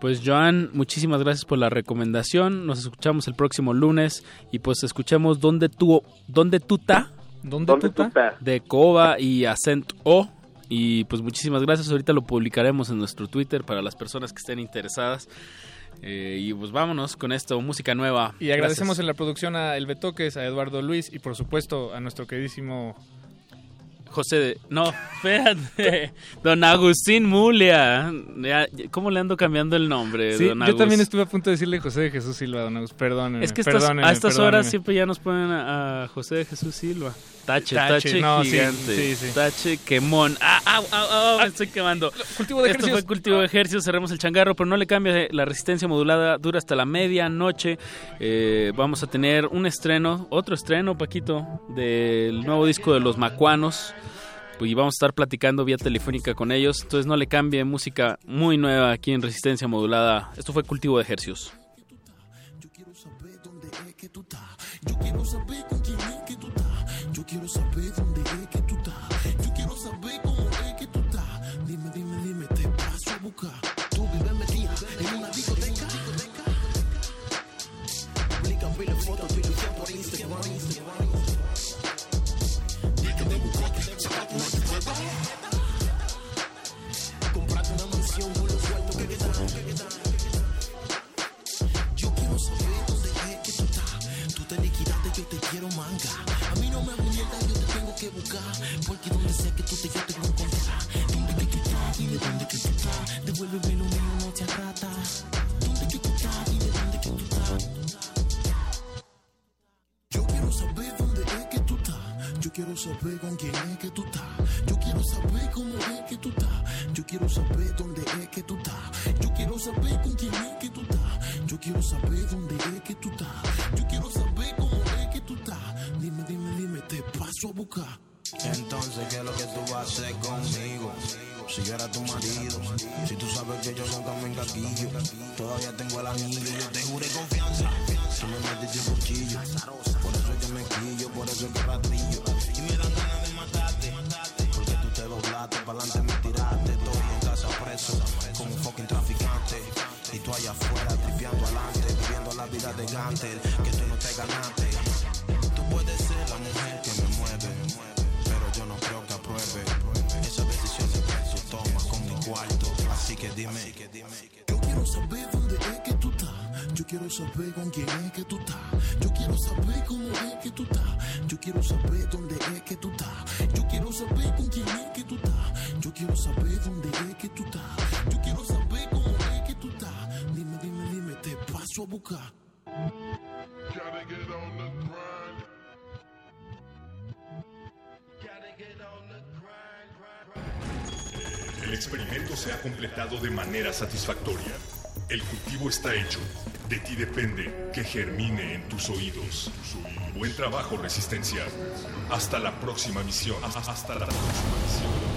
Pues Joan, muchísimas gracias por la recomendación. Nos escuchamos el próximo lunes y pues escuchemos dónde tú dónde tú ta ¿Dónde, ¿Dónde tú ta? de Coba y Accent O y pues muchísimas gracias. Ahorita lo publicaremos en nuestro Twitter para las personas que estén interesadas. Eh, y pues vámonos con esto, música nueva. Y agradecemos Gracias. en la producción a El Betoques, a Eduardo Luis y por supuesto a nuestro queridísimo José de... No, espérate. Don Agustín Mulia. ¿Cómo le ando cambiando el nombre, Sí, don yo también estuve a punto de decirle José de Jesús Silva, don Agus. Perdónenme. Es que estas- a estas horas siempre ya nos ponen a, a José de Jesús Silva. Tache, Tache, tache, no, gigante. sí, sí. Tache, quemón. ¡Ah, ah, ah, ah, me estoy quemando! Cultivo de Esto ejercicios. fue cultivo de ejercicios. Cerremos el changarro, pero no le cambie la resistencia modulada. Dura hasta la medianoche. Eh, vamos a tener un estreno, otro estreno, Paquito, del nuevo disco de los Macuanos. Y vamos a estar platicando vía telefónica con ellos. Entonces no le cambie música muy nueva aquí en Resistencia Modulada. Esto fue cultivo de ejercicios. Yo quiero saber dónde es que tú estás. Yo quiero saber con quiero saber quiero saber con quién es que tú estás. Yo quiero saber cómo es que tú estás. Yo quiero saber dónde es que tú estás. Yo quiero saber con quién es que tú estás. Yo quiero saber dónde es que tú estás. Yo quiero saber cómo es que tú estás. Dime, dime, dime, te paso a buscar. Entonces, ¿qué es lo que tú vas a hacer conmigo? Si yo era tu marido, si tú sabes que yo soy también caquillo, todavía tengo el anillo, yo te juré confianza. Tú me metiste un cuchillo, por eso es que me quillo, por eso es que. Adelante me tiraste. Estoy en casa preso, como un fucking traficante. Y tú allá afuera, tripeando adelante, viviendo la vida de Gantel, que tú no te ganaste. Tú puedes ser la mujer que me mueve, pero yo no creo que apruebe esa decisión que tú tomas con mi cuarto. Así que dime, Yo quiero saber dónde es que tú estás. Yo quiero saber con quién es que tú estás. Yo quiero saber cómo es que tú estás. Yo quiero saber dónde es que tú estás. Yo quiero saber con quién es que tú estás. Quiero saber dónde es que tú estás. Yo quiero saber cómo es que tú estás. Dime, dime, dime, te paso a buscar. El experimento se ha completado de manera satisfactoria. El cultivo está hecho. De ti depende que germine en tus oídos. Buen trabajo, Resistencia. Hasta la próxima misión. Hasta la próxima misión.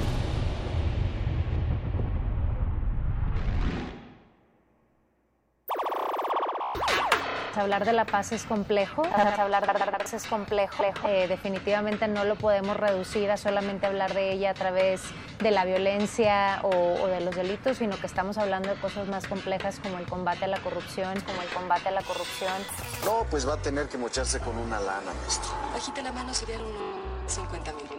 Hablar de la paz es complejo, hablar de la paz es complejo. Eh, definitivamente no lo podemos reducir a solamente hablar de ella a través de la violencia o, o, de los delitos, sino que estamos hablando de cosas más complejas como el combate a la corrupción, como el combate a la corrupción. No, pues va a tener que mocharse con una lana, maestro. Bajita la mano serían unos 50 mil.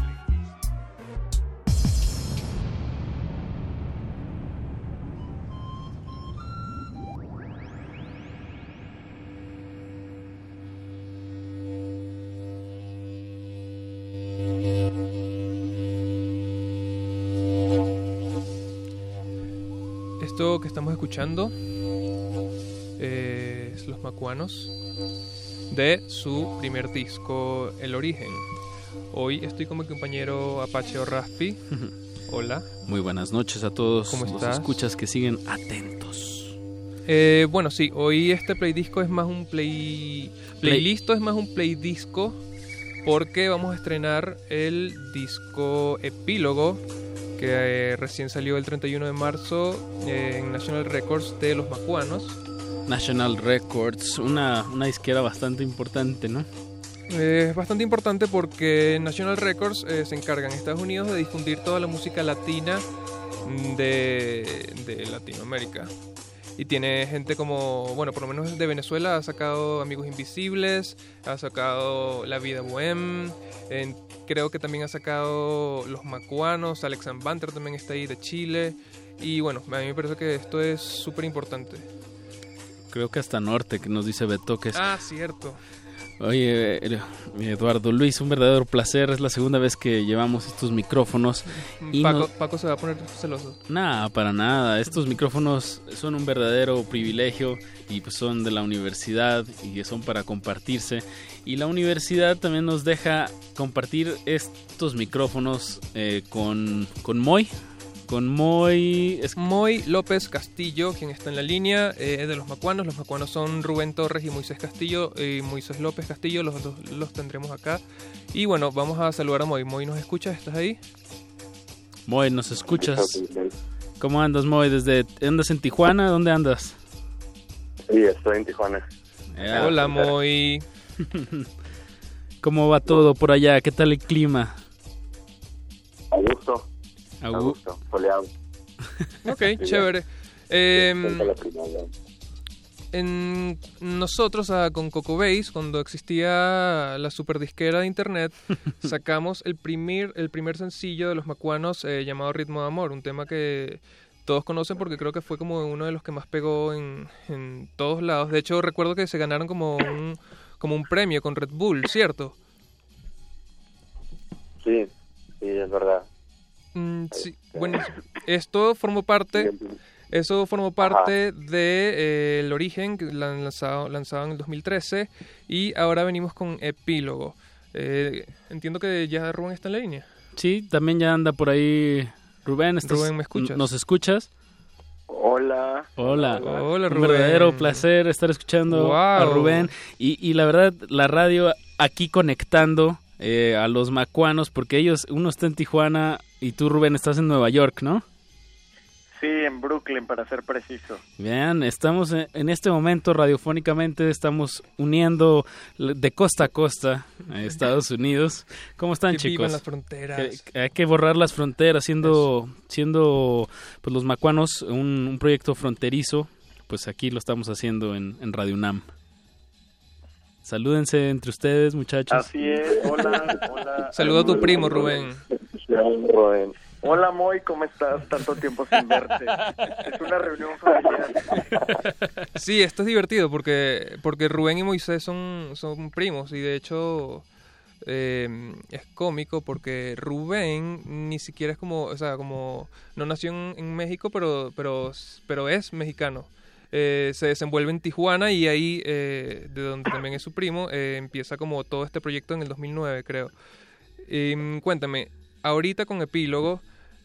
Escuchando es Los Macuanos de su primer disco El Origen. Hoy estoy con mi compañero Apache Raspi. Hola. Muy buenas noches a todos ¿Cómo los estás? escuchas que siguen atentos. Eh, bueno, sí, hoy este play disco es más un play. Playlist es más un play disco porque vamos a estrenar el disco epílogo que eh, recién salió el 31 de marzo eh, en National Records de los Macuanos. National Records, una, una disquera bastante importante, ¿no? Eh, Es bastante importante porque National Records eh, se encarga en Estados Unidos de difundir toda la música latina de, de Latinoamérica. Y tiene gente como, bueno, por lo menos de Venezuela ha sacado Amigos Invisibles, ha sacado La Vida Bohem, en- creo que también ha sacado Los Macuanos, Alex Banter también está ahí de Chile. Y bueno, a mí me parece que esto es súper importante. Creo que hasta Norte, que nos dice Beto que es... Ah, cierto. Oye, eh, Eduardo Luis, un verdadero placer. Es la segunda vez que llevamos estos micrófonos. Y Paco, no- Paco se va a poner celoso. Nada, para nada. Estos micrófonos son un verdadero privilegio y pues son de la universidad y son para compartirse. Y la universidad también nos deja compartir estos micrófonos eh, con, con Moy. Con Moy. Moy López Castillo, quien está en la línea eh, de los Macuanos. Los Macuanos son Rubén Torres y Moisés Castillo. Y Moisés López Castillo, los dos los tendremos acá. Y bueno, vamos a saludar a Moy. Moy, ¿nos escuchas? ¿Estás ahí? Moy, ¿nos escuchas? ¿Cómo andas, Moy? ¿Desde, ¿Andas en Tijuana? ¿Dónde andas? Sí, estoy en Tijuana. Ya. Hola, Moy. [LAUGHS] ¿Cómo va todo por allá? ¿Qué tal el clima? A gusto. A A gu- gusto. Soleado. Ok, chévere. Primavera. en nosotros ah, con Coco Base, cuando existía la superdisquera de internet, [LAUGHS] sacamos el primer, el primer sencillo de los macuanos eh, llamado Ritmo de Amor, un tema que todos conocen porque creo que fue como uno de los que más pegó en, en todos lados. De hecho, recuerdo que se ganaron como un, como un premio con Red Bull, ¿cierto? Sí, sí, es verdad. Mm, sí, bueno, esto formó parte, eso formó parte de eh, El Origen, lanzado, lanzado en el 2013, y ahora venimos con Epílogo. Eh, entiendo que ya Rubén está en la línea. Sí, también ya anda por ahí Rubén. ¿estás- Rubén, ¿me escuchas? ¿Nos escuchas? Hola. Hola. Hola, Un Rubén. verdadero placer estar escuchando a. Rubén. Y, y la verdad, la radio aquí conectando eh, a los macuanos, porque ellos, uno está en Tijuana y tú, Rubén, estás en Nueva York, ¿no? Sí, en Brooklyn, para ser preciso. Vean, estamos en, este momento radiofónicamente, estamos uniendo de costa a costa a Estados [LAUGHS] Unidos. ¿Cómo están, que chicos? las fronteras. hay que borrar las fronteras, siendo, siendo pues los macuanos un, proyecto fronterizo, pues aquí lo estamos haciendo en, en Radio UNAM. Salúdense entre ustedes, muchachos. Así es, hola, hola. [LAUGHS] Saluda a tu primo, Rubén. Rubén. Hola Moy, ¿cómo estás? Tanto tiempo sin verte. Es una reunión familiar. [LAUGHS] Sí, esto es divertido porque, porque Rubén y Moisés son, son primos y de hecho eh, es cómico porque Rubén ni siquiera es como, o sea, como no nació en, México, pero, pero, pero es mexicano. Eh, se desenvuelve en Tijuana y ahí, eh, de donde también es su primo, empieza como todo este proyecto en el 2009, creo. Mm, cuéntame, ahorita con Epílogo,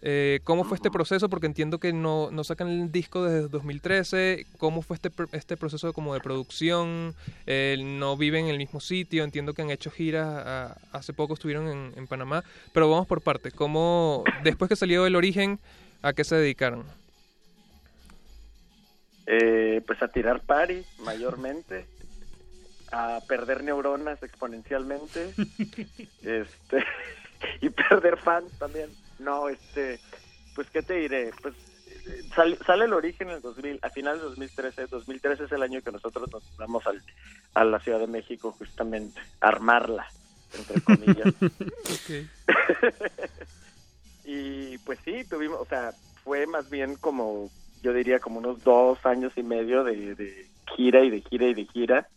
eh, ¿Cómo fue este proceso? Porque entiendo que no, no, sacan el disco desde 2013. ¿Cómo fue este, este proceso como de producción? Eh, no viven en el mismo sitio. Entiendo que han hecho giras. hace poco estuvieron en, en, Panamá. Pero vamos por partes. ¿Cómo, después que salió el origen, a qué se dedicaron? Eh, pues a tirar pari, mayormente. A perder neuronas exponencialmente. [LAUGHS] este [LAUGHS] Y perder fans también. No, este, pues qué te diré, pues sale, sale el origen en el 2000, a finales de 2013, 2013 es el año que nosotros nos vamos al, a la Ciudad de México justamente, armarla, entre comillas. [LAUGHS] y pues sí, tuvimos, o sea, fue más bien como, yo diría como unos dos años y medio de, gira y de gira y de gira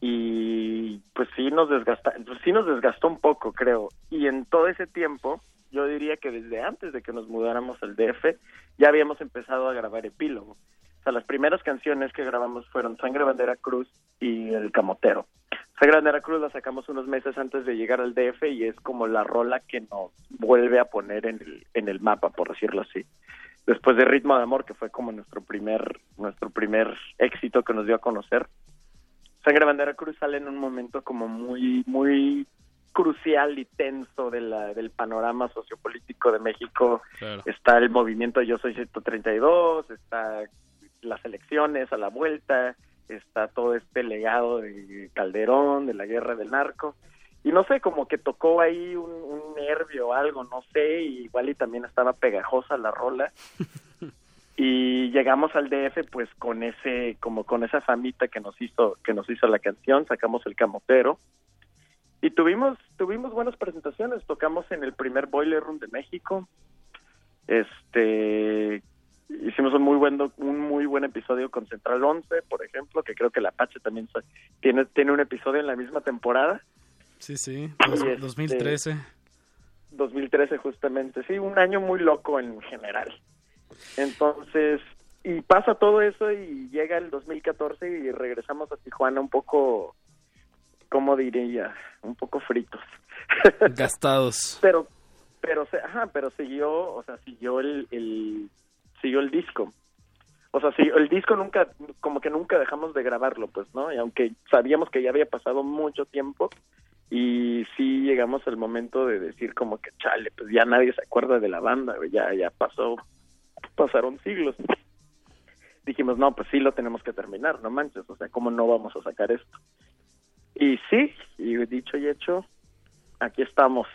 y pues sí nos desgasta, sí nos desgastó un poco, creo. Y en todo ese tiempo yo diría que desde antes de que nos mudáramos al DF, ya habíamos empezado a grabar epílogo. O sea, las primeras canciones que grabamos fueron Sangre Bandera Cruz y El Camotero. Sangre Bandera Cruz la sacamos unos meses antes de llegar al DF y es como la rola que nos vuelve a poner en el, en el mapa, por decirlo así. Después de Ritmo de Amor, que fue como nuestro primer, nuestro primer éxito que nos dio a conocer. Sangre Bandera Cruz sale en un momento como muy, muy crucial y tenso de la, del panorama sociopolítico de México. Está el movimiento Yo Soy 132, está las elecciones a la vuelta, está todo este legado de Calderón, de la guerra del narco. Y no sé, como que tocó ahí un, un nervio o algo, no sé, igual y también estaba pegajosa la rola. [LAUGHS] y llegamos al DF pues con ese como con esa famita que nos hizo que nos hizo la canción sacamos el camotero. Y tuvimos tuvimos buenas presentaciones tocamos en el primer Boiler Room de México. Este hicimos un muy buen un muy buen episodio con Central 11 por ejemplo que creo que la Apache también tiene tiene un episodio en la misma temporada sí sí 2013 2013 este, justamente sí un año muy loco en general entonces y pasa todo eso y llega el 2014 y regresamos a Tijuana un poco ¿cómo diría? Un poco fritos. [LAUGHS] Gastados. pero, pero, ajá, pero siguió, o sea, siguió el, el, siguió el disco. O sea, sí, el disco nunca, como que nunca dejamos de grabarlo, pues, ¿no? Y aunque sabíamos que ya había pasado mucho tiempo, y sí llegamos al momento de decir como que, chale, pues ya nadie se acuerda de la banda, ya, ya pasó, pasaron siglos. Dijimos, no, pues sí lo tenemos que terminar, no manches, o sea, ¿cómo no vamos a sacar esto? Y sí, y dicho y hecho, aquí estamos.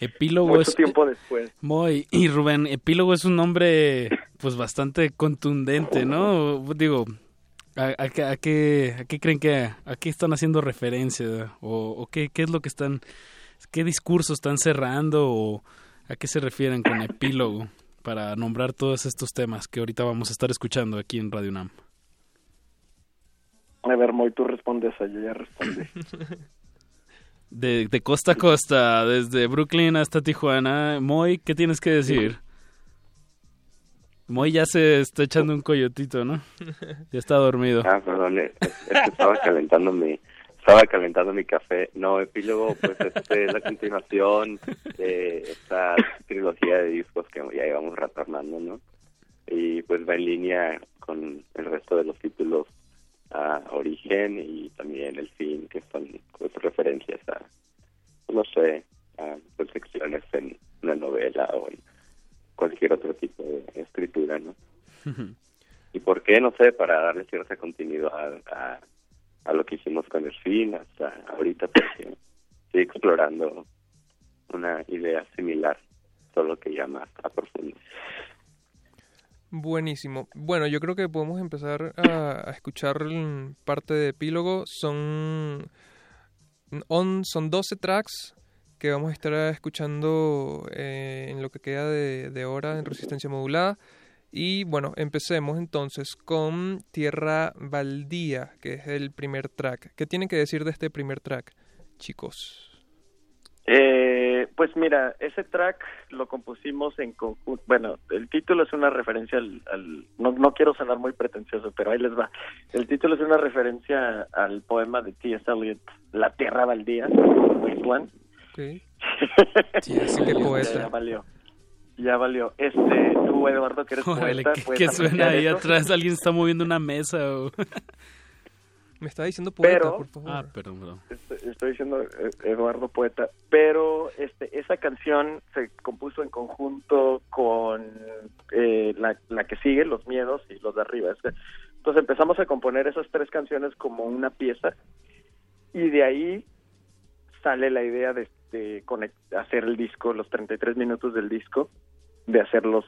Epílogo Mucho tiempo después. Muy, y Rubén, epílogo es un nombre pues bastante contundente, ¿no? Digo, ¿a, a, qué, a qué creen que, a qué están haciendo referencia? ¿O, o qué, qué es lo que están, qué discurso están cerrando? ¿O a qué se refieren con epílogo? Para nombrar todos estos temas que ahorita vamos a estar escuchando aquí en Radio UNAM. A ver, Moy, tú respondes a yo ya respondí. [LAUGHS] De, de costa a costa, desde Brooklyn hasta Tijuana. Moy, ¿qué tienes que decir? Moy ya se está echando un coyotito, ¿no? [LAUGHS] Ya está dormido. Ah, perdón, es, que estaba calentando mi, estaba calentando mi café. No, epílogo, pues este es la continuación de esta trilogía de discos que ya íbamos retornando, ¿no? Y pues va en línea con el resto de los títulos a origen y también el fin, que son pues, referencias a, no sé, a reflexiones en una novela o en cualquier otro tipo de escritura, ¿no? ¿Y por qué? No sé, para darle cierta continuidad a, a, lo que hicimos con el fin, hasta ahorita, porque estoy explorando una idea similar, solo que ya más a profundo. Buenísimo. Bueno, yo creo que podemos empezar a, a escuchar parte de epílogo. Son, on, son 12 tracks que vamos a estar escuchando eh, en lo que queda de, de hora en resistencia modulada. Y bueno, empecemos entonces con Tierra Baldía, que es el primer track. ¿Qué tienen que decir de este primer track, chicos? Eh, pues mira, ese track lo compusimos en conjunto. Bueno, el título es una referencia al. al no, no, quiero sonar muy pretencioso, pero ahí les va. El título es una referencia al poema de T.S. Eliot, La Tierra Baldía, Wasteland. Okay. [LAUGHS] sí, así que poeta. Ya valió. Ya valió. Este, tú, Eduardo, que eres Órale, poeta. ¿qué, ¿qué suena ahí eso? atrás? Alguien está moviendo una mesa. O... [LAUGHS] Me está diciendo poeta, pero, por favor. Ah, perdón, perdón. Estoy, estoy, diciendo eh, Eduardo Poeta. Pero este, esa canción se compuso en conjunto con eh, la, la, que sigue, Los Miedos y Los de Arriba. Entonces empezamos a componer esas tres canciones como una pieza y de ahí sale la idea de, de hacer el disco, los 33 minutos del disco, de hacerlos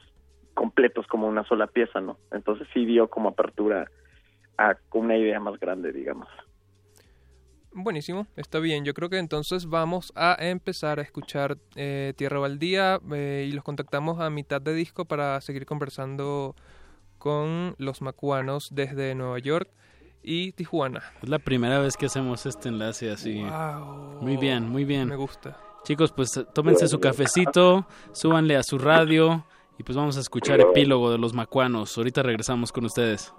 completos como una sola pieza, ¿no? Entonces sí dio como apertura a una idea más grande, digamos. Buenísimo, está bien. Yo creo que entonces vamos a empezar a escuchar eh, Tierra Baldía eh, y los contactamos a mitad de disco para seguir conversando con los macuanos desde Nueva York y Tijuana. Es la primera vez que hacemos este enlace así. Wow. Muy bien, muy bien. Me gusta. Chicos, pues tómense su cafecito, súbanle a su radio y pues vamos a escuchar epílogo de los macuanos. Ahorita regresamos con ustedes.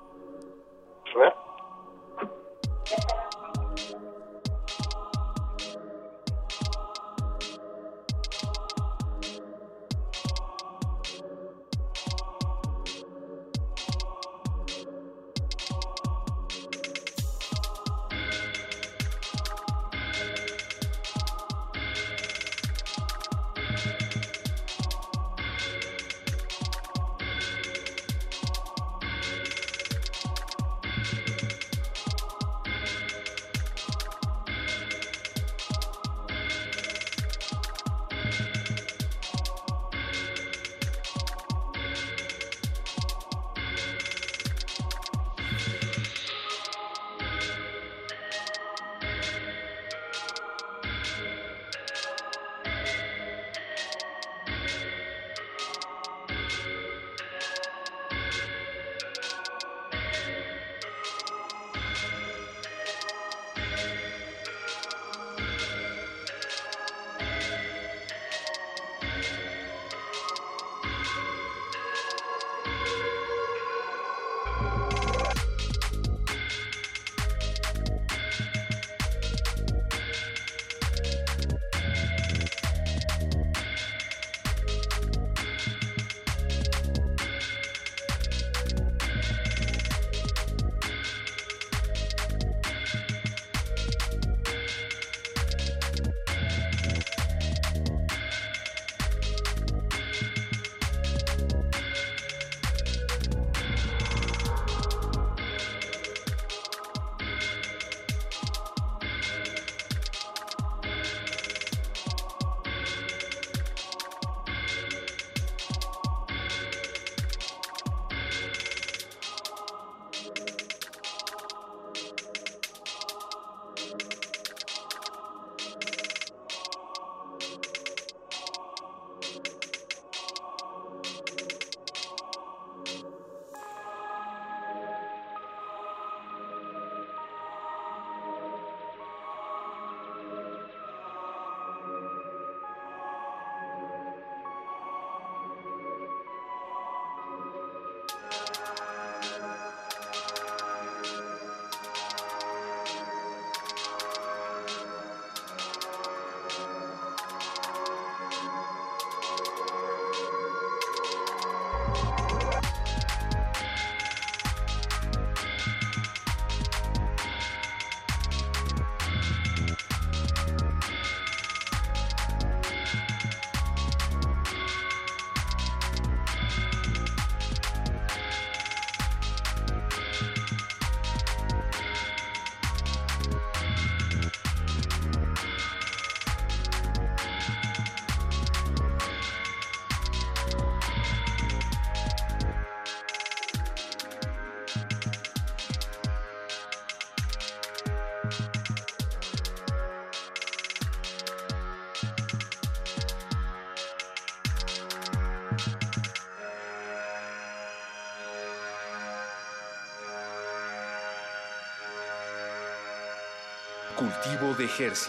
De Hercios.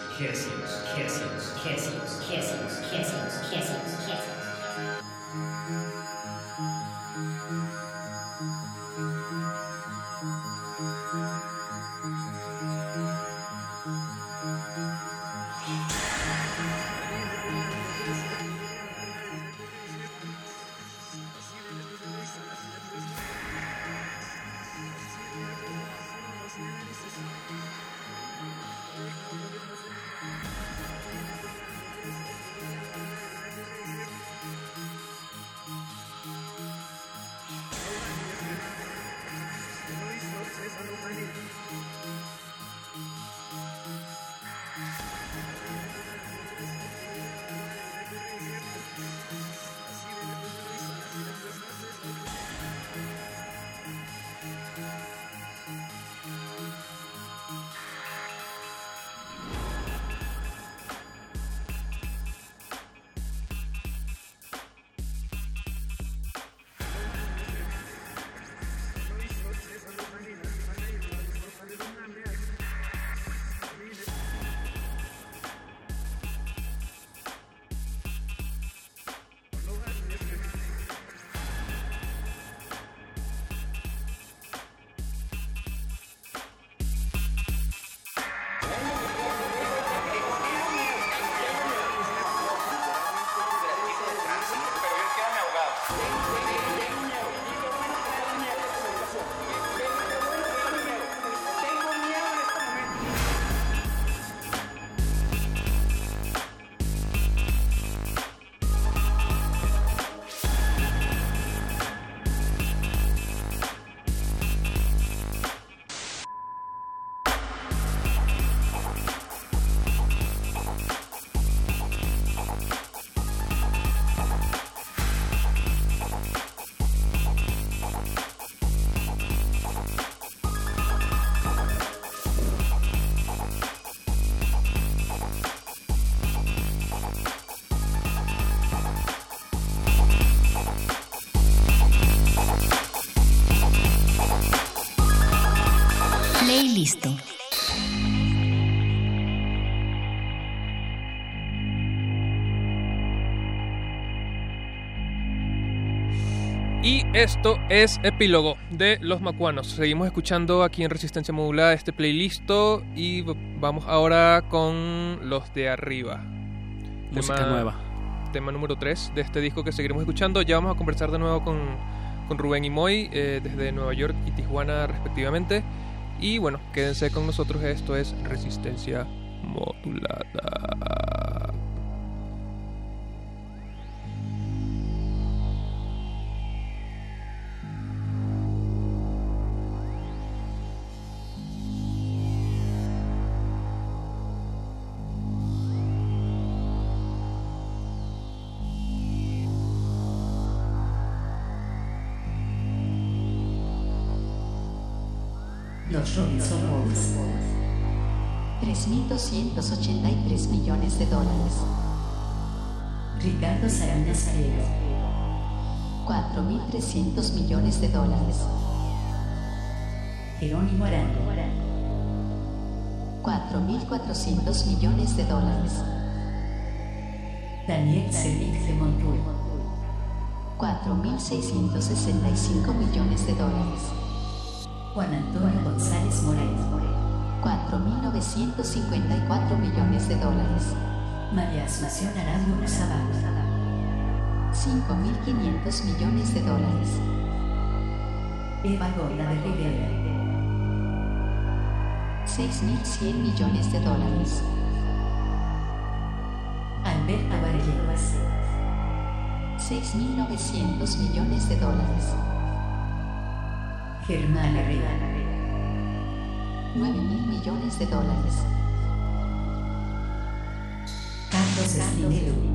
listo. Esto es Epílogo de Los Macuanos. Seguimos escuchando aquí en Resistencia Modulada este playlist y vamos ahora con los de arriba. Música nueva. Tema número 3 de este disco que seguiremos escuchando. Ya vamos a conversar de nuevo con, con Rubén y Moy eh, desde Nueva York y Tijuana respectivamente. Y bueno, quédense con nosotros, esto es Resistencia Modulada. Salinas Pliego. 4.300 millones de dólares. Jerónimo Arango. 4.400 millones de dólares. Daniel Cedric de Monroy. 4.665 millones de dólares. Juan Antonio González Moreno. 4.954 millones de dólares. María Asunción Arango Zabal. 5.500 millones de dólares. Eva Gorda de Rivera. 6.100 millones de dólares. Alberto Varellas. 6.900 millones de dólares. Germán Herrera. 9 mil millones de dólares. Carlos Eslinero.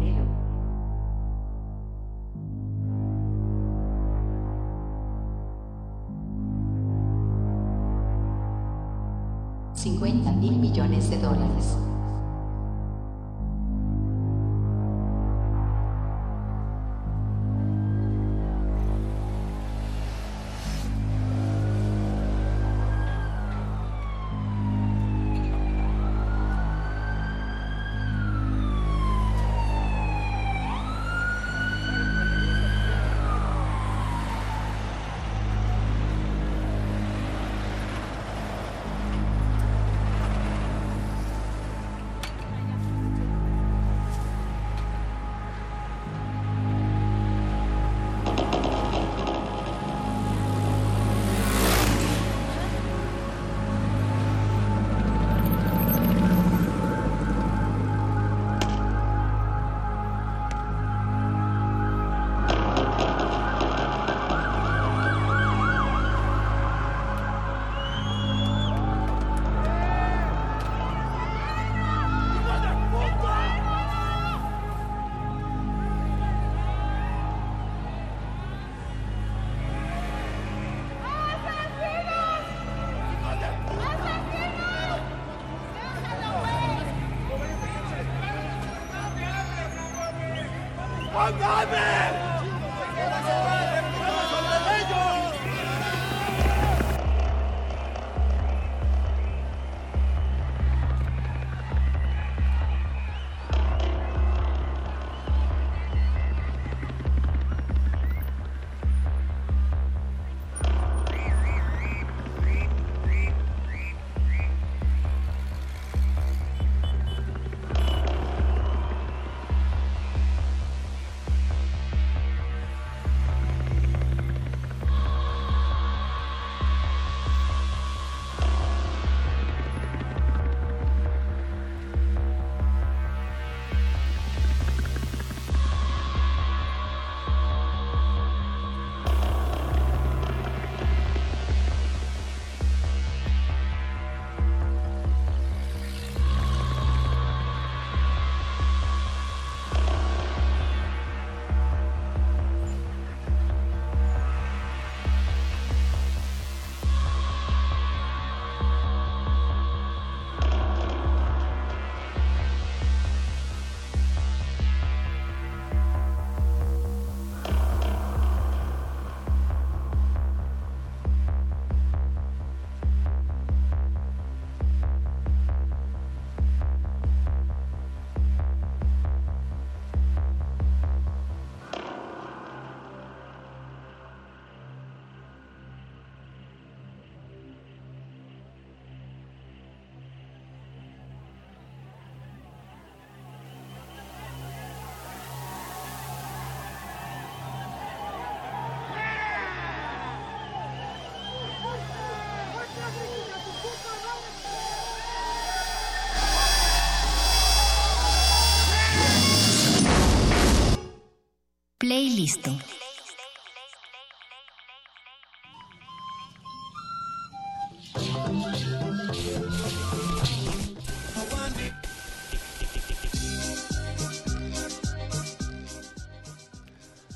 Playlist.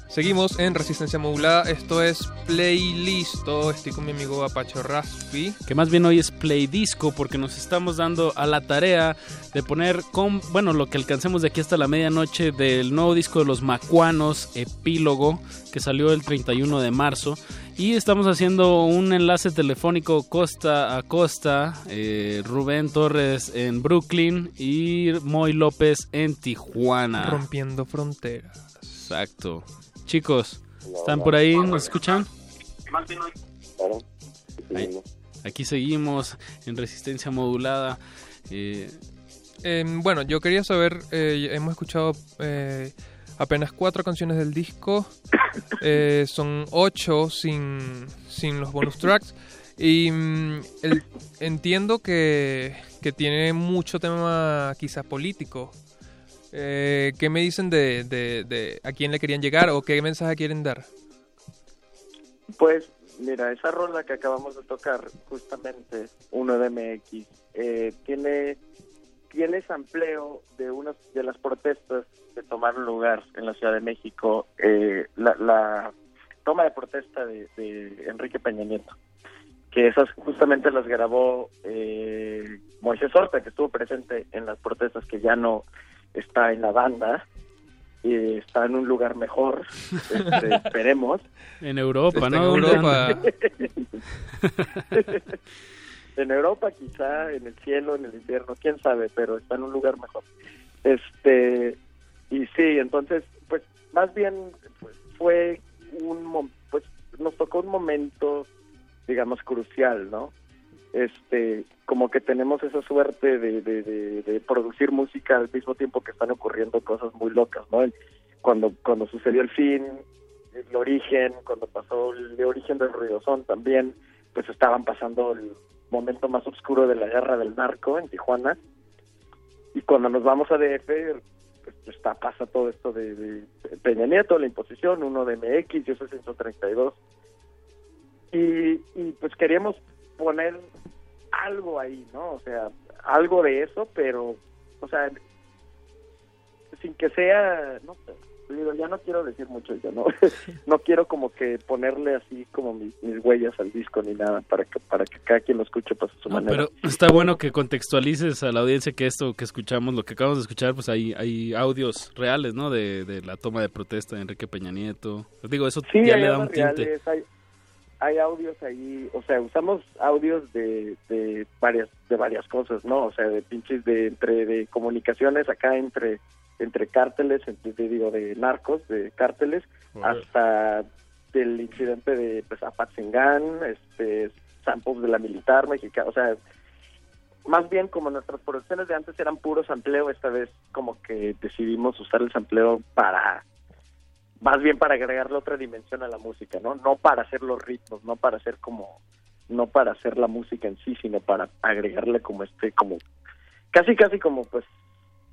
Seguimos en Resistencia Modulada. Esto es Playlist. Estoy con mi amigo Apache Raspi. Que más bien hoy es Play Disco porque nos estamos dando a la tarea de poner con, bueno, lo que alcancemos de aquí hasta la medianoche del nuevo disco de los Macuanos, Epílogo, que salió el 31 de marzo. Y estamos haciendo un enlace telefónico costa a costa. Eh, Rubén Torres en Brooklyn y Moy López en Tijuana. Rompiendo fronteras. Exacto. Chicos, ¿están por ahí? ¿Nos escuchan? Ahí, aquí seguimos en resistencia modulada. Eh, eh, bueno, yo quería saber, eh, hemos escuchado eh, apenas cuatro canciones del disco, [COUGHS] eh, son ocho sin, sin los bonus tracks. Y mm, el- entiendo que, que tiene mucho tema quizás político. Eh, ¿Qué me dicen de, de, de a quién le querían llegar o qué mensaje quieren dar? Pues mira, esa rola que acabamos de tocar, justamente, uno de MX, eh, tiene, tiene sampleo de unas de las protestas que tomaron lugar en la Ciudad de México, eh, la, la toma de protesta de, de Enrique Peña Nieto, que esas justamente las grabó eh, Moisés Horta, que estuvo presente en las protestas, que ya no está en la banda, y está en un lugar mejor, este, [LAUGHS] esperemos. en Europa, Está ¿no? en ¿Dónde Europa. [LAUGHS] en Europa quizá, en el cielo, en el infierno, quién sabe, pero está en un lugar mejor. Este, y sí, entonces, pues más bien pues, fue un, pues nos tocó un momento, digamos, crucial, ¿no? Este, como que tenemos esa suerte de, de, producir música al mismo tiempo que están ocurriendo cosas muy locas, ¿no? Cuando, cuando sucedió el fin, el origen, cuando pasó el origen del ruidosón también, pues estaban pasando el momento más oscuro de la guerra del narco en Tijuana. Y cuando nos vamos a DF, pues está, pasa todo esto de, de Peña Nieto, la imposición, uno de MX, yo soy 132. Y, y pues queríamos poner algo ahí, ¿no? O sea, algo de eso, pero, o sea, sin que sea, no sé, digo, ya no quiero decir mucho, ya no, [LAUGHS] no quiero como que ponerle así como mis, mis huellas al disco ni nada para que para que cada quien lo escuche pues a su No, manera. pero está bueno que contextualices a la audiencia que esto que escuchamos, lo que acabamos de escuchar, pues hay, hay audios reales, ¿no? De, de la toma de protesta de Enrique Peña Nieto. Digo, eso Sí, ya le da un audios tinte. reales, hay, hay audios ahí, o sea, usamos audios de, de varias de varias cosas, ¿no? O sea, de pinches de entre de comunicaciones acá entre entre cárteles, entre, te digo de narcos, de cárteles, hasta del incidente de pues Apatzingán, este samples de la militar mexicana, o sea, más bien como nuestras producciones de antes eran puro sampleo, esta vez como que decidimos usar el sampleo para más bien para agregarle otra dimensión a la música, ¿no? No para hacer los ritmos, no para hacer como no para hacer la música en sí, sino para agregarle como este como casi casi como pues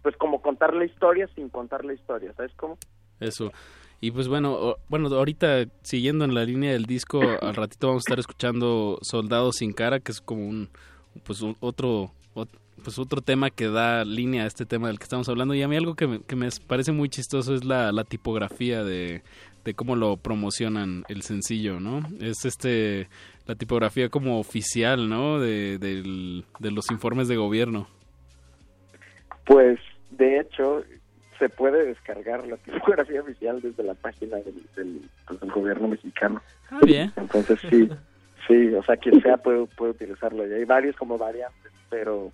pues como contar la historia sin contar la historia, ¿sabes cómo? Eso. Y pues bueno, bueno, ahorita siguiendo en la línea del disco, al ratito vamos a estar escuchando Soldados sin cara, que es como un pues un- otro ot- pues otro tema que da línea a este tema del que estamos hablando y a mí algo que me, que me parece muy chistoso es la, la tipografía de, de cómo lo promocionan el sencillo, ¿no? Es este la tipografía como oficial, ¿no? De, los informes de gobierno. Pues de hecho se puede descargar la [LAUGHS] tipografía oficial desde la página del, del, del gobierno mexicano. Ah, bien. Entonces sí, sí, o sea, quien sea puede, puede utilizarlo. Y hay varios como variantes, pero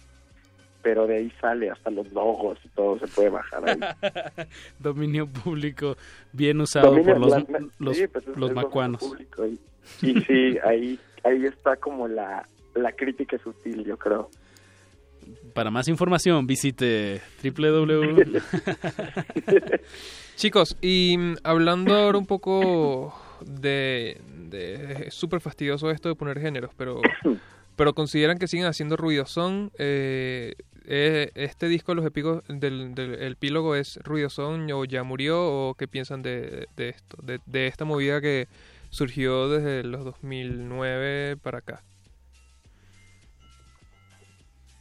pero de ahí sale hasta los logos y todo se puede bajar ahí. [LAUGHS] Dominio público bien usado Dominio- por los, los, sí, pues, es- los es dominio macuanos. Y sí, [LAUGHS] ahí ahí está como la, la crítica sutil, yo creo. Para más información visite www. [LAUGHS] Chicos, y mm, hablando ahora un poco de, de es súper fastidioso esto de poner géneros, pero [COUGHS] pero consideran que siguen haciendo ruidosón. Eh, eh, este disco, los épicos del, del el epílogo es ruidosón o ya murió o qué piensan de, de esto, de, de esta movida que surgió desde los 2009 para acá.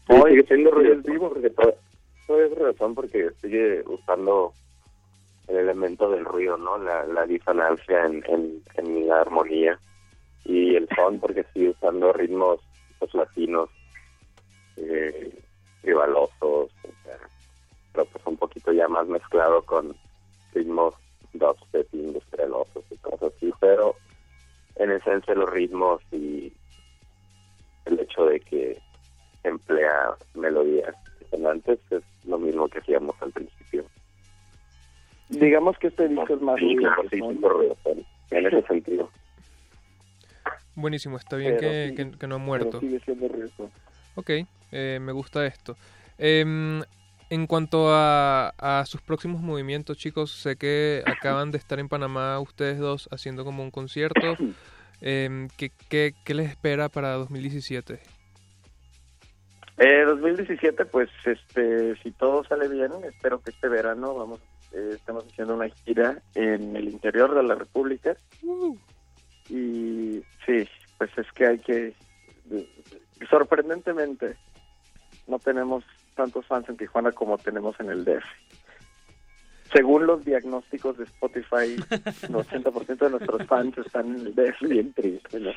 Sí, sigue siendo ruido vivo porque todo, todo es razón porque sigue usando el elemento del ruido, ¿no? La, la disonancia en, en, en la armonía y el son porque sigue usando ritmos pues, latinos, eh, tribalosos, o sea, pero pues un poquito ya más mezclado con ritmos dubstep industrialosos y cosas así, pero en esencia los ritmos y el hecho de que emplea melodías sonantes es lo mismo que hacíamos al principio. Digamos que este disco es más Sí, claro, sí, sí, por razón, en ese sentido. Buenísimo, está bien Pero que, sí, que- que no ha pero muerto. sigue siendo ruidoso. Ok, eh, me gusta esto. Em, en cuanto a, a sus próximos movimientos, chicos, sé que acaban de estar en Panamá ustedes dos haciendo como un concierto. [COUGHS] Em, ¿qué, qué, qué les espera para 2017? Eh, 2017, pues, este, si todo sale bien, espero que este verano vamos, eh, estamos haciendo una gira en el interior de la República. Y sí, pues es que hay que, sorprendentemente, no tenemos tantos fans en Tijuana como tenemos en el DF. Según los diagnósticos de Spotify, el 80% de nuestros fans están en el DF bien triste, ¿no?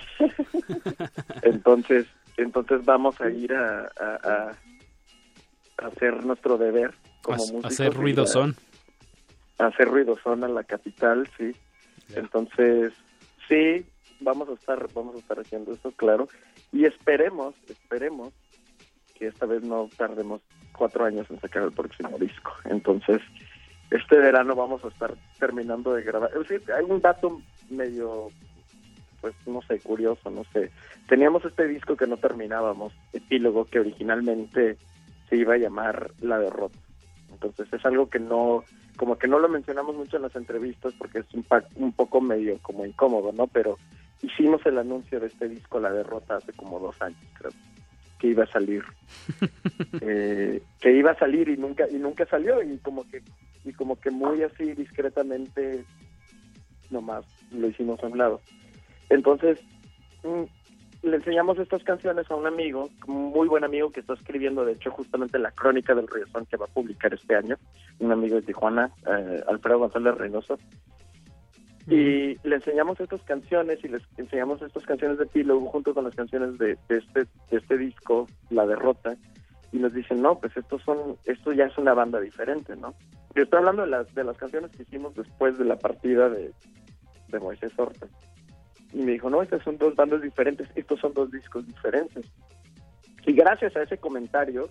Entonces, entonces vamos a ir a, a- hacer nuestro deber como músicos. hacer a- a hacer ruidosón a la capital, sí. Entonces, sí, vamos a estar, vamos a estar haciendo eso, claro. Y esperemos, esperemos que esta vez no tardemos cuatro años en sacar el próximo disco. Entonces, este verano vamos a estar terminando de grabar. Es decir, hay un dato medio, pues no sé, curioso, no sé. Teníamos este disco que no terminábamos, epílogo, que originalmente se iba a llamar La Derrota. Entonces es algo que no, como que no lo mencionamos mucho en las entrevistas porque es un, pa- un poco medio como incómodo, ¿no? Pero hicimos el anuncio de este disco La Derrota hace como dos años, creo, que iba a salir. [LAUGHS] Eh, que iba a salir y nunca y nunca salió y como que y como que muy así discretamente nomás lo hicimos a un lado. Entonces, mm, le enseñamos estas canciones a un amigo, un muy buen amigo que está escribiendo, de hecho, justamente la crónica del Son que va a publicar este año, un amigo de Tijuana, eh, Alfredo González Reynoso. Y le enseñamos estas canciones y les enseñamos estas canciones de epílogo junto con las canciones de, este de este disco, La Derrota, y nos dicen, no, pues estos son, esto ya es una banda diferente, ¿no? Yo estoy hablando de las, de las canciones que hicimos después de la partida de, de Moisés Horta. Y me dijo, no, estas son dos bandas diferentes, estos son dos discos diferentes. Y gracias a ese comentario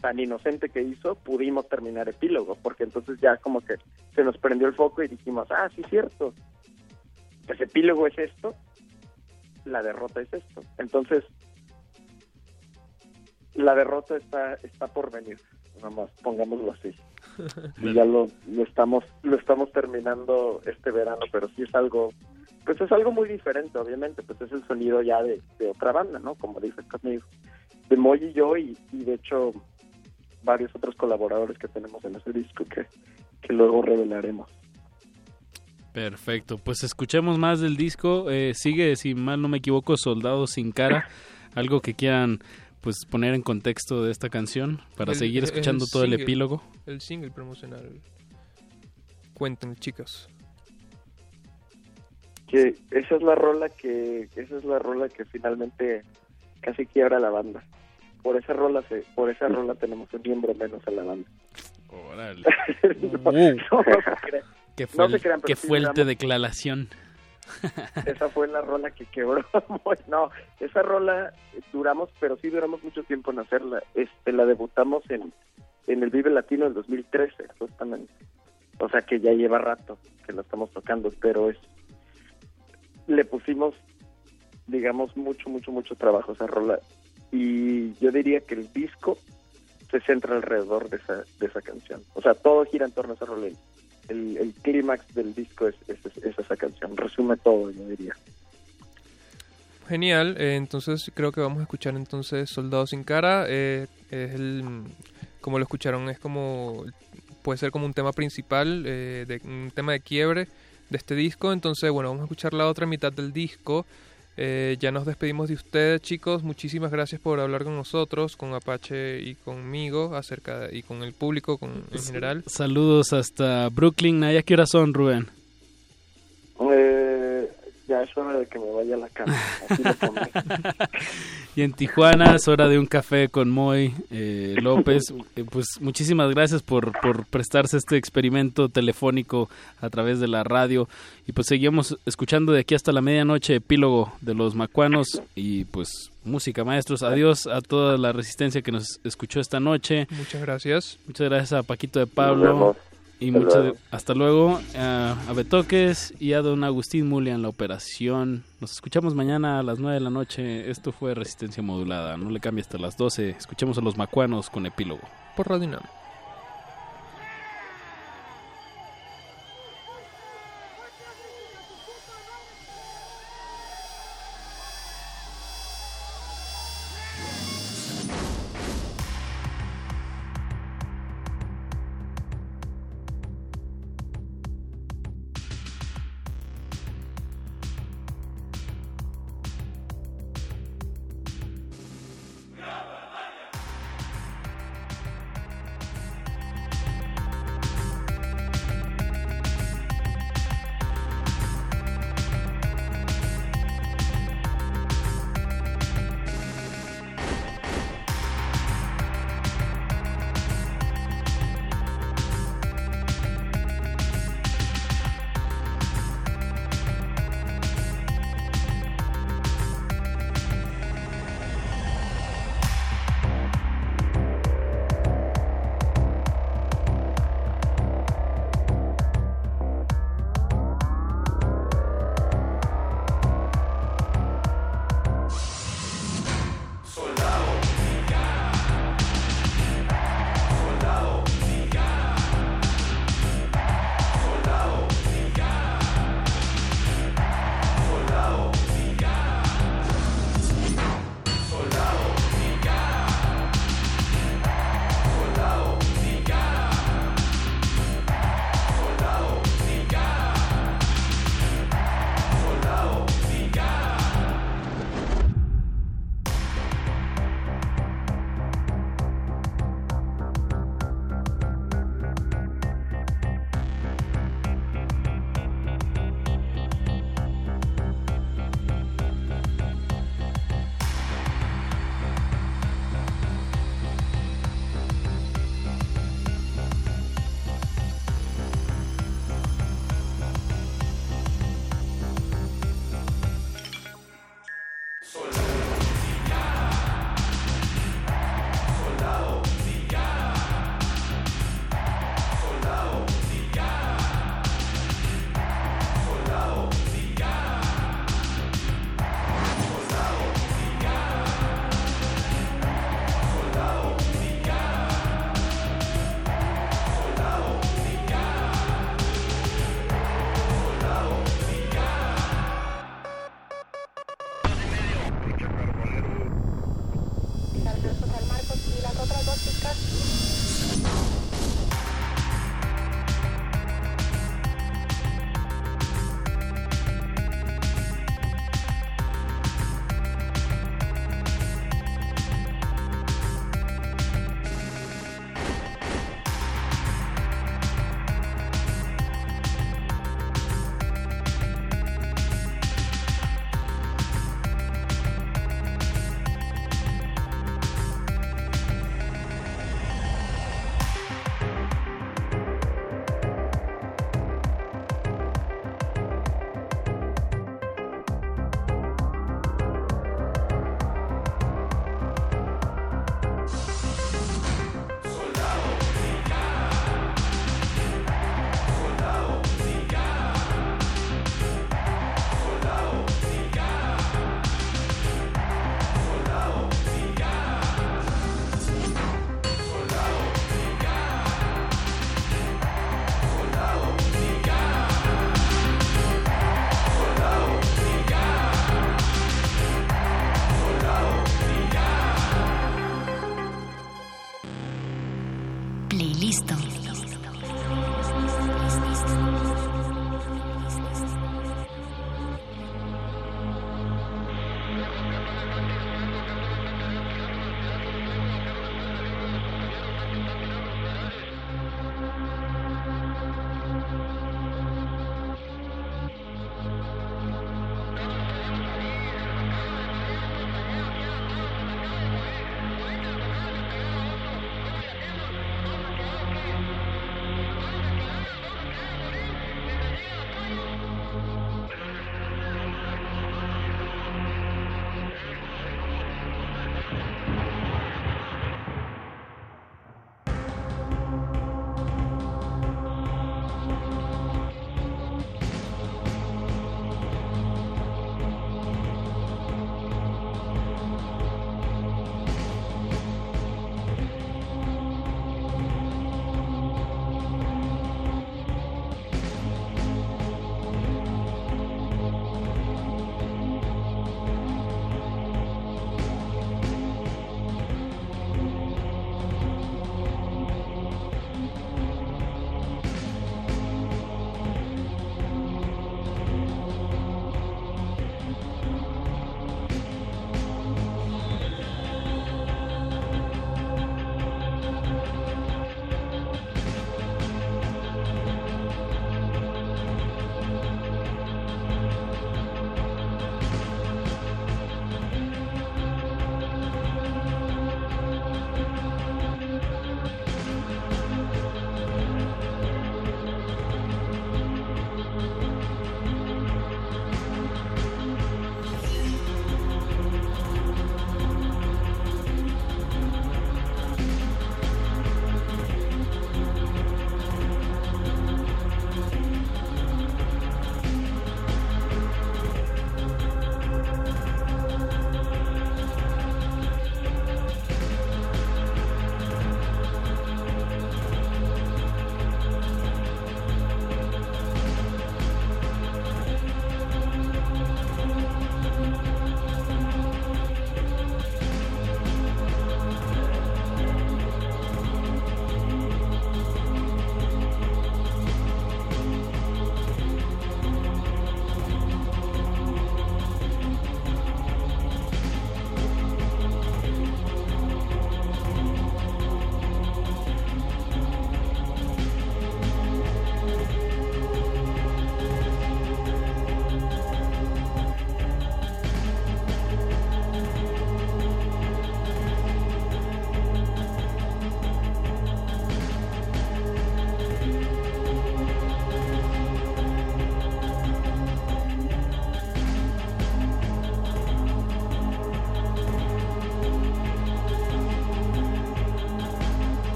tan inocente que hizo, pudimos terminar epílogo, porque entonces ya como que se nos prendió el foco y dijimos, ah, sí, cierto. Pues epílogo es esto, la derrota es esto. Entonces, la derrota está está por venir, nomás pongámoslo así. [LAUGHS] y ya lo, lo estamos lo estamos terminando este verano, pero sí es algo pues es algo muy diferente, obviamente, pues es el sonido ya de, otra banda, ¿no? Como dice conmigo, de Moy y yo, y, de hecho varios otros colaboradores que tenemos en ese disco que, que luego revelaremos. Perfecto, pues escuchemos más del disco. Eh, sigue, si mal no me equivoco, Soldados sin cara. [LAUGHS] Algo que quieran pues poner en contexto de esta canción para seguir escuchando todo el epílogo. El single promocional. Cuenten, chicos que esa es la rola que esa es la rola que finalmente casi quiebra la banda por esa rola se, por esa [LAUGHS] rola tenemos un miembro menos en la banda. Órale. [LAUGHS] ¿Qué fue, el, fuerte declaración. [LAUGHS] Esa fue la rola que quebró no esa rola duramos pero sí duramos mucho tiempo en hacerla. Este la debutamos en en el Vive Latino del 2013 justamente. O sea que ya lleva rato que la estamos tocando pero es le pusimos, digamos, mucho, mucho, mucho trabajo a esa rola. Y yo diría que el disco se centra alrededor de esa, de esa canción. O sea, todo gira en torno a esa rola. El, el clímax del disco es, esa canción. Resume todo, yo diría. Genial, eh, entonces creo que vamos a escuchar entonces Soldado sin cara. Eh, es el, como lo escucharon, es como puede ser como un tema principal, eh, de, un tema de quiebre de este disco. Entonces, bueno, vamos a escuchar la otra mitad del disco. Eh, ya nos despedimos de ustedes, chicos. Muchísimas gracias por hablar con nosotros, con Apache y conmigo, acerca y con el público con, en general. Saludos hasta Brooklyn. ¿A qué hora son, Rubén? Eh, ya es hora de que me vaya a la cama. [LAUGHS] y en Tijuana es hora de un café con Moy eh, López. Eh, pues muchísimas gracias por, por prestarse este experimento telefónico a través de la radio. Y pues seguimos escuchando de aquí hasta la medianoche epílogo de los macuanos y pues música maestros. Adiós a toda la resistencia que nos escuchó esta noche. Muchas gracias. Muchas gracias a Paquito de Pablo. Y hasta mucho, luego. hasta luego a Betoques y a don Agustín Mulia en la operación. Nos escuchamos mañana a las 9 de la noche. Esto fue Resistencia Modulada. No le cambie hasta las 12. Escuchemos a los macuanos con epílogo. Por Radio